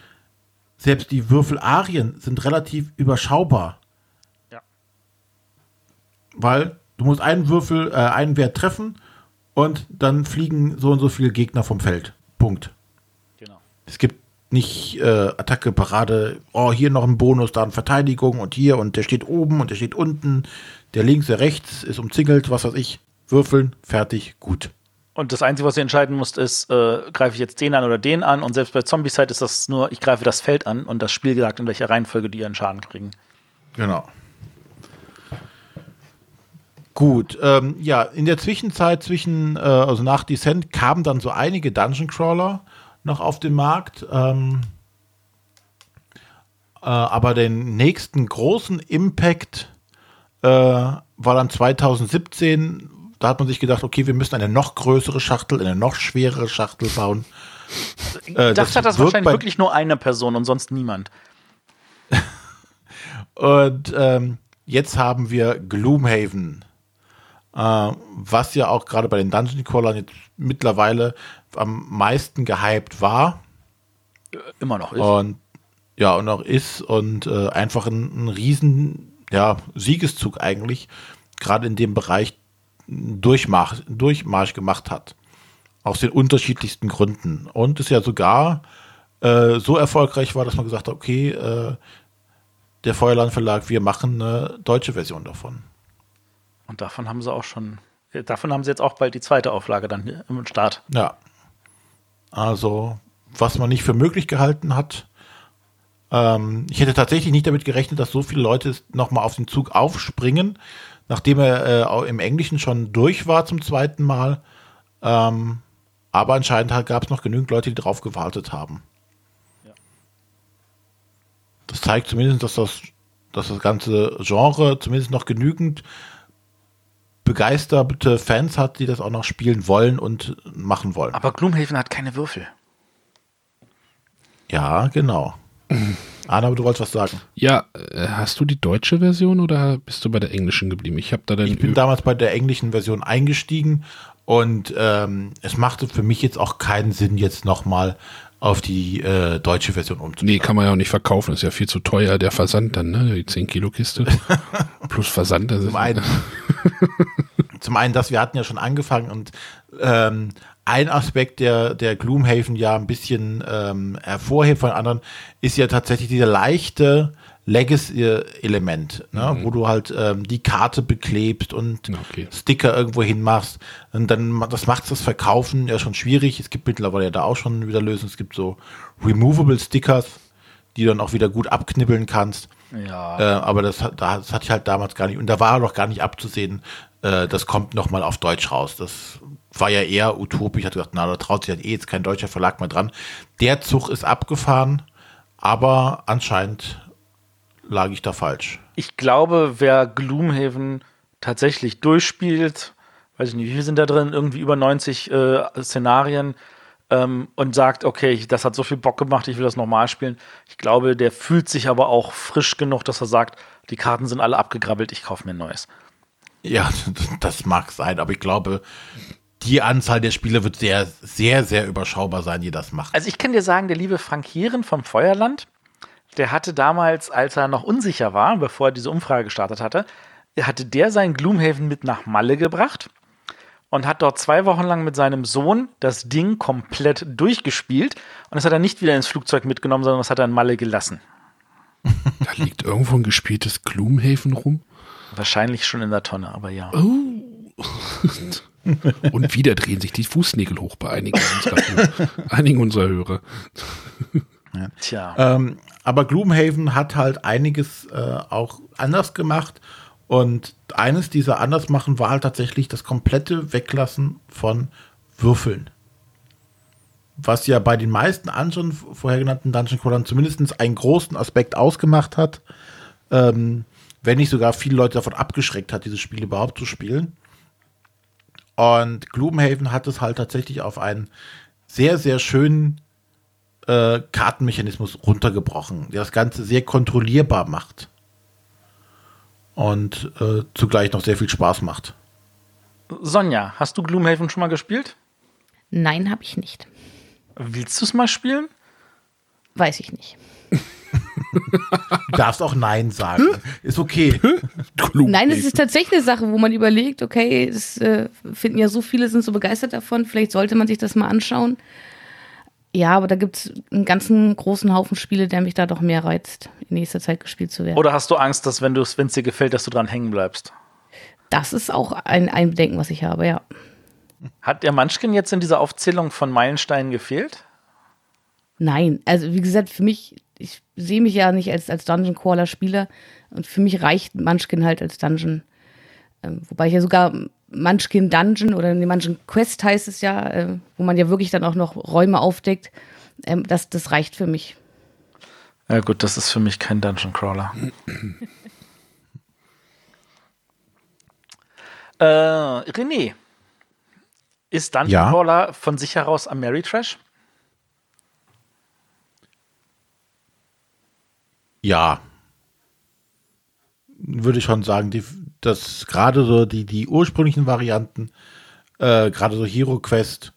selbst die Würfelarien sind relativ überschaubar. Ja. Weil du musst einen Würfel, äh, einen Wert treffen und dann fliegen so und so viele Gegner vom Feld. Punkt. Genau. Es gibt nicht äh, Attacke, Parade, oh, hier noch ein Bonus, da eine Verteidigung und hier und der steht oben und der steht unten, der links, der rechts ist umzingelt, was weiß ich. Würfeln, fertig, gut. Und das Einzige, was du entscheiden musst, ist, äh, greife ich jetzt den an oder den an. Und selbst bei Zombie-Side ist das nur, ich greife das Feld an und das Spiel sagt, in welcher Reihenfolge die ihren Schaden kriegen. Genau. Gut, ähm, ja, in der Zwischenzeit zwischen, äh, also nach Descent kamen dann so einige Dungeon Crawler noch auf den Markt. Ähm, äh, aber den nächsten großen Impact äh, war dann 2017. Da hat man sich gedacht, okay, wir müssen eine noch größere Schachtel, eine noch schwerere Schachtel bauen. Ich äh, dachte, das, das wahrscheinlich wirklich nur eine Person und sonst niemand. und ähm, jetzt haben wir Gloomhaven was ja auch gerade bei den Dungeon Crawlern jetzt mittlerweile am meisten gehypt war. Immer noch ist. Und ja, und auch ist und äh, einfach ein, ein riesen ja, Siegeszug eigentlich, gerade in dem Bereich Durchmarsch, Durchmarsch gemacht hat. Aus den unterschiedlichsten Gründen. Und es ja sogar äh, so erfolgreich war, dass man gesagt hat, okay, äh, der Feuerland Verlag, wir machen eine deutsche Version davon. Und davon haben sie auch schon, davon haben sie jetzt auch bald die zweite Auflage dann im Start. Ja. Also, was man nicht für möglich gehalten hat. Ähm, ich hätte tatsächlich nicht damit gerechnet, dass so viele Leute nochmal auf den Zug aufspringen, nachdem er äh, im Englischen schon durch war zum zweiten Mal. Ähm, aber anscheinend gab es noch genügend Leute, die drauf gewartet haben. Ja. Das zeigt zumindest, dass das, dass das ganze Genre zumindest noch genügend begeisterte Fans hat, die das auch noch spielen wollen und machen wollen. Aber Gloomhaven hat keine Würfel. Ja, genau. Anna, aber du wolltest was sagen. Ja, äh, hast du die deutsche Version oder bist du bei der englischen geblieben? Ich habe da Ich bin damals bei der englischen Version eingestiegen und ähm, es machte für mich jetzt auch keinen Sinn, jetzt nochmal auf die äh, deutsche Version umzustellen. Nee, kann man ja auch nicht verkaufen. Ist ja viel zu teuer, der Versand dann, ne? Die 10 Kilo Kiste. Plus Versand. Das zum, einen, zum einen, das, wir hatten ja schon angefangen und ähm, ein Aspekt, der, der Gloomhaven ja ein bisschen ähm, hervorhebt von anderen, ist ja tatsächlich dieser leichte Legacy-Element, ne? Mhm. wo du halt ähm, die Karte beklebst und okay. Sticker irgendwo hinmachst. Und dann das macht das Verkaufen ja schon schwierig. Es gibt mittlerweile ja da auch schon wieder Lösungen. Es gibt so Removable Stickers, die du dann auch wieder gut abknibbeln kannst. Ja. Äh, aber das, hat- das hatte ich halt damals gar nicht. Und da war noch gar nicht abzusehen, äh, das kommt noch mal auf Deutsch raus. Das war ja eher utopisch. Ich hatte gedacht, na, da traut sich halt eh jetzt kein deutscher Verlag mehr dran. Der Zug ist abgefahren, aber anscheinend lag ich da falsch. Ich glaube, wer Gloomhaven tatsächlich durchspielt, weiß ich nicht, wie viel sind da drin, irgendwie über 90 äh, Szenarien ähm, und sagt, okay, das hat so viel Bock gemacht, ich will das nochmal spielen. Ich glaube, der fühlt sich aber auch frisch genug, dass er sagt, die Karten sind alle abgegrabbelt, ich kaufe mir ein neues. Ja, das mag sein, aber ich glaube, die Anzahl der Spiele wird sehr, sehr, sehr überschaubar sein, die das macht. Also ich kann dir sagen, der liebe Frank Heeren vom Feuerland, der hatte damals, als er noch unsicher war, bevor er diese Umfrage gestartet hatte, hatte der sein Gloomhaven mit nach Malle gebracht und hat dort zwei Wochen lang mit seinem Sohn das Ding komplett durchgespielt und das hat er nicht wieder ins Flugzeug mitgenommen, sondern das hat er in Malle gelassen. Da liegt irgendwo ein gespieltes Gloomhaven rum. Wahrscheinlich schon in der Tonne, aber ja. Und wieder drehen sich die Fußnägel hoch bei einigen unserer, einigen unserer Hörer. Tja. Ähm, aber Gloomhaven hat halt einiges äh, auch anders gemacht. Und eines dieser Andersmachen war halt tatsächlich das komplette Weglassen von Würfeln. Was ja bei den meisten anderen vorher genannten Dungeon Crawlern zumindest einen großen Aspekt ausgemacht hat, ähm, wenn nicht sogar viele Leute davon abgeschreckt hat, dieses Spiel überhaupt zu spielen. Und Gloomhaven hat es halt tatsächlich auf einen sehr, sehr schönen äh, Kartenmechanismus runtergebrochen, der das Ganze sehr kontrollierbar macht. Und äh, zugleich noch sehr viel Spaß macht. Sonja, hast du Gloomhaven schon mal gespielt? Nein, habe ich nicht. Willst du es mal spielen? Weiß ich nicht. Du darfst auch Nein sagen. Ist okay. Nein, es ist tatsächlich eine Sache, wo man überlegt, okay, es äh, finden ja so viele, sind so begeistert davon, vielleicht sollte man sich das mal anschauen. Ja, aber da gibt es einen ganzen großen Haufen Spiele, der mich da doch mehr reizt, in nächster Zeit gespielt zu werden. Oder hast du Angst, dass wenn es dir gefällt, dass du dran hängen bleibst? das ist auch ein, ein Bedenken, was ich habe, ja. Hat der Munchkin jetzt in dieser Aufzählung von Meilensteinen gefehlt? Nein, also wie gesagt, für mich, ich sehe mich ja nicht als, als Dungeon Crawler Spieler und für mich reicht Munchkin halt als Dungeon. Ähm, wobei ich ja sogar Munchkin Dungeon oder nee, Munchkin Quest heißt es ja, äh, wo man ja wirklich dann auch noch Räume aufdeckt. Ähm, das, das reicht für mich. Ja gut, das ist für mich kein Dungeon Crawler. äh, René, ist Dungeon Ja? Crawler von sich heraus Ameritrash? Ja. Würde ich schon sagen, die, dass gerade so die, die ursprünglichen Varianten, äh, gerade so Hero Quest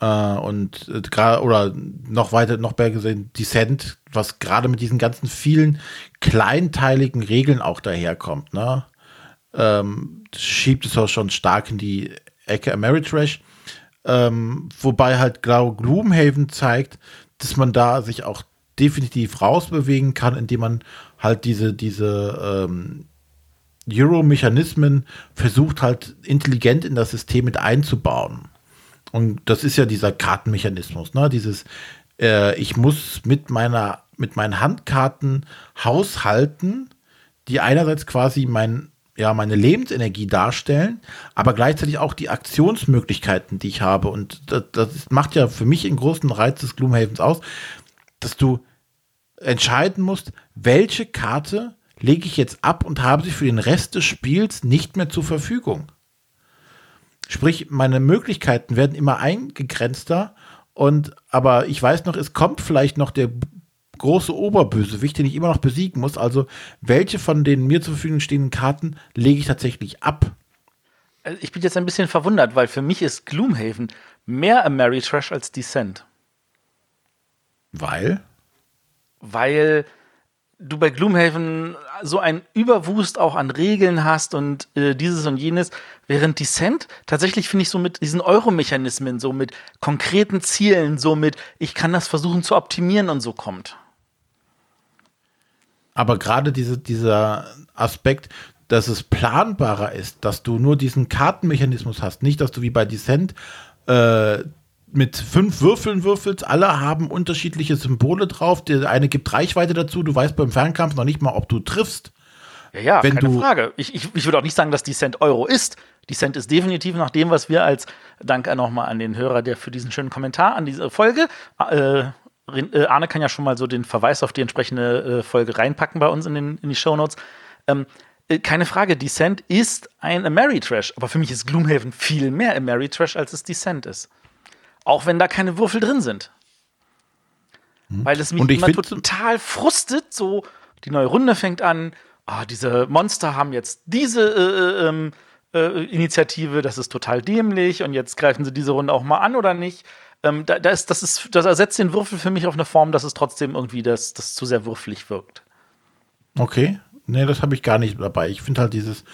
äh, und äh, oder noch weiter, noch mehr gesehen, Descent, was gerade mit diesen ganzen vielen kleinteiligen Regeln auch daherkommt, ne? Ähm, schiebt es auch schon stark in die Ecke Ameritrash. Ähm, wobei halt glaube Gloomhaven zeigt, dass man da sich auch definitiv rausbewegen kann, indem man halt diese, diese ähm, Euro-Mechanismen versucht halt intelligent in das System mit einzubauen. Und das ist ja dieser Kartenmechanismus, ne? Dieses, äh, ich muss mit meiner, mit meinen Handkarten haushalten, die einerseits quasi mein, ja, meine Lebensenergie darstellen, aber gleichzeitig auch die Aktionsmöglichkeiten, die ich habe. Und das, das macht ja für mich einen großen Reiz des Gloomhavens aus, dass du entscheiden musst, welche Karte lege ich jetzt ab und habe sie für den Rest des Spiels nicht mehr zur Verfügung. Sprich, meine Möglichkeiten werden immer eingegrenzter und aber ich weiß noch, es kommt vielleicht noch der große Oberbösewicht, den ich immer noch besiegen muss. Also, welche von den mir zur Verfügung stehenden Karten lege ich tatsächlich ab? Also Ich bin jetzt ein bisschen verwundert, weil für mich ist Gloomhaven mehr Ameritrash als Descent. Weil? weil du bei Gloomhaven so ein Überwust auch an Regeln hast und äh, dieses und jenes, während Descent tatsächlich finde ich so mit diesen Euro-Mechanismen, so mit konkreten Zielen, so mit ich kann das versuchen zu optimieren und so kommt. Aber gerade diese, dieser Aspekt, dass es planbarer ist, dass du nur diesen Kartenmechanismus hast, nicht, dass du wie bei Descent äh, mit fünf Würfeln würfelst, alle haben unterschiedliche Symbole drauf. Der eine gibt Reichweite dazu. Du weißt beim Fernkampf noch nicht mal, ob du triffst. Ja, ja, Wenn keine Frage. Ich, ich, ich würde auch nicht sagen, dass die Cent Euro ist. Die Cent ist definitiv nach dem, was wir als Dank nochmal an den Hörer, der für diesen schönen Kommentar an diese Folge. Äh, äh, Arne kann ja schon mal so den Verweis auf die entsprechende äh, Folge reinpacken bei uns in, den, in die Shownotes. Ähm, äh, keine Frage, Descent ist ein Ameritrash, aber für mich ist Gloomhaven viel mehr Ameritrash, als es Descent ist. Auch wenn da keine Würfel drin sind. Weil es mich immer total frustet, so die neue Runde fängt an, ah, diese Monster haben jetzt diese äh, ähm, äh, Initiative, das ist total dämlich und jetzt greifen sie diese Runde auch mal an oder nicht. Ähm, da, da ist, das, ist, das ersetzt den Würfel für mich auf eine Form, dass es trotzdem irgendwie das, das zu sehr würfelig wirkt. Okay. Nee, das habe ich gar nicht dabei. Ich finde halt dieses,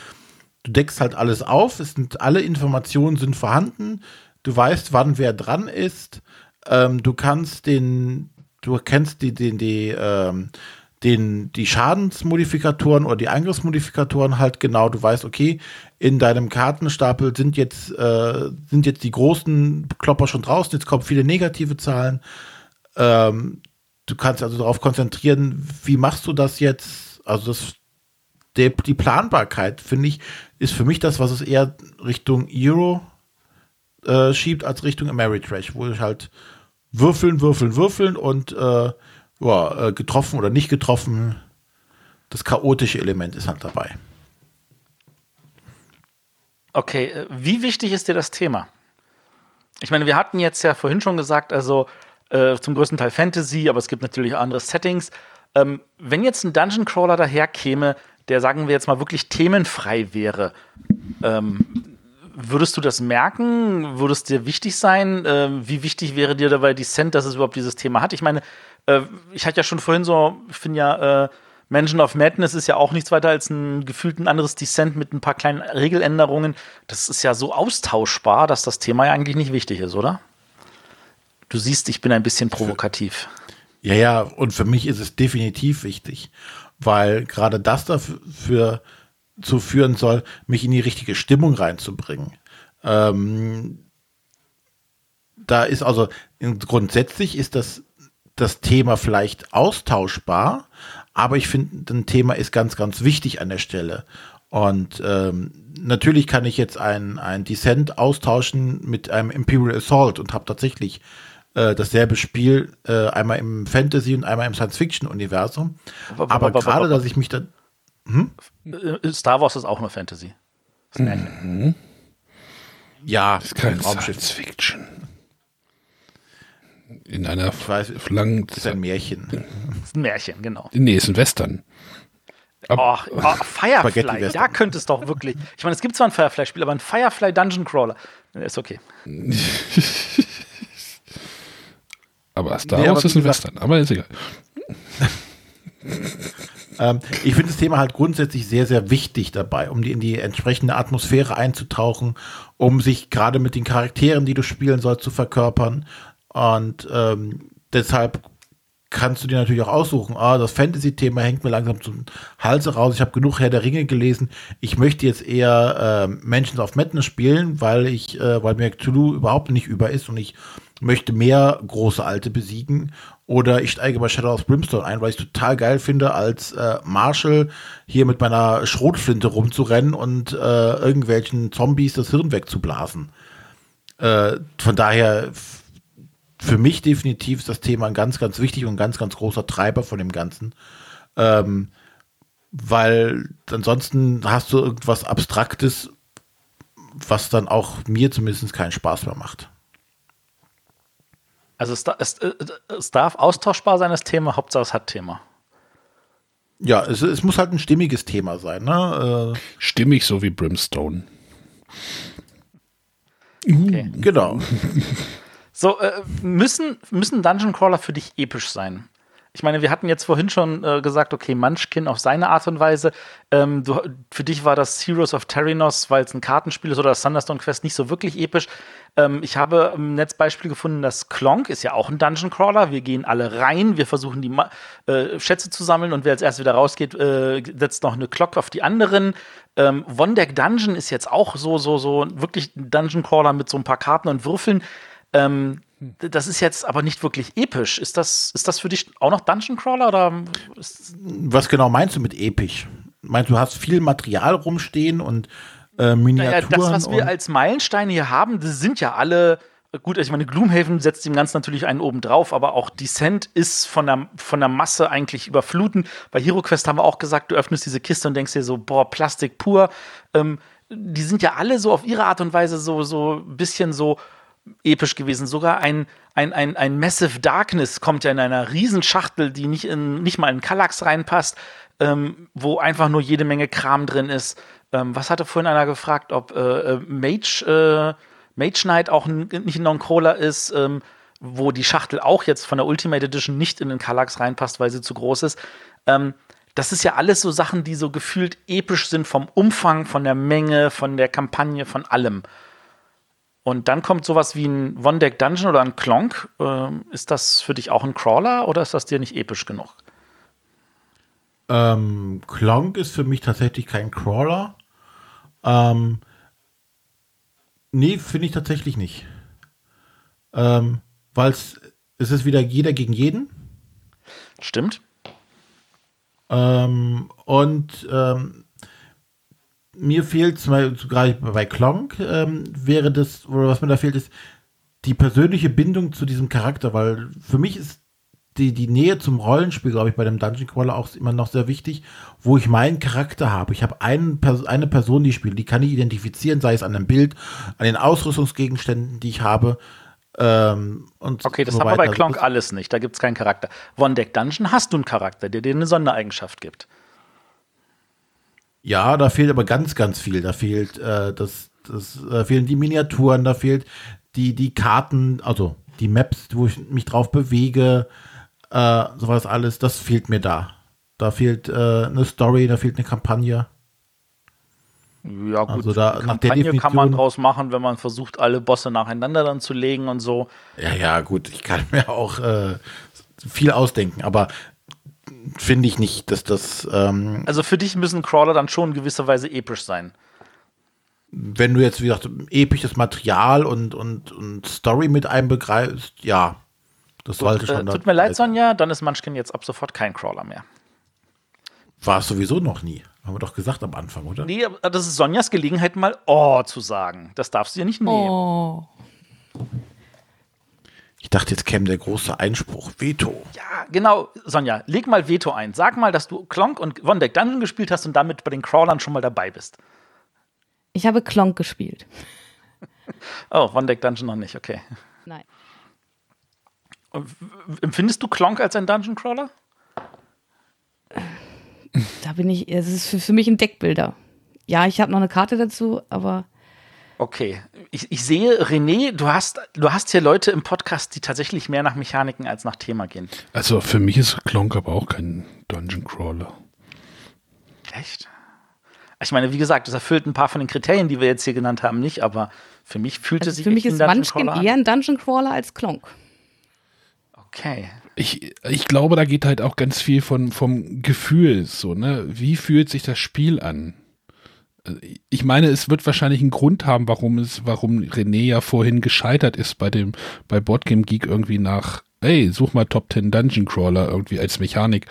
du deckst halt alles auf, es sind alle Informationen sind vorhanden, du weißt, wann wer dran ist, ähm, du kannst den, du kennst die, den, die, ähm, den, die Schadensmodifikatoren oder die Angriffsmodifikatoren halt genau, du weißt, okay, in deinem Kartenstapel sind jetzt, äh, sind jetzt die großen Klopper schon draußen, jetzt kommen viele negative Zahlen. Ähm, du kannst also darauf konzentrieren, wie machst du das jetzt? Also das, der, die Planbarkeit, finde ich, ist für mich das, was es eher Richtung Euro äh, schiebt als Richtung Ameritrash, wo ich halt würfeln, würfeln, würfeln und äh, ja, äh, getroffen oder nicht getroffen, das chaotische Element ist halt dabei. Okay, äh, wie wichtig ist dir das Thema? Ich meine, wir hatten jetzt ja vorhin schon gesagt, also äh, zum größten Teil Fantasy, aber es gibt natürlich auch andere Settings. Ähm, wenn jetzt ein Dungeon Crawler daherkäme, der, sagen wir jetzt mal, wirklich themenfrei wäre, ähm, würdest du das merken? Würde es dir wichtig sein? Ähm, wie wichtig wäre dir dabei Descent, dass es überhaupt dieses Thema hat? Ich meine, äh, ich hatte ja schon vorhin so, ich finde ja, äh, Mansion of Madness ist ja auch nichts weiter als ein gefühlt ein anderes Descent mit ein paar kleinen Regeländerungen. Das ist ja so austauschbar, dass das Thema ja eigentlich nicht wichtig ist, oder? Du siehst, ich bin ein bisschen provokativ. Ja, ja, und für mich ist es definitiv wichtig, weil gerade das dafür zu führen soll, mich in die richtige Stimmung reinzubringen. Ähm, da ist also grundsätzlich ist das das Thema vielleicht austauschbar, aber ich finde, ein Thema ist ganz, ganz wichtig an der Stelle. Und ähm, natürlich kann ich jetzt ein, ein Descent austauschen mit einem Imperial Assault und habe tatsächlich äh, dasselbe Spiel äh, einmal im Fantasy und einmal im Science-Fiction-Universum. Aber gerade, dass ich mich da. Äh, Star Wars ist auch nur Fantasy. Märchen. Ja, Das ist kein. Science Fiction. In einer Ich weiß, langen ist ein Märchen. Das ist ein Märchen, genau. Nee, ist ein Western. Oh, oh, Firefly, da könnte es doch wirklich. Ich meine, es gibt zwar ein Firefly-Spiel, aber ein Firefly Dungeon Crawler. Ist okay. Aber Star Nee, Wars aber ist ein Western, aber ist egal. Ähm, ich finde das Thema halt grundsätzlich sehr, sehr wichtig dabei, um die, in die entsprechende Atmosphäre einzutauchen, um sich gerade mit den Charakteren, die du spielen sollst, zu verkörpern. Und ähm, deshalb kannst du dir natürlich auch aussuchen, ah, das Fantasy-Thema hängt mir langsam zum Halse raus. Ich habe genug Herr der Ringe gelesen. Ich möchte jetzt eher äh, Mansions of Madness spielen, weil ich, äh, weil mir Cthulhu überhaupt nicht über ist und ich möchte mehr große Alte besiegen. Oder ich steige bei Shadow of Brimstone ein, weil ich es total geil finde, als äh, Marshall hier mit meiner Schrotflinte rumzurennen und äh, irgendwelchen Zombies das Hirn wegzublasen. Äh, von daher für mich definitiv ist das Thema ein ganz, ganz wichtig und ein ganz, ganz großer Treiber von dem Ganzen. Ähm, weil ansonsten hast du irgendwas Abstraktes, was dann auch mir zumindest keinen Spaß mehr macht. Also es, es, äh, es darf austauschbar sein, das Thema, Hauptsache es hat Thema. Ja, es, es muss halt ein stimmiges Thema sein. Ne? Stimmig so wie Brimstone. Okay. Äh, genau. So, äh, müssen, müssen Dungeon Crawler für dich episch sein? Ich meine, wir hatten jetzt vorhin schon äh, gesagt, okay, Munchkin auf seine Art und Weise. Ähm, du, für dich war das Heroes of Terrinos, weil es ein Kartenspiel ist, oder das Thunderstone Quest nicht so wirklich episch. Ähm, ich habe im Netz Beispiel gefunden, dass Klonk ist ja auch ein Dungeon Crawler. Wir gehen alle rein, wir versuchen die Ma äh, Schätze zu sammeln und wer als erstes wieder rausgeht, äh, setzt noch eine Glock auf die anderen. Ähm, One Dungeon ist jetzt auch so, so, so wirklich ein Dungeon Crawler mit so ein paar Karten und Würfeln. Ähm, das ist jetzt aber nicht wirklich episch. Ist das, ist das für dich auch noch Dungeon Crawler oder? Was genau meinst du mit episch? Meinst du, hast viel Material rumstehen und äh, Miniaturen? Naja, das, was wir als Meilensteine hier haben, das sind ja alle gut, ich meine, Gloomhaven setzt dem Ganzen natürlich einen oben drauf, aber auch Descent ist von der, von der Masse eigentlich überfluten. Bei HeroQuest haben wir auch gesagt, du öffnest diese Kiste und denkst dir so, boah, Plastik pur. Ähm, die sind ja alle so auf ihre Art und Weise so, so ein bisschen so episch gewesen. Sogar ein, ein, ein, ein Massive Darkness kommt ja in einer Riesenschachtel, die nicht, in, nicht mal in Kallax reinpasst, ähm, wo einfach nur jede Menge Kram drin ist. Ähm, was hatte vorhin einer gefragt, ob äh, äh Mage, äh, Mage Knight auch nicht ein Non-Crawler ist, ähm, wo die Schachtel auch jetzt von der Ultimate Edition nicht in den Kallax reinpasst, weil sie zu groß ist. Ähm, das ist ja alles so Sachen, die so gefühlt episch sind vom Umfang, von der Menge, von der Kampagne, von allem. Und dann kommt sowas wie ein One-Deck Dungeon oder ein Klonk. Ähm, ist das für dich auch ein Crawler oder ist das dir nicht episch genug? Ähm, Klonk ist für mich tatsächlich kein Crawler. Ähm, nee, finde ich tatsächlich nicht. Ähm, Weil es ist wieder jeder gegen jeden. Stimmt. Ähm, und ähm, mir fehlt zum Beispiel gerade bei Klonk ähm, wäre das, oder was mir da fehlt, ist die persönliche Bindung zu diesem Charakter, weil für mich ist die, die Nähe zum Rollenspiel, glaube ich, bei dem Dungeon Crawler auch immer noch sehr wichtig, wo ich meinen Charakter habe. Ich habe einen, eine Person, die spielt, die kann ich identifizieren, sei es an einem Bild, an den Ausrüstungsgegenständen, die ich habe. Ähm, und okay, das haben wir bei Klonk alles nicht. Da gibt es keinen Charakter. One Deck Dungeon hast du einen Charakter, der dir eine Sondereigenschaft gibt. Ja, da fehlt aber ganz, ganz viel. Da fehlt äh, das, das da fehlen die Miniaturen, da fehlt die, die Karten, also die Maps, wo ich mich drauf bewege, äh, sowas alles, das fehlt mir da. Da fehlt äh, eine Story, da fehlt eine Kampagne. Ja, gut, also da, Kampagne kann man draus machen, wenn man versucht, alle Bosse nacheinander dann zu legen und so. Ja, ja, gut, ich kann mir auch äh, viel ausdenken, aber finde ich nicht, dass das. Ähm, also für dich müssen Crawler dann schon in gewisser Weise episch sein. Wenn du jetzt, wie gesagt, episches Material und, und, und Story mit einbegreifst, ja, das Gut, sollte schon. Äh, tut mir leid, Sonja, dann ist Munchkin jetzt ab sofort kein Crawler mehr. War es sowieso noch nie. Haben wir doch gesagt am Anfang, oder? Nee, das ist Sonjas Gelegenheit, mal Oh zu sagen. Das darfst du dir nicht nehmen. Oh. Ich dachte, jetzt käme der große Einspruch. Veto. Ja, genau. Sonja, leg mal Veto ein. Sag mal, dass du Klonk und One Deck Dungeon gespielt hast und damit bei den Crawlern schon mal dabei bist. Ich habe Klonk gespielt. oh, One Deck Dungeon noch nicht, okay. Nein. Empfindest du Klonk als ein Dungeon Crawler? Da bin ich, es ist für, für mich ein Deckbilder. Ja, ich habe noch eine Karte dazu, aber. Okay, ich, ich, sehe, René, du hast, du hast hier Leute im Podcast, die tatsächlich mehr nach Mechaniken als nach Thema gehen. Also für mich ist Klonk aber auch kein Dungeon Crawler. Echt? Ich meine, wie gesagt, das erfüllt ein paar von den Kriterien, die wir jetzt hier genannt haben, nicht, aber für mich fühlt also sich Für mich ist Munchkin eher ein Dungeon Crawler als Klonk. Okay. Ich, ich glaube, da geht halt auch ganz viel von, vom Gefühl so, ne? Wie fühlt sich das Spiel an? Ich meine, es wird wahrscheinlich einen Grund haben, warum es, warum René ja vorhin gescheitert ist bei dem, bei Boardgame Geek irgendwie nach, ey, such mal Top 10 Dungeon Crawler irgendwie als Mechanik,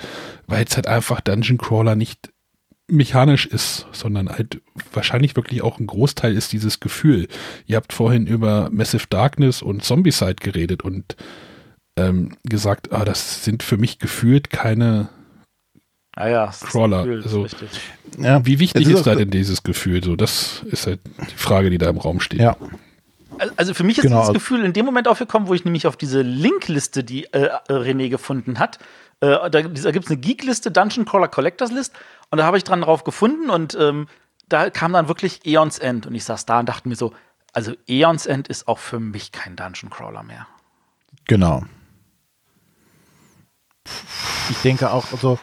weil jetzt halt einfach Dungeon Crawler nicht mechanisch ist, sondern halt wahrscheinlich wirklich auch ein Großteil ist dieses Gefühl. Ihr habt vorhin über Massive Darkness und Zombicide geredet und ähm, gesagt, ah, das sind für mich gefühlt keine ah ja, Crawler. Gefühl, also, ja, wie wichtig ist, ist da denn dieses Gefühl? So, das ist halt die Frage, die da im Raum steht. Ja. Also für mich ist genau. dieses Gefühl in dem Moment aufgekommen, wo ich nämlich auf diese Linkliste, die äh, René gefunden hat, äh, da, da gibt es eine Geek-Liste, Dungeon Crawler Collectors List, und da habe ich dran drauf gefunden und ähm, da kam dann wirklich Eons End und ich saß da und dachte mir so, also Eons End ist auch für mich kein Dungeon Crawler mehr. Genau ich denke auch, also,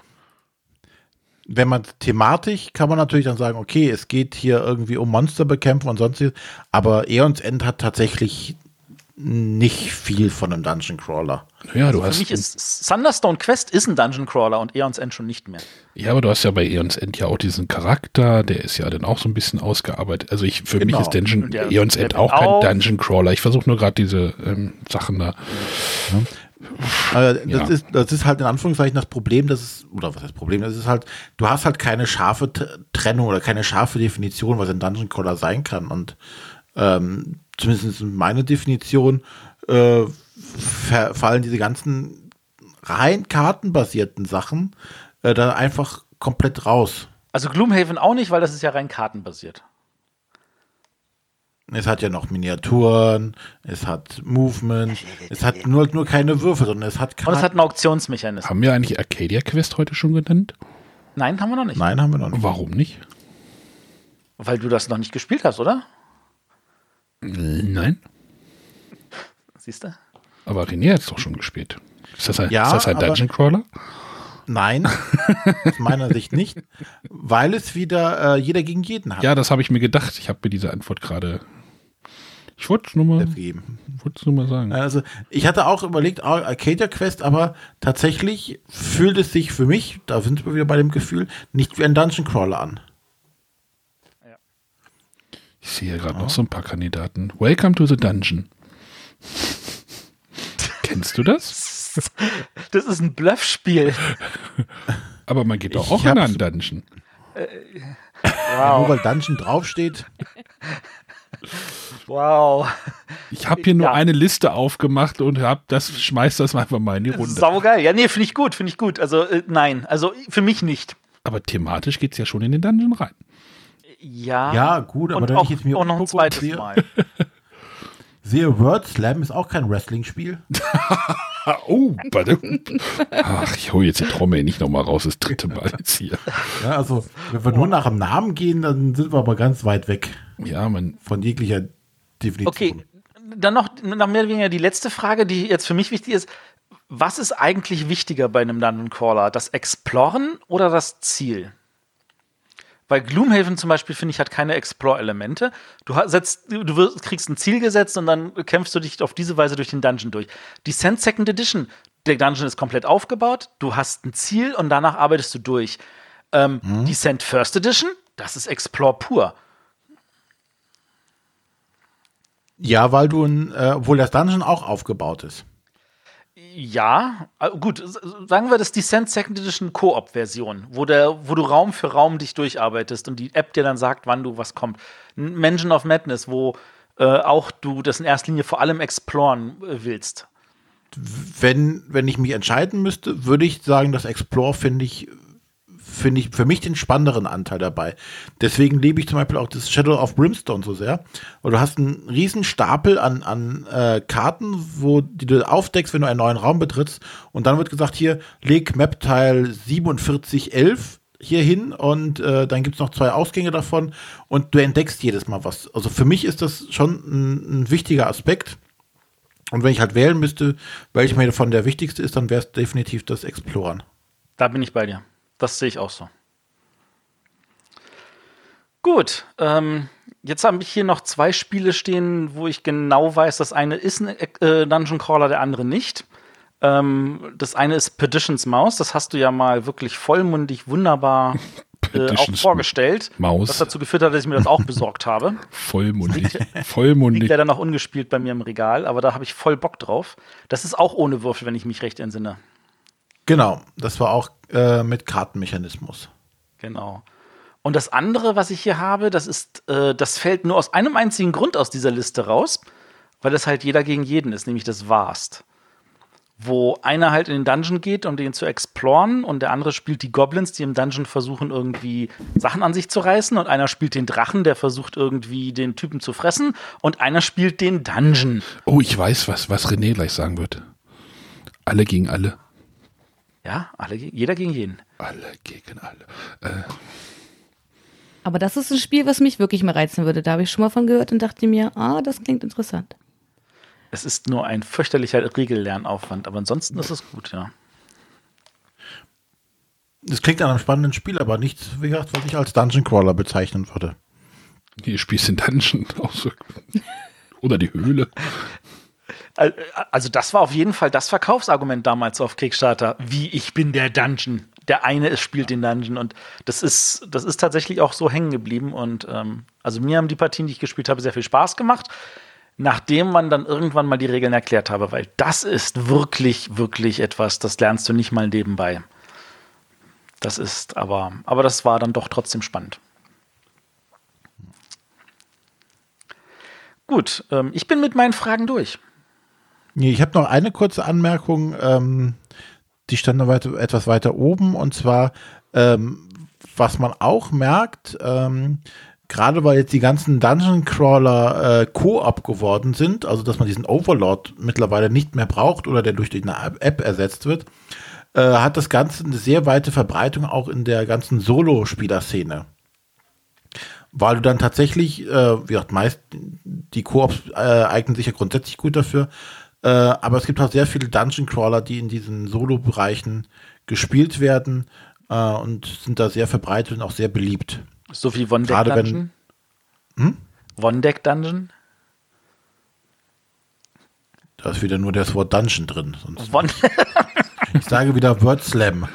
wenn man thematisch, kann man natürlich dann sagen, okay, es geht hier irgendwie um Monsterbekämpfung und sonstiges, aber Eons End hat tatsächlich nicht viel von einem Dungeon Crawler. Ja, du Für hast. mich ist Thunderstone Quest ist ein Dungeon Crawler und Eons End schon nicht mehr. Ja, aber du hast ja bei Eons End ja auch diesen Charakter, der ist ja dann auch so ein bisschen ausgearbeitet. Also ich, für Genau. mich ist Dungeon, der- Eons End auch kein auch. Dungeon Crawler. Ich versuche nur gerade diese ähm, Sachen da. Aber das, Ja. ist, das ist halt in Anführungszeichen das Problem, das ist, oder was heißt Problem, das ist halt, du hast halt keine scharfe Trennung oder keine scharfe Definition, was ein Dungeon Crawler sein kann. Und ähm, zumindest in meine Definition äh, fallen diese ganzen rein kartenbasierten Sachen äh, da einfach komplett raus. Also Gloomhaven auch nicht, weil das ist ja rein kartenbasiert. Es hat ja noch Miniaturen, es hat Movement, es hat nur, nur keine Würfel, sondern es hat Und es Karten. hat einen Auktionsmechanismus. Haben wir eigentlich Arcadia Quest heute schon genannt? Nein, haben wir noch nicht. Nein, haben wir noch nicht. Warum nicht? Weil du das noch nicht gespielt hast, oder? Nein. Siehst du? Aber René hat es doch schon gespielt. Ist das ein, Ja, ist das ein Dungeon Crawler? Nein, aus meiner Sicht nicht, weil es wieder äh, jeder gegen jeden hat. Ja, das habe ich mir gedacht. Ich habe mir diese Antwort gerade. Ich wollte es nur, mal- nur mal sagen. Also ich hatte auch überlegt, Ar- Arcadia Quest, aber tatsächlich fühlt es sich für mich, da sind wir wieder bei dem Gefühl, nicht wie ein Dungeon Crawler an. Ich sehe gerade noch so ein paar Kandidaten. Welcome to the Dungeon. Kennst du das? Das ist ein Bluffspiel. Aber man geht doch auch in einen Dungeon. Nur weil Dungeon draufsteht. Wow. Ich habe hier nur Ja. eine Liste aufgemacht und hab das, schmeiß das einfach mal in die Runde. Saugeil. Ja, nee, finde ich gut, finde ich gut. Also, äh, nein, also für mich nicht. Aber thematisch geht es ja schon in den Dungeon rein. Ja. Ja, gut, aber und wenn auch, ich jetzt mir auch noch ein zweites sehe- Mal. Sehe Word Slam ist auch kein Wrestling-Spiel. Ah, oh, warte. Ach, ich hole jetzt die Trommel nicht nochmal raus, das dritte Mal jetzt hier. Ja, also wenn wir nur nach dem Namen gehen, dann sind wir aber ganz weit weg Ja, man, von jeglicher Definition. Okay, dann noch, noch mehr oder weniger die letzte Frage, die jetzt für mich wichtig ist. Was ist eigentlich wichtiger bei einem Dungeon Crawler? Das Exploren oder das Ziel? Weil Gloomhaven zum Beispiel, finde ich, hat keine Explore-Elemente. Du, setzt, du wirst, kriegst ein Ziel gesetzt und dann kämpfst du dich auf diese Weise durch den Dungeon durch. Descent Second Edition, der Dungeon ist komplett aufgebaut, du hast ein Ziel und danach arbeitest du durch. Ähm, Descent First Edition, das ist Explore pur. Ja, weil du ein, äh, obwohl das Dungeon auch aufgebaut ist. Ja, äh, gut, sagen wir das Descent Second Edition Koop-Version, wo, der- wo du Raum für Raum dich durcharbeitest und die App dir dann sagt, wann du was kommt. Ein Mansion of Madness, wo äh, auch du das in erster Linie vor allem exploren äh, willst. Wenn, wenn ich mich entscheiden müsste, würde ich sagen, das Explore finde ich, finde ich für mich den spannenderen Anteil dabei. Deswegen liebe ich zum Beispiel auch das Shadow of Brimstone so sehr. Und du hast einen riesen Stapel an, an äh, Karten, wo die du aufdeckst, wenn du einen neuen Raum betrittst. Und dann wird gesagt, hier, leg Map-Teil 4711 hier hin und äh, dann gibt's noch zwei Ausgänge davon und du entdeckst jedes Mal was. Also für mich ist das schon ein, ein wichtiger Aspekt. Und wenn ich halt wählen müsste, welcher mir davon der wichtigste ist, dann wäre es definitiv das Exploren. Da bin ich bei dir. Das sehe ich auch so. Gut, ähm, jetzt habe ich hier noch zwei Spiele stehen, wo ich genau weiß, das eine ist ein äh, Dungeon Crawler, der andere nicht. Ähm, das eine ist Perditions Maus, das hast du ja mal wirklich vollmundig wunderbar äh, auch vorgestellt. Maus. Was dazu geführt hat, dass ich mir das auch besorgt habe. vollmundig. Liegt Vollmundig. leider noch ungespielt bei mir im Regal, aber da habe ich voll Bock drauf. Das ist auch ohne Würfel, wenn ich mich recht entsinne. Genau, das war auch äh, mit Kartenmechanismus. Genau. Und das andere, was ich hier habe, das ist, äh, das fällt nur aus einem einzigen Grund aus dieser Liste raus, weil es halt jeder gegen jeden ist, nämlich das Vast. Wo einer halt in den Dungeon geht, um den zu exploren, und der andere spielt die Goblins, die im Dungeon versuchen, irgendwie Sachen an sich zu reißen, und einer spielt den Drachen, der versucht, irgendwie den Typen zu fressen, und einer spielt den Dungeon. Oh, ich weiß, was, was René gleich sagen wird. Alle gegen alle. Ja, alle, jeder gegen jeden. Alle gegen alle. Aber das ist ein Spiel, was mich wirklich mal reizen würde. Da habe ich schon mal von gehört und dachte mir, ah, das klingt interessant. Es ist nur ein fürchterlicher Regellernaufwand, aber ansonsten ist es gut, ja. Das klingt nach einem spannenden Spiel, aber nichts, wie gesagt, was ich als Dungeon Crawler bezeichnen würde. Hier spielst du den Dungeon. Auch so. Oder die Höhle. Also das war auf jeden Fall das Verkaufsargument damals auf Kickstarter. Wie ich bin der Dungeon. Der eine ist, spielt den Dungeon und das ist, das ist tatsächlich auch so hängen geblieben. Und ähm, also mir haben die Partien, die ich gespielt habe, sehr viel Spaß gemacht, nachdem man dann irgendwann mal die Regeln erklärt habe, weil das ist wirklich, wirklich etwas, das lernst du nicht mal nebenbei. Das ist aber, aber das war dann doch trotzdem spannend. Gut, ähm, ich bin mit meinen Fragen durch. Nee, ich habe noch eine kurze Anmerkung, ähm, die stand noch weiter, etwas weiter oben und zwar, ähm, was man auch merkt, ähm, gerade weil jetzt die ganzen Dungeon Crawler äh, Co-op geworden sind, also dass man diesen Overlord mittlerweile nicht mehr braucht oder der durch die App ersetzt wird, äh, hat das Ganze eine sehr weite Verbreitung auch in der ganzen Solo-Spieler-Szene. Weil du dann tatsächlich, äh, wie gesagt, meist die Koops äh, eignen sich ja grundsätzlich gut dafür, äh, aber es gibt auch sehr viele Dungeon Crawler, die in diesen Solo-Bereichen gespielt werden äh, und sind da sehr verbreitet und auch sehr beliebt. So wie One Deck Dungeon? Wenn, hm? One Deck Dungeon? Da ist wieder nur das Wort Dungeon drin. One ich sage wieder Word Slam.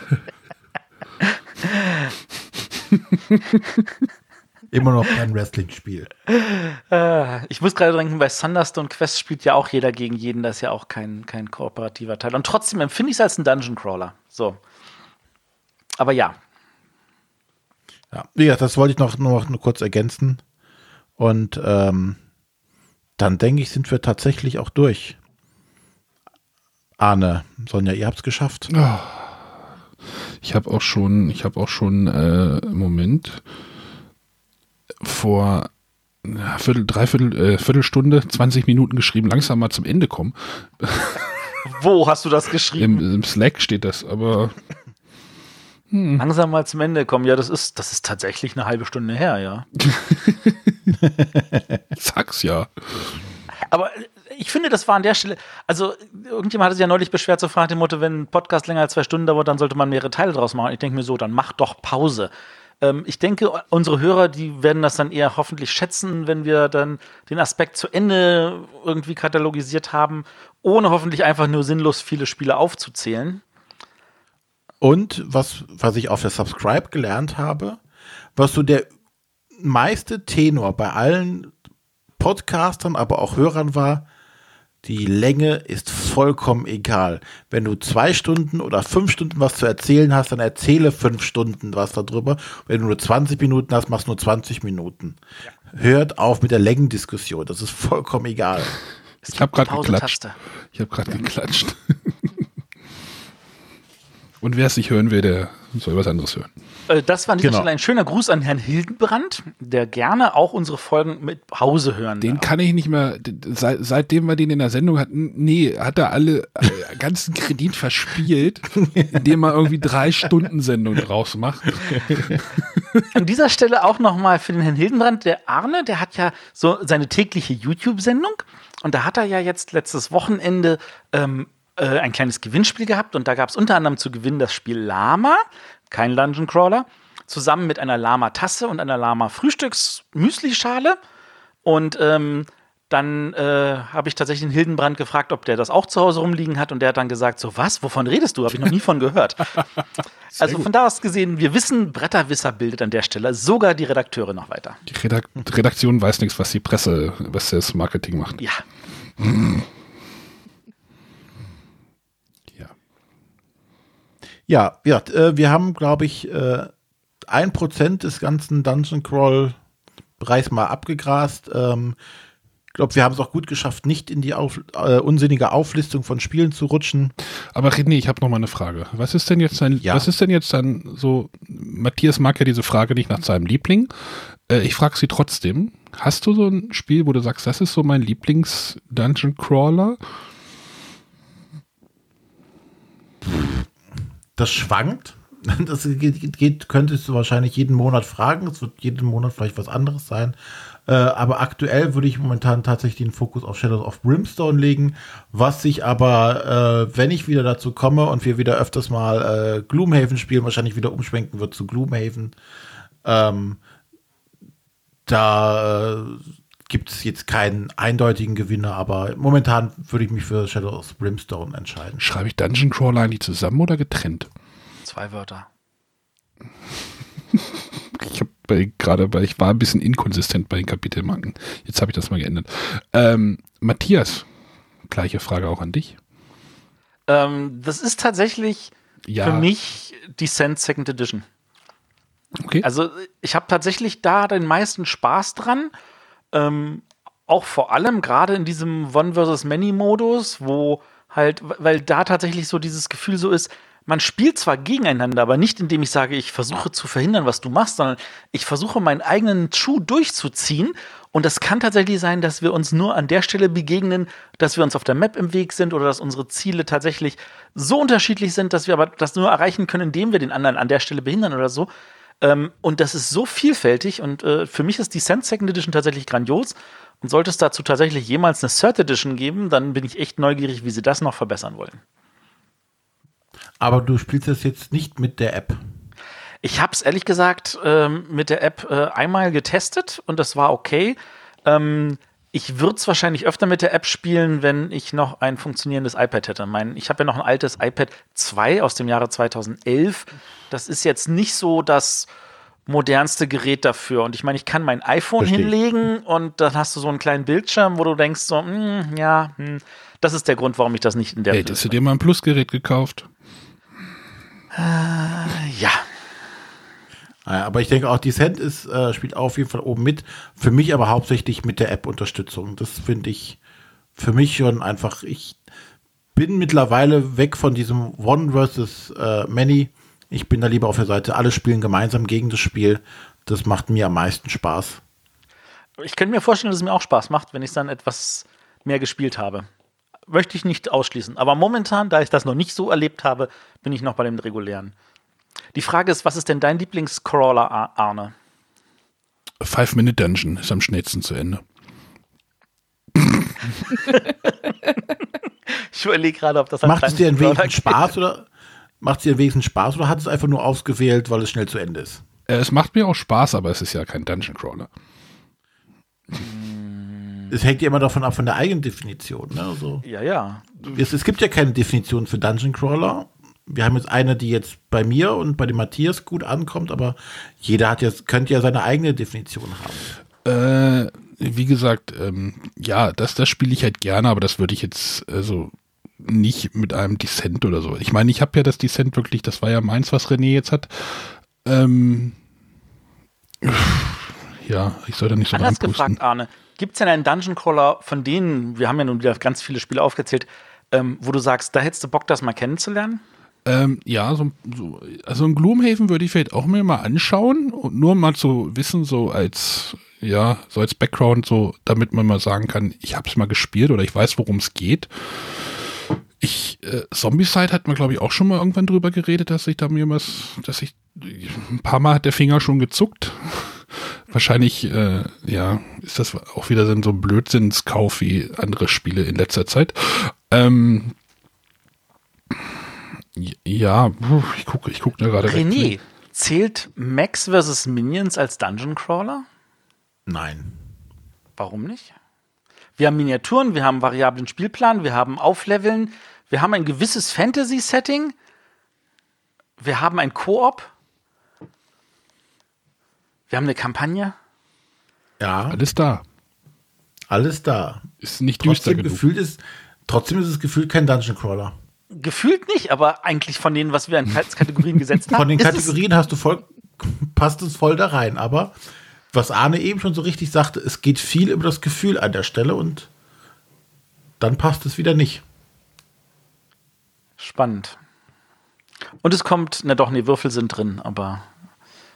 Immer noch kein Wrestling-Spiel. Äh, ich muss gerade denken, bei Thunderstone Quest spielt ja auch jeder gegen jeden, das ist ja auch kein, kein kooperativer Teil. Und trotzdem empfinde ich es als ein Dungeon Crawler. So. Aber ja. Ja, gesagt, das wollte ich noch, noch nur kurz ergänzen. Und ähm, dann denke ich, sind wir tatsächlich auch durch. Arne, Sonja, ihr habt es geschafft. Oh. Ich habe auch schon, ich habe auch schon, äh, Moment, vor ja, Viertel, Dreiviertel, äh, Viertelstunde, 20 Minuten geschrieben, langsam mal zum Ende kommen. Wo hast du das geschrieben? Im, Im, Slack steht das, aber. Hm. Langsam mal zum Ende kommen, ja, das ist, das ist tatsächlich eine halbe Stunde her, ja. Sag's ja. Aber ich finde, das war an der Stelle, also irgendjemand hatte sich ja neulich beschwert, so fragt dem Motto, wenn ein Podcast länger als zwei Stunden dauert, dann sollte man mehrere Teile draus machen. Ich denke mir so, dann mach doch Pause. Ähm, ich denke, unsere Hörer, die werden das dann eher hoffentlich schätzen, wenn wir dann den Aspekt zu Ende irgendwie katalogisiert haben, ohne hoffentlich einfach nur sinnlos viele Spiele aufzuzählen. Und was, was ich auf der Subscribe gelernt habe, was so der meiste Tenor bei allen Podcastern, aber auch Hörern war, die Länge ist vollkommen egal. Wenn du zwei Stunden oder fünf Stunden was zu erzählen hast, dann erzähle fünf Stunden was darüber. Wenn du nur 20 Minuten hast, machst du nur 20 Minuten. Ja. Hört auf mit der Längendiskussion. Das ist vollkommen egal. Ich habe gerade geklatscht. Ich habe gerade geklatscht. Und wer es nicht hören will, der soll was anderes hören. Äh, das war an dieser genau. Stelle ein schöner Gruß an Herrn Hildenbrand, der gerne auch unsere Folgen mit Hause hören Den darf. kann ich nicht mehr, seit, seitdem wir den in der Sendung hatten, nee, hat er alle äh, ganzen Kredit verspielt, indem er irgendwie drei Stunden Sendung draus macht. An dieser Stelle auch nochmal für den Herrn Hildenbrand, der Arne, der hat ja so seine tägliche YouTube-Sendung und da hat er ja jetzt letztes Wochenende ähm, äh, ein kleines Gewinnspiel gehabt und da gab es unter anderem zu gewinnen das Spiel Lama kein Dungeon Crawler, zusammen mit einer Lama-Tasse und einer Lama-Frühstücks-Müsli-Schale. Und ähm, dann äh, habe ich tatsächlich den Hildenbrand gefragt, ob der das auch zu Hause rumliegen hat. Und der hat dann gesagt: So, was? Wovon redest du? Habe ich noch nie von gehört. also von da aus gesehen, wir wissen, Bretterwisser bildet an der Stelle sogar die Redakteure noch weiter. Die Redak Redaktion weiß nichts, was die Presse, was das Marketing macht. Ja. Mhm. Ja, ja äh, wir haben, glaube ich, äh, ein Prozent des ganzen Dungeon Crawl Bereichs mal abgegrast. Ähm, ich glaube, wir haben es auch gut geschafft, nicht in die auf, äh, unsinnige Auflistung von Spielen zu rutschen. Aber René, ich habe noch mal eine Frage. Was ist denn jetzt dein, ja. was ist denn jetzt dann so, Matthias mag ja diese Frage nicht nach seinem Liebling. Äh, ich frage sie trotzdem. Hast du so ein Spiel, wo du sagst, das ist so mein Lieblings-Dungeon Crawler? Das schwankt. Das geht, geht, könntest du wahrscheinlich jeden Monat fragen. Es wird jeden Monat vielleicht was anderes sein. Äh, aber aktuell würde ich momentan tatsächlich den Fokus auf Shadows of Brimstone legen, was sich aber, äh, wenn ich wieder dazu komme und wir wieder öfters mal äh, Gloomhaven spielen, wahrscheinlich wieder umschwenken wird zu Gloomhaven. Ähm, da äh, gibt es jetzt keinen eindeutigen Gewinner, aber momentan würde ich mich für Shadow of Brimstone entscheiden. Schreibe ich Dungeon Crawler eigentlich zusammen oder getrennt? Zwei Wörter. Ich habe gerade, weil ich war ein bisschen inkonsistent bei den Kapitelmarken. Jetzt habe ich das mal geändert. Ähm, Matthias, gleiche Frage auch an dich. Ähm, das ist tatsächlich Ja. für mich Descent Second Edition. Okay. Also ich habe tatsächlich da den meisten Spaß dran. Ähm, auch vor allem gerade in diesem One versus Many Modus, wo halt, weil da tatsächlich so dieses Gefühl so ist, man spielt zwar gegeneinander, aber nicht indem ich sage, ich versuche zu verhindern, was du machst, sondern ich versuche meinen eigenen Schuh durchzuziehen. Und das kann tatsächlich sein, dass wir uns nur an der Stelle begegnen, dass wir uns auf der Map im Weg sind oder dass unsere Ziele tatsächlich so unterschiedlich sind, dass wir aber das nur erreichen können, indem wir den anderen an der Stelle behindern oder so. Ähm, und das ist so vielfältig und äh, für mich ist die Descent Second Edition tatsächlich grandios. Und sollte es dazu tatsächlich jemals eine Third Edition geben, dann bin ich echt neugierig, wie sie das noch verbessern wollen. Aber du spielst das jetzt nicht mit der App. Ich habe es ehrlich gesagt ähm, mit der App äh, einmal getestet und das war okay. Ähm, ich würde es wahrscheinlich öfter mit der App spielen, wenn ich noch ein funktionierendes iPad hätte. Mein, ich habe ja noch ein altes iPad 2 aus dem Jahre 2011. Das ist jetzt nicht so das modernste Gerät dafür. Und ich meine, ich kann mein iPhone Verstehe. hinlegen und dann hast du so einen kleinen Bildschirm, wo du denkst so, hm, ja, hm, das ist der Grund, warum ich das nicht in der Hättest du dir mal ein Plusgerät gekauft? Ja, Aber ich denke auch, Descent ist, äh, spielt auf jeden Fall oben mit. Für mich aber hauptsächlich mit der App-Unterstützung. Das finde ich für mich schon einfach. Ich bin mittlerweile weg von diesem One versus äh, Many. Ich bin da lieber auf der Seite, alle spielen gemeinsam gegen das Spiel. Das macht mir am meisten Spaß. Ich könnte mir vorstellen, dass es mir auch Spaß macht, wenn ich dann etwas mehr gespielt habe. Möchte ich nicht ausschließen. Aber momentan, da ich das noch nicht so erlebt habe, bin ich noch bei dem regulären. Die Frage ist, was ist denn dein Lieblingscrawler, Ar- Arne? Five-Minute-Dungeon ist am schnellsten zu Ende. Ich überlege gerade, ob das Macht es dir kleines ein Crawler wenig Spaß oder macht es dir ein wenig Spaß oder hat es einfach nur ausgewählt, weil es schnell zu Ende ist? Äh, es macht mir auch Spaß, aber es ist ja kein Dungeon Crawler. Es hängt ja immer davon ab von der eigenen Definition. Ne? Also, Ja, ja. es, es gibt ja keine Definition für Dungeon Crawler. Wir haben jetzt eine, die jetzt bei mir und bei dem Matthias gut ankommt, aber jeder hat jetzt, könnte ja seine eigene Definition haben. Äh, wie gesagt, ähm, ja, das, das spiele ich halt gerne, aber das würde ich jetzt also nicht mit einem Descent oder so. Ich meine, ich habe ja das Descent wirklich, das war ja meins, was René jetzt hat. Ähm, ja, ich soll da nicht so Anders gefragt, Arne, gibt es denn einen Dungeon Crawler, von denen, wir haben ja nun wieder ganz viele Spiele aufgezählt, ähm, wo du sagst, da hättest du Bock, das mal kennenzulernen? Ähm, ja, so, so, also ein Gloomhaven würde ich vielleicht auch mir mal anschauen und nur mal zu wissen, so als, ja, so als Background, so, damit man mal sagen kann, ich habe es mal gespielt oder ich weiß, worum es geht. Ich, äh, Zombicide hat man, glaube ich, auch schon mal irgendwann drüber geredet, dass ich da mir was, dass ich, ein paar Mal hat der Finger schon gezuckt. Wahrscheinlich, äh, ja, ist das auch wieder so ein Blödsinnskauf wie andere Spiele in letzter Zeit. Ähm, ja, ich gucke ich guck da gerade. weg. René, zählt Max vs. Minions als Dungeon Crawler? Nein. Warum nicht? Wir haben Miniaturen, wir haben variablen Spielplan, wir haben Aufleveln, wir haben ein gewisses Fantasy-Setting, wir haben ein Koop, wir haben eine Kampagne. Ja, Alles da. alles da. Ist nicht düster Trotzdem genug. gefühlt ist, trotzdem ist es gefühlt kein Dungeon Crawler. Gefühlt nicht, aber eigentlich von denen, was wir an Kategorien gesetzt haben. Von den Kategorien hast du voll, passt es voll da rein. Aber was Arne eben schon so richtig sagte, es geht viel über das Gefühl an der Stelle und dann passt es wieder nicht. Spannend. Und es kommt, na doch, nee, Würfel sind drin, aber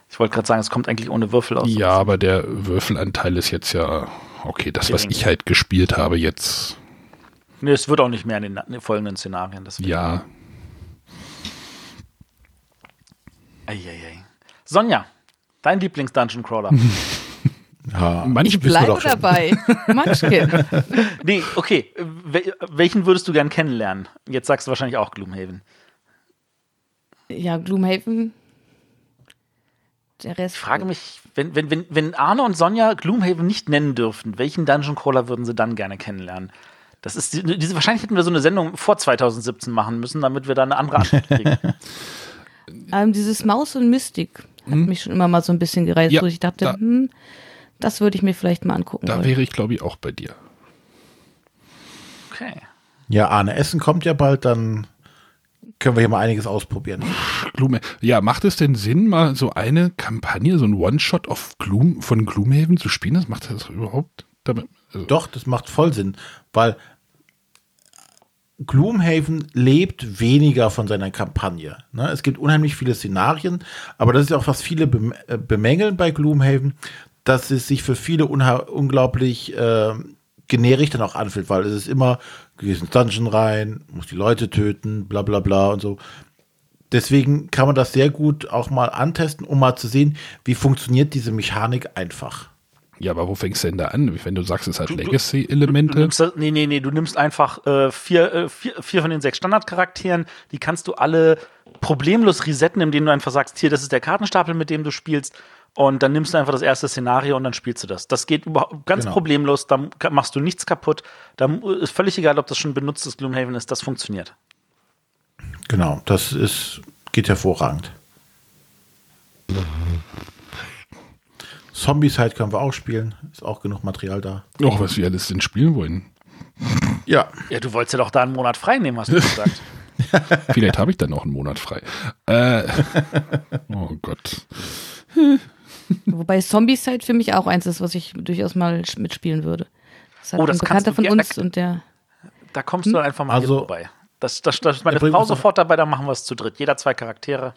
ich wollte gerade sagen, es kommt eigentlich ohne Würfel aus. Ja, aber der Würfelanteil ist jetzt ja, okay, das, was ich halt gespielt habe jetzt, Nee, es wird auch nicht mehr in den, in den folgenden Szenarien. Das wird- ja. Eieiei. Sonja, dein Lieblings-Dungeon Crawler. Ja, wir Bleibe dabei. Munchkin. nee, okay. Wel welchen würdest du gern kennenlernen? Jetzt sagst du wahrscheinlich auch Gloomhaven. Ja, Gloomhaven. Der Rest. Ich frage mich, wenn, wenn, wenn, wenn Arne und Sonja Gloomhaven nicht nennen dürften, welchen Dungeon Crawler würden sie dann gerne kennenlernen? Das ist die- diese, wahrscheinlich hätten wir so eine Sendung vor 2017 machen müssen, damit wir da eine andere Antwort kriegen. Ähm, dieses Maus und Mystik hat mich schon immer mal so ein bisschen gereizt, Hm? Ja, wo ich dachte, da- hm, das würde ich mir vielleicht mal angucken Da wollen. wäre ich, glaube ich, auch bei dir. Okay. Ja, Arne, Essen kommt ja bald, dann können wir hier mal einiges ausprobieren. Gloom ja, macht es denn Sinn, mal so eine Kampagne, so ein One-Shot von Gloomhaven zu spielen? Das macht das überhaupt? Damit, Doch, das macht voll Sinn, weil Gloomhaven lebt weniger von seiner Kampagne. Ne? Es gibt unheimlich viele Szenarien, aber das ist auch, was viele äh, bemängeln bei Gloomhaven, dass es sich für viele unglaublich äh, generisch dann auch anfühlt, weil es ist immer, du gehst ins Dungeon rein, musst die Leute töten, bla bla bla und so. Deswegen kann man das sehr gut auch mal antesten, um mal zu sehen, wie funktioniert diese Mechanik einfach. Ja, aber wo fängst du denn da an? Wenn du sagst, es hat Legacy-Elemente. nee, nee, nee, du nimmst einfach äh, vier, äh, vier, vier von den sechs Standardcharakteren, die kannst du alle problemlos resetten, indem du einfach sagst, hier, das ist der Kartenstapel, mit dem du spielst. Und dann nimmst du einfach das erste Szenario und dann spielst du das. Das geht überhaupt ganz Genau. problemlos, da ka- machst du nichts kaputt. Da ist völlig egal, ob das schon benutztes Gloomhaven ist, das funktioniert. Genau, das ist, geht hervorragend. Zombie-Side können wir auch spielen. Ist auch genug Material da. Och, was wir alles denn spielen wollen. Ja. Ja, du wolltest ja doch da einen Monat frei nehmen, hast du gesagt. Vielleicht habe ich dann noch einen Monat frei. Äh, oh Gott. Wobei Zombie-Side für mich auch eins ist, was ich durchaus mal mitspielen würde. Das hat Oh, das ein kannst Bekannter du von uns und der. Da kommst du dann einfach mal Also- hier vorbei. Das, das, das ist meine Frau sofort dabei, dann machen wir es zu dritt. Jeder zwei Charaktere.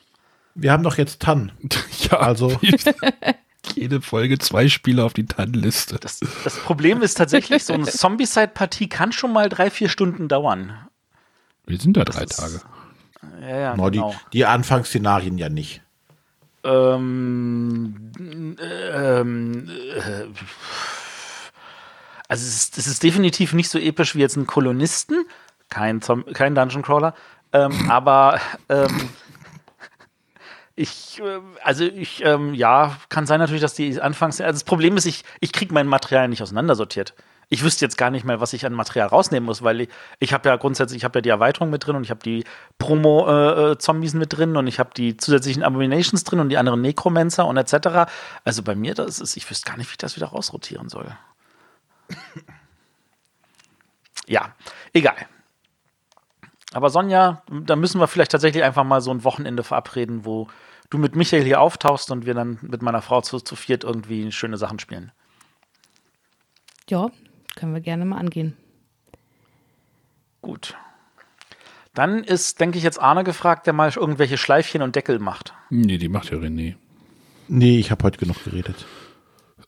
Wir haben doch jetzt Tan. Ja, Also- jede Folge zwei Spiele auf die Tannenliste. Das, das Problem ist tatsächlich, so eine Zombie-Side-Partie kann schon mal drei, vier Stunden dauern. Wir sind da drei ist- Tage. Ja, ja, No, genau. die, die Anfangsszenarien ja nicht. Ähm, ähm, äh, also es ist, es ist definitiv nicht so episch wie jetzt ein Kolonisten, kein, Zom kein Dungeon Crawler, ähm, aber ähm, ich, äh, also ich, ähm, ja, kann sein natürlich, dass die anfangs, also das Problem ist, ich, ich kriege mein Material nicht auseinandersortiert. Ich wüsste jetzt gar nicht mehr, was ich an Material rausnehmen muss, weil ich, ich habe ja grundsätzlich, ich habe ja die Erweiterung mit drin und ich habe die Promo-Zombies mit drin und ich habe die zusätzlichen Abominations drin und die anderen Necromancer und etc. Also bei mir, das ist, ich wüsste gar nicht, wie ich das wieder rausrotieren soll. ja, egal. Aber Sonja, da müssen wir vielleicht tatsächlich einfach mal so ein Wochenende verabreden, wo du mit Michael hier auftauchst und wir dann mit meiner Frau zu, zu viert irgendwie schöne Sachen spielen. Ja, können wir gerne mal angehen. Gut. Dann ist, denke ich, jetzt Arne gefragt, der mal irgendwelche Schleifchen und Deckel macht. Nee, die macht ja René. Nee, ich habe heute genug geredet.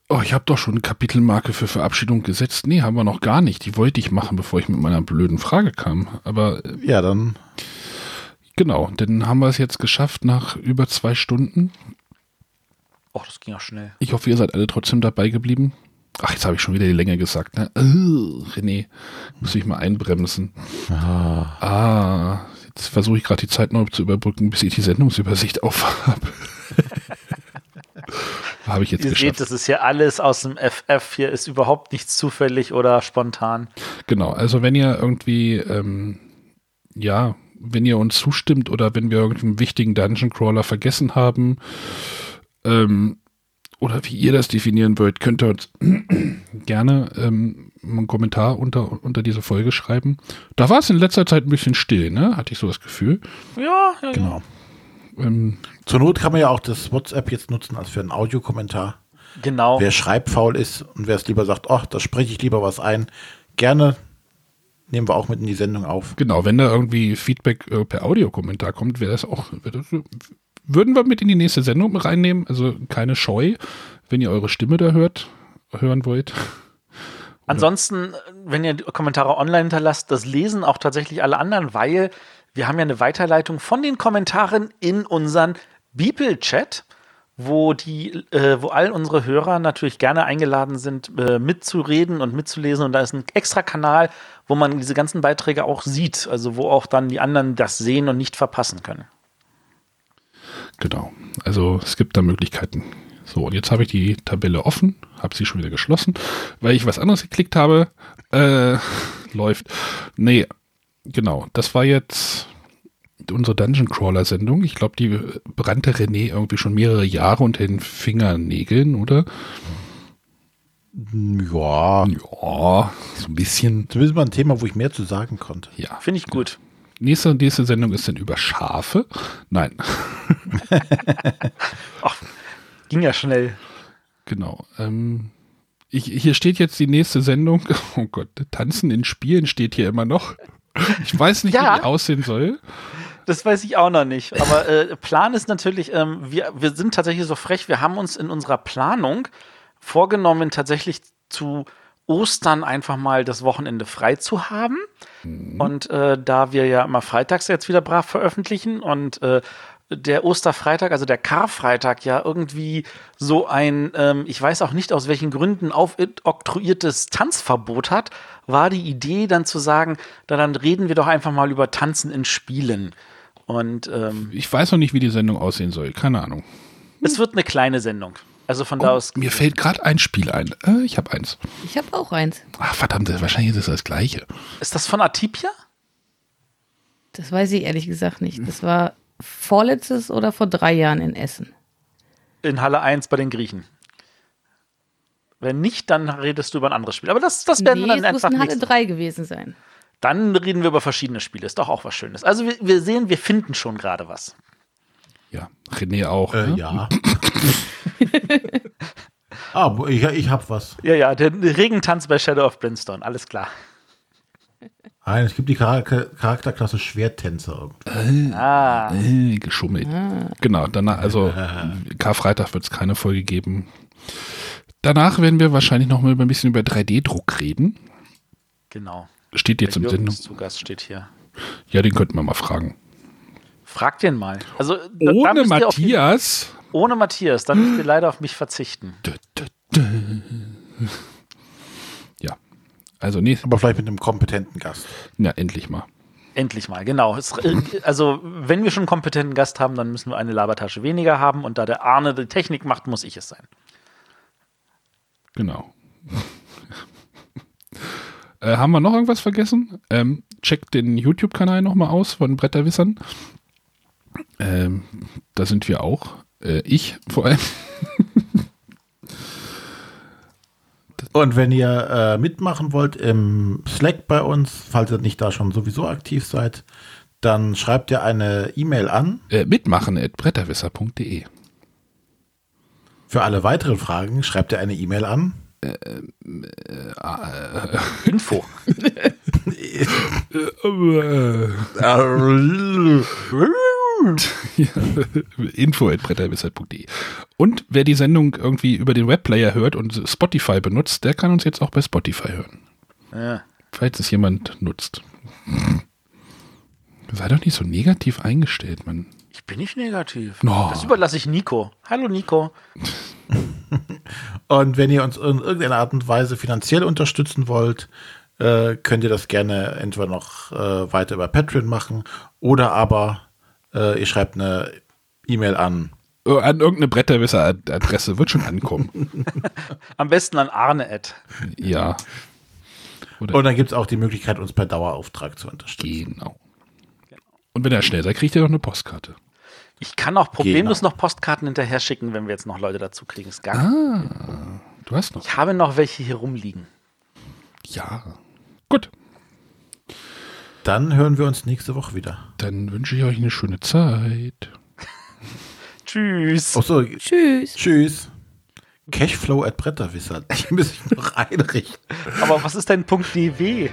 Oh, ich habe doch schon eine Kapitelmarke für Verabschiedung gesetzt. Nee, haben wir noch gar nicht. Die wollte ich machen, bevor ich mit meiner blöden Frage kam. Aber äh, Ja, dann genau, dann haben wir es jetzt geschafft nach über zwei Stunden. Och, das ging auch schnell. Ich hoffe, ihr seid alle trotzdem dabei geblieben. Ach, jetzt habe ich schon wieder die Länge gesagt. Ne? Uh, René, muss ich mal einbremsen. Ah, jetzt versuche ich gerade die Zeit noch zu überbrücken, bis ich die Sendungsübersicht aufhabe. habe ich jetzt Ihr geschafft. seht, das ist hier alles aus dem FF. Hier ist überhaupt nichts zufällig oder spontan. Genau, also wenn ihr irgendwie, ähm, ja, wenn ihr uns zustimmt oder wenn wir irgendeinen wichtigen Dungeon Crawler vergessen haben, ähm, oder wie ihr das definieren wollt, könnt ihr uns gerne ähm, einen Kommentar unter, unter diese Folge schreiben. Da war es in letzter Zeit ein bisschen still, ne? Hatte ich so das Gefühl. Ja, ja, ja. genau. Ähm, Zur Not kann man ja auch das WhatsApp jetzt nutzen als für einen Audiokommentar. Genau. Wer schreibfaul ist und wer es lieber sagt, ach, da spreche ich lieber was ein, gerne nehmen wir auch mit in die Sendung auf. genau, wenn da irgendwie Feedback äh, per Audiokommentar kommt, wäre das auch, wär das, würden wir mit in die nächste Sendung reinnehmen. Also keine Scheu, wenn ihr eure Stimme da hört, hören wollt. Ansonsten, wenn ihr Kommentare online hinterlasst, das lesen auch tatsächlich alle anderen, weil wir haben ja eine Weiterleitung von den Kommentaren in unseren Beeple-Chat, wo die, äh, wo all unsere Hörer natürlich gerne eingeladen sind, äh, mitzureden und mitzulesen. Und da ist ein extra Kanal, wo man diese ganzen Beiträge auch sieht, also wo auch dann die anderen das sehen und nicht verpassen können. Genau. Also es gibt da Möglichkeiten. So, und jetzt habe ich die Tabelle offen, habe sie schon wieder geschlossen, weil ich was anderes geklickt habe. Äh, läuft. Nee, genau. Das war jetzt unsere Dungeon Crawler Sendung. Ich glaube, die brannte René irgendwie schon mehrere Jahre unter den Fingernägeln, oder? Ja, Ja, so ein bisschen. zumindest mal ein Thema, wo ich mehr zu sagen konnte. Ja. Finde ich gut. Nächste, nächste Sendung ist dann über Schafe. Nein, Ach, ging ja schnell. genau. Ähm, ich, hier steht jetzt die nächste Sendung. Oh Gott, Tanzen in Spielen steht hier immer noch. Ich weiß nicht, Ja. wie die aussehen soll. Das weiß ich auch noch nicht. Aber äh, Plan ist natürlich, ähm, wir, wir sind tatsächlich so frech, wir haben uns in unserer Planung vorgenommen, tatsächlich zu Ostern einfach mal das Wochenende frei zu haben. Und äh, da wir ja immer freitags jetzt wieder brav veröffentlichen und äh, der Osterfreitag, also der Karfreitag, ja irgendwie so ein, ähm, ich weiß auch nicht aus welchen Gründen, aufoktroyiertes Tanzverbot hat, war die Idee dann zu sagen, na, dann reden wir doch einfach mal über Tanzen in Spielen. Und ähm, Ich weiß noch nicht, wie die Sendung aussehen soll. Keine Ahnung. es wird eine kleine Sendung. Also von da Oh, aus. mir fällt gerade ein Spiel ein. Äh, ich habe eins. Ich habe auch eins. Ach, verdammt, wahrscheinlich ist es das gleiche. Ist das von Atipia? Das weiß ich ehrlich gesagt nicht. Das war vorletztes oder vor drei Jahren in Essen. In Halle 1 bei den Griechen. Wenn nicht, dann redest du über ein anderes Spiel. Aber das, das werden Nee, wir es dann muss einfach in Halle nächste- 3 gewesen sein. Dann reden wir über verschiedene Spiele. Ist doch auch was Schönes. Also wir, wir sehen, wir finden schon gerade was. Ja, René auch. Äh, ne? ja. ah, ich, ich hab was. Ja, ja, der Regentanz bei Shadow of Brimstone. Alles klar. Nein, es gibt die Charakter Charakterklasse Schwerttänzer. Ah, Äh, geschummelt. Genau, danach, also Karfreitag wird es keine Folge geben. Danach werden wir wahrscheinlich noch mal über ein bisschen über 3D-Druck reden. genau. Steht jetzt im Jürgen Sendung. zu Gast steht hier. Ja, den könnten wir mal fragen. Frag den mal. Also Ohne Matthias. Ohne Matthias, dann müsst ihr leider auf mich verzichten. Dö, dö, dö. Ja, also nee, Aber vielleicht mit einem kompetenten Gast. ja, endlich mal. Endlich mal, genau. Es, äh, also, wenn wir schon einen kompetenten Gast haben, dann müssen wir eine Labertasche weniger haben. Und da der Arne die Technik macht, muss ich es sein. Genau. Äh, haben wir noch irgendwas vergessen? Ähm, checkt den YouTube-Kanal nochmal aus von Bretterwissern. Ähm, da sind wir auch. Äh, ich vor allem. Und wenn ihr äh, mitmachen wollt im Slack bei uns, falls ihr nicht da schon sowieso aktiv seid, dann schreibt ihr eine E-Mail an. Äh, mitmachen at bretterwisser.de. Für alle weiteren Fragen schreibt ihr eine E-Mail an. Info. Info at bretterwisser.de. Und wer die Sendung irgendwie über den Webplayer hört und Spotify benutzt, der kann uns jetzt auch bei Spotify hören. Ja. Falls es jemand nutzt. Sei doch nicht so negativ eingestellt, Mann. Ich bin nicht negativ. No. Das überlasse ich Nico. Hallo Nico. Und wenn ihr uns in irgendeiner Art und Weise finanziell unterstützen wollt, äh, könnt ihr das gerne entweder noch äh, weiter über Patreon machen oder aber äh, ihr schreibt eine E-Mail an. Äh, An irgendeine Bretterwisser-Adresse wird schon ankommen. Am besten an Arne Ed. ja. Oder Und dann gibt es auch die Möglichkeit, uns per Dauerauftrag zu unterstützen. genau. Und wenn er schnell seid, kriegt ihr noch eine Postkarte. Ich kann auch problemlos Genau. noch Postkarten hinterher schicken, wenn wir jetzt noch Leute dazu kriegen. Ist gar kein- Du hast noch. Ich habe noch welche hier rumliegen. Ja. Gut. Dann hören wir uns nächste Woche wieder. Dann wünsche ich euch eine schöne Zeit. Tschüss. Ach so, Tschüss. tschüss. Cashflow at Bretterwisser. Die muss ich noch einrichten. Aber was ist dein Punkt DW?